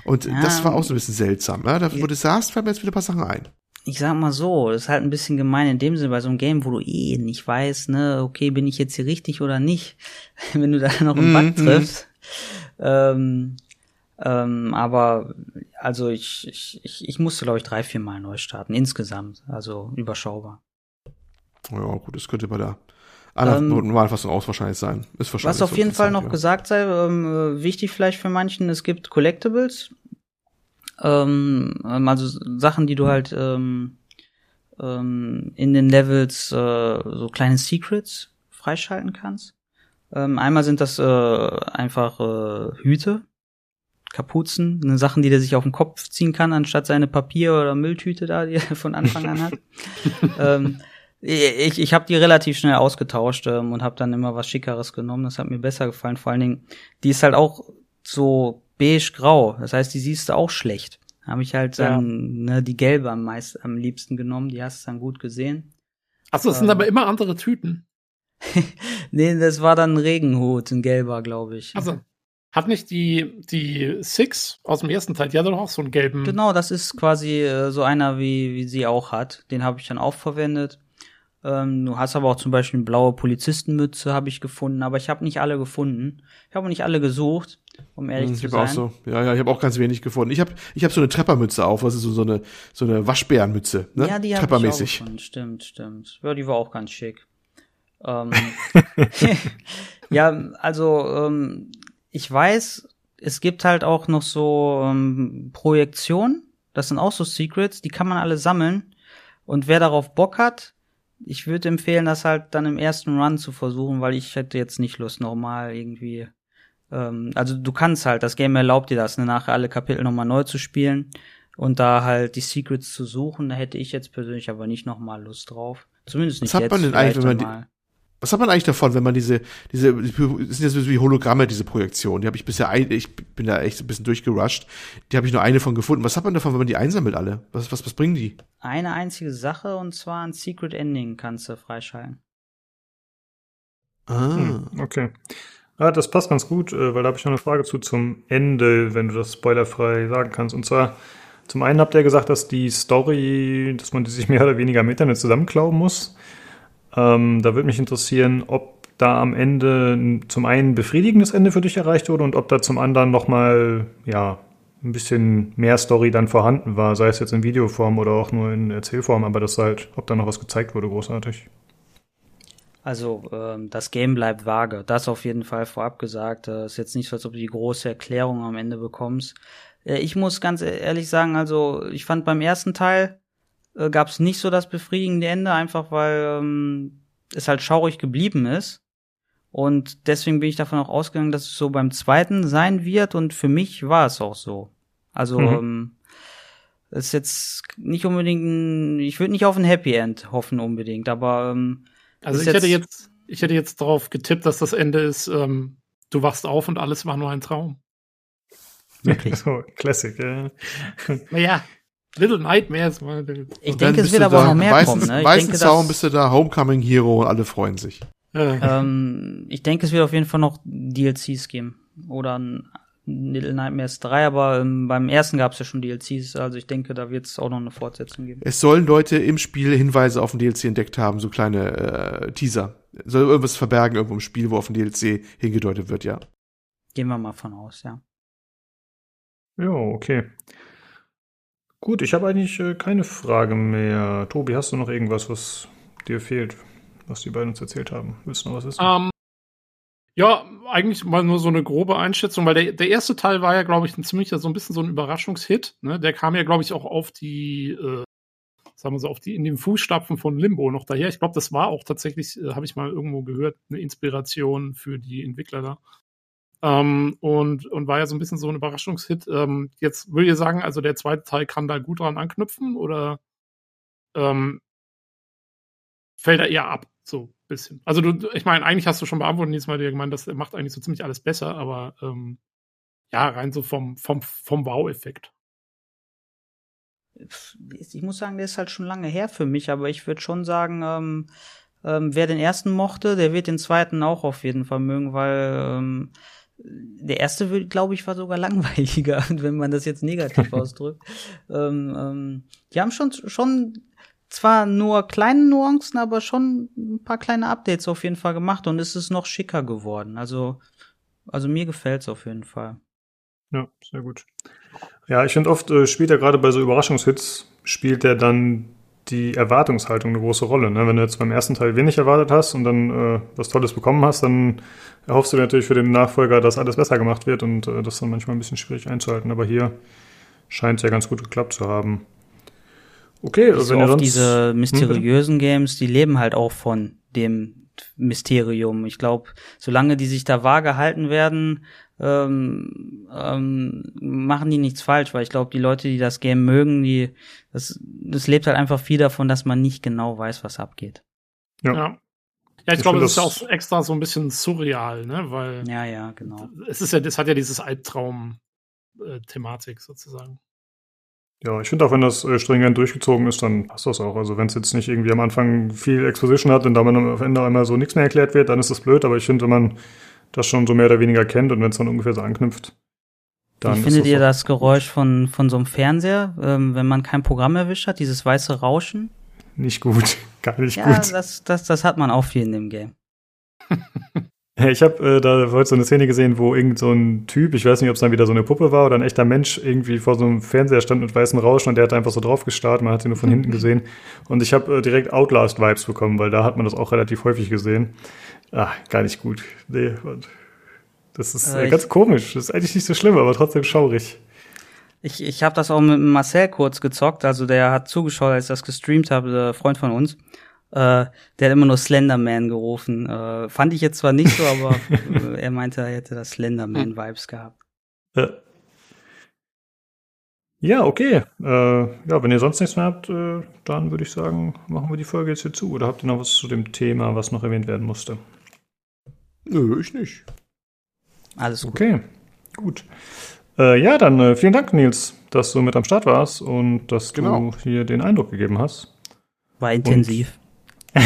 Und ja, das war auch so ein bisschen seltsam. Ja? Da, wo du sagst, fällt mir jetzt wieder ein paar Sachen ein. Ich sag mal so, das ist halt ein bisschen gemein in dem Sinne bei so einem Game, wo du eh nicht weißt, ne, okay, bin ich jetzt hier richtig oder nicht, wenn du da noch einen Bug mhm. triffst. Ähm, ähm, aber also ich, ich, ich, ich musste, glaube ich, drei, vier Mal neu starten, insgesamt. Also überschaubar. Ja, gut, das könnte bei der anderen ähm, Normalfassung auch wahrscheinlich sein. Ist wahrscheinlich was auf jeden Fall noch ja. gesagt sei, ähm, äh, wichtig vielleicht für manchen, es gibt Collectibles. Ähm, ähm, also Sachen, die du halt ähm, ähm, in den Levels äh, so kleine Secrets freischalten kannst. Ähm, einmal sind das äh, einfach äh, Hüte, Kapuzen, eine Sachen, die der sich auf den Kopf ziehen kann, anstatt seine Papier- oder Mülltüte da, die er von Anfang an hat. ähm, ich ich habe die relativ schnell ausgetauscht ähm, und habe dann immer was Schickeres genommen. Das hat mir besser gefallen. Vor allen Dingen, die ist halt auch so beige-grau. Das heißt, die siehst du auch schlecht. Habe ich halt dann ja. ne, die gelbe am meisten, am liebsten genommen. Die hast du dann gut gesehen. Achso, das ähm, sind aber immer andere Tüten. nee, das war dann ein Regenhut, ein gelber, glaube ich. Also hat nicht die, die Six aus dem ersten Teil, die hat doch auch so einen gelben. Genau, das ist quasi äh, so einer, wie, wie sie auch hat. Den habe ich dann auch verwendet. Ähm, du hast aber auch zum Beispiel eine blaue Polizistenmütze, habe ich gefunden, aber ich habe nicht alle gefunden. Ich habe nicht alle gesucht, um ehrlich hm, ich zu sein. Auch so. Ja, ja, ich habe auch ganz wenig gefunden. Ich habe ich hab so eine Treppermütze auf, was ist so, so eine so eine Waschbärenmütze, ne? Ja, die habe ich auch gefunden. Stimmt, stimmt. Ja, die war auch ganz schick. Ähm, ja, also ähm, ich weiß, es gibt halt auch noch so ähm, Projektionen. Das sind auch so Secrets, die kann man alle sammeln. Und wer darauf Bock hat, ich würde empfehlen, das halt dann im ersten Run zu versuchen, weil ich hätte jetzt nicht Lust, nochmal irgendwie. Ähm, also du kannst halt, das Game erlaubt dir das, ne, nachher alle Kapitel nochmal neu zu spielen und da halt die Secrets zu suchen. Da hätte ich jetzt persönlich aber nicht nochmal Lust drauf. Zumindest nicht Was jetzt. hat man denn eigentlich, wenn man die, was hat man eigentlich davon, wenn man diese, diese, das sind ja so wie Hologramme, diese Projektion. Die habe ich bisher, ein, ich bin da echt ein bisschen durchgerusht. Die habe ich nur eine von gefunden. Was hat man davon, wenn man die einsammelt alle? Was, was, was bringen die? Eine einzige Sache und zwar ein Secret Ending kannst du freischalten. Ah. Hm, okay. Ja, das passt ganz gut, äh, weil da habe ich noch eine Frage zu zum Ende, wenn du das spoilerfrei sagen kannst. Und zwar, zum einen habt ihr gesagt, dass die Story, dass man die sich mehr oder weniger im Internet zusammenklauben muss. Ähm, da würde mich interessieren, ob da am Ende zum einen befriedigendes Ende für dich erreicht wurde und ob da zum anderen nochmal, ja, ein bisschen mehr Story dann vorhanden war, sei es jetzt in Videoform oder auch nur in Erzählform, aber das halt, ob da noch was gezeigt wurde, großartig. Also ähm, das Game bleibt vage. Das auf jeden Fall vorab gesagt. Das ist jetzt nicht so, als ob du die große Erklärung am Ende bekommst. Äh, ich muss ganz e-, ehrlich sagen, also ich fand beim ersten Teil äh, gab es nicht so das befriedigende Ende, einfach weil ähm, es halt schaurig geblieben ist. Und deswegen bin ich davon auch ausgegangen, dass es so beim zweiten sein wird. Und für mich war es auch so. Also mhm. ähm, ist jetzt nicht unbedingt ein, ich würde nicht auf ein Happy End hoffen unbedingt, aber ähm, also ich hätte jetzt ich hätte jetzt darauf getippt, dass das Ende ist, ähm, du wachst auf und alles war nur ein Traum. Wirklich. so, Classic, ja. Naja, Little Nightmares. Ich denke, es wird aber auch da, noch mehr weißen, kommen. Ne? Ich Weißen denke, Zaun bist du da, Homecoming Hero und alle freuen sich. Äh, ähm, ich denke, es wird auf jeden Fall noch DLCs geben. Oder ein Little Nightmares 3, aber ähm, beim ersten gab es ja schon DLCs, also ich denke, da wird es auch noch eine Fortsetzung geben. Es sollen Leute im Spiel Hinweise auf den DLC entdeckt haben, so kleine äh, Teaser. Soll irgendwas verbergen irgendwo im Spiel, wo auf den DLC hingedeutet wird, ja. Gehen wir mal von aus, ja. Ja, okay. Gut, ich habe eigentlich äh, keine Frage mehr. Tobi, hast du noch irgendwas, was dir fehlt, was die beiden uns erzählt haben? Willst du noch was wissen? Ähm, ja, eigentlich mal nur so eine grobe Einschätzung, weil der, der erste Teil war ja, glaube ich, ein ziemlicher, so ein bisschen so ein Überraschungshit. Ne? Der kam ja, glaube ich, auch auf die, äh, sagen wir so, auf die, in den Fußstapfen von Limbo noch daher. Ich glaube, das war auch tatsächlich, äh, habe ich mal irgendwo gehört, eine Inspiration für die Entwickler da. Ähm, und, und war ja so ein bisschen so ein Überraschungshit. Ähm, jetzt will ihr sagen, also der zweite Teil kann da gut dran anknüpfen oder ähm, fällt er eher ab? So ein bisschen. Also du, ich meine, eigentlich hast du schon beantwortet, Nils mal dir gemeint, das macht eigentlich so ziemlich alles besser, aber ähm, ja, rein so vom, vom, vom Wow-Effekt. Ich muss sagen, der ist halt schon lange her für mich, aber ich würde schon sagen, ähm, ähm, wer den ersten mochte, der wird den zweiten auch auf jeden Fall mögen, weil der erste, glaube ich, war sogar langweiliger, wenn man das jetzt negativ ausdrückt. Ähm, ähm, die haben schon, schon zwar nur kleine Nuancen, aber schon ein paar kleine Updates auf jeden Fall gemacht und es ist noch schicker geworden. Also, also mir gefällt's auf jeden Fall. Ja, sehr gut. Ja, ich finde oft äh, spielt er gerade bei so Überraschungshits, spielt er dann die Erwartungshaltung eine große Rolle. Ne? Wenn du jetzt beim ersten Teil wenig erwartet hast und dann äh, was Tolles bekommen hast, dann erhoffst du dir natürlich für den Nachfolger, dass alles besser gemacht wird und äh, das ist dann manchmal ein bisschen schwierig einzuhalten. Aber hier scheint es ja ganz gut geklappt zu haben. Okay, so wenn ihr sonst, diese Hm, mysteriösen Games, die leben halt auch von dem Mysterium. Ich glaube, solange die sich da vage halten werden, ähm, ähm, machen die nichts falsch, weil ich glaube, die Leute, die das Game mögen, die das, das lebt halt einfach viel davon, dass man nicht genau weiß, was abgeht. Ja. Ja. Ja, ich, Ich glaube, das ist ja auch extra so ein bisschen surreal, ne? Weil Ja, ja, genau. es ist ja, das hat ja dieses Albtraum-Thematik sozusagen. Ja, ich finde auch, wenn das äh, stringent durchgezogen ist, dann passt das auch. Also wenn es jetzt nicht irgendwie am Anfang viel Exposition hat und dann am Ende einmal so nichts mehr erklärt wird, dann ist das blöd. Aber ich finde, wenn man das schon so mehr oder weniger kennt und wenn es dann ungefähr so anknüpft, dann Wie findet ihr das Geräusch von, von so einem Fernseher, ähm, wenn man kein Programm erwischt hat, dieses weiße Rauschen? nicht gut, gar nicht Ja, gut. das, das, das hat man auch viel in dem Game. Ich habe äh, da heute so eine Szene gesehen, wo irgend so ein Typ, ich weiß nicht, ob es dann wieder so eine Puppe war oder ein echter Mensch, irgendwie vor so einem Fernseher stand mit weißem Rauschen und der hat einfach so drauf gestarrt, man hat ihn nur von hinten gesehen. Und ich habe äh, direkt Outlast-Vibes bekommen, weil da hat man das auch relativ häufig gesehen. Ah, gar nicht gut. Nee, und das ist Äh, äh, ich- ganz komisch. Das ist eigentlich nicht so schlimm, aber trotzdem schaurig. Ich, ich habe das auch mit Marcel kurz gezockt, also der hat zugeschaut, als ich das gestreamt habe, der Freund von uns. Äh, der hat immer nur Slenderman gerufen. Äh, fand ich jetzt zwar nicht so, aber äh, er meinte, er hätte das Slenderman-Vibes gehabt. Äh. Ja, okay. Äh, ja, wenn ihr sonst nichts mehr habt, äh, dann würde ich sagen, machen wir die Folge jetzt hier zu. Oder habt ihr noch was zu dem Thema, was noch erwähnt werden musste? Nö, ich nicht. Alles gut. Okay, gut. Äh, ja, dann äh, vielen Dank, Nils, dass du mit am Start warst und dass Genau. du hier den Eindruck gegeben hast. War intensiv.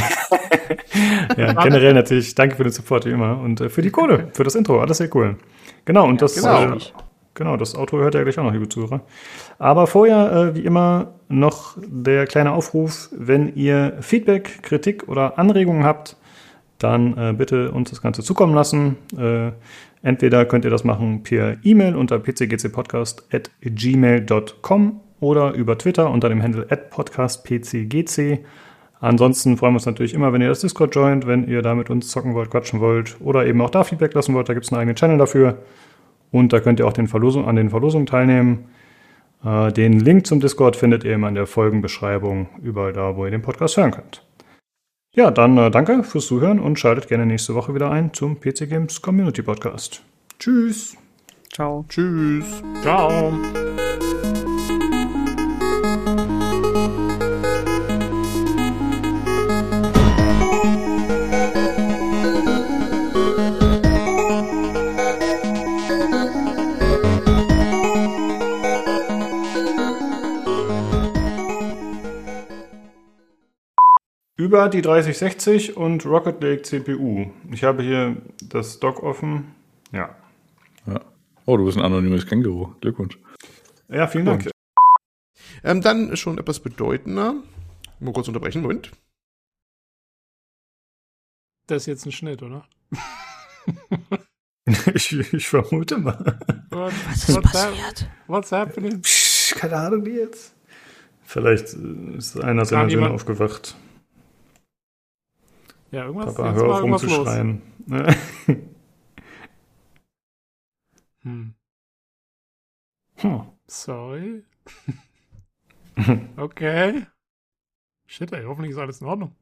Ja, generell natürlich danke für den Support wie immer und äh, für die Kohle, für das Intro, alles sehr cool. Genau, und das, genau. Äh, genau, das Outro hört ihr gleich auch noch, liebe Zuhörer. Aber vorher, äh, wie immer, noch der kleine Aufruf, wenn ihr Feedback, Kritik oder Anregungen habt, dann äh, bitte uns das Ganze zukommen lassen. Äh, entweder könnt ihr das machen per E-Mail unter pcgcpodcast.gmail.com oder über Twitter unter dem Handle podcastpcgc. Ansonsten freuen wir uns natürlich immer, wenn ihr das Discord joint, wenn ihr da mit uns zocken wollt, quatschen wollt oder eben auch da Feedback lassen wollt. Da gibt es einen eigenen Channel dafür. Und da könnt ihr auch den Verlosung, an den Verlosungen teilnehmen. Äh, den Link zum Discord findet ihr immer in der Folgenbeschreibung, überall da, wo ihr den Podcast hören könnt. Ja, dann äh, danke fürs Zuhören und schaltet gerne nächste Woche wieder ein zum PC Games Community Podcast. Tschüss. Ciao. Tschüss. Ciao. Über die 3060 und Rocket Lake CPU. Ich habe hier das Dock offen. Ja. Ja. Oh, du bist ein anonymes Känguru. Glückwunsch. Ja, vielen Dank. Ähm, dann schon etwas bedeutender. Mal kurz unterbrechen, Moment. Das ist jetzt ein Schnitt, oder? ich, ich vermute mal. What, Was ist what's passiert? What's happening? Psch, keine Ahnung, wie jetzt. Vielleicht ist einer seiner Söhne aufgewacht. Ja, irgendwas, Papa, jetzt hör war auf irgendwas los. rumzuschreien. Hm. Hm. Sorry. okay. Shit, ey, hoffentlich ist alles in Ordnung.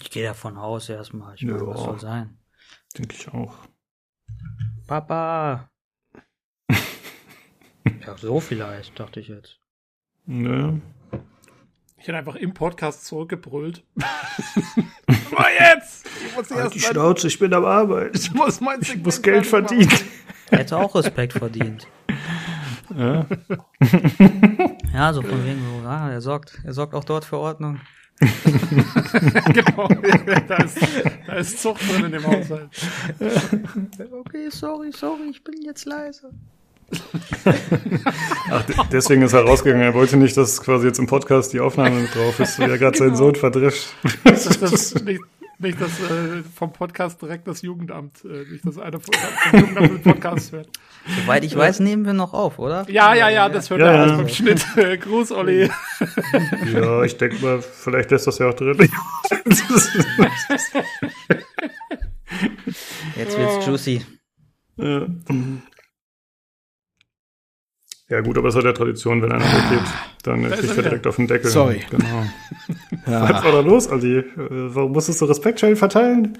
Ich gehe davon aus erstmal. Ich meine, Ja. was soll sein? Denke ich auch. Papa! ja, so vielleicht, dachte ich jetzt. Ne? Ich hätte einfach im Podcast zurückgebrüllt. Mal jetzt! Ich muss, Halt erst die Schnauze, ich bin am Arbeit. ich muss mein Ich muss Geld verdienen. Hätte auch Respekt verdient. Ja. Ja, so von wegen so, ah, er sorgt, er sorgt auch dort für Ordnung. genau. da, ist, da ist Zucht drin in dem Haushalt. Okay, sorry, sorry, ich bin jetzt leise. Ach, de- deswegen ist er rausgegangen. Er wollte nicht, dass quasi jetzt im Podcast die Aufnahme mit drauf ist, wie er gerade seinen Genau. Sohn verdrescht. Das ist nicht, nicht das äh, vom Podcast direkt das Jugendamt, äh, nicht das eine vom vom Jugendamt den Podcast hört. Soweit ich weiß, nehmen wir noch auf, oder? Ja, ja, ja, das hört Ja, er ja. alles beim Schnitt. Gruß, Olli. Ja, ich denke mal, vielleicht lässt das ja auch drin. Jetzt wird's juicy. Ja. Ja gut, aber es hat ja Tradition, wenn einer weggeht, dann Da kriegt er direkt auf den Deckel. Sorry. Genau. Was Ja. war da los, Ali? Äh, Warum musstest du Respektschellen verteilen?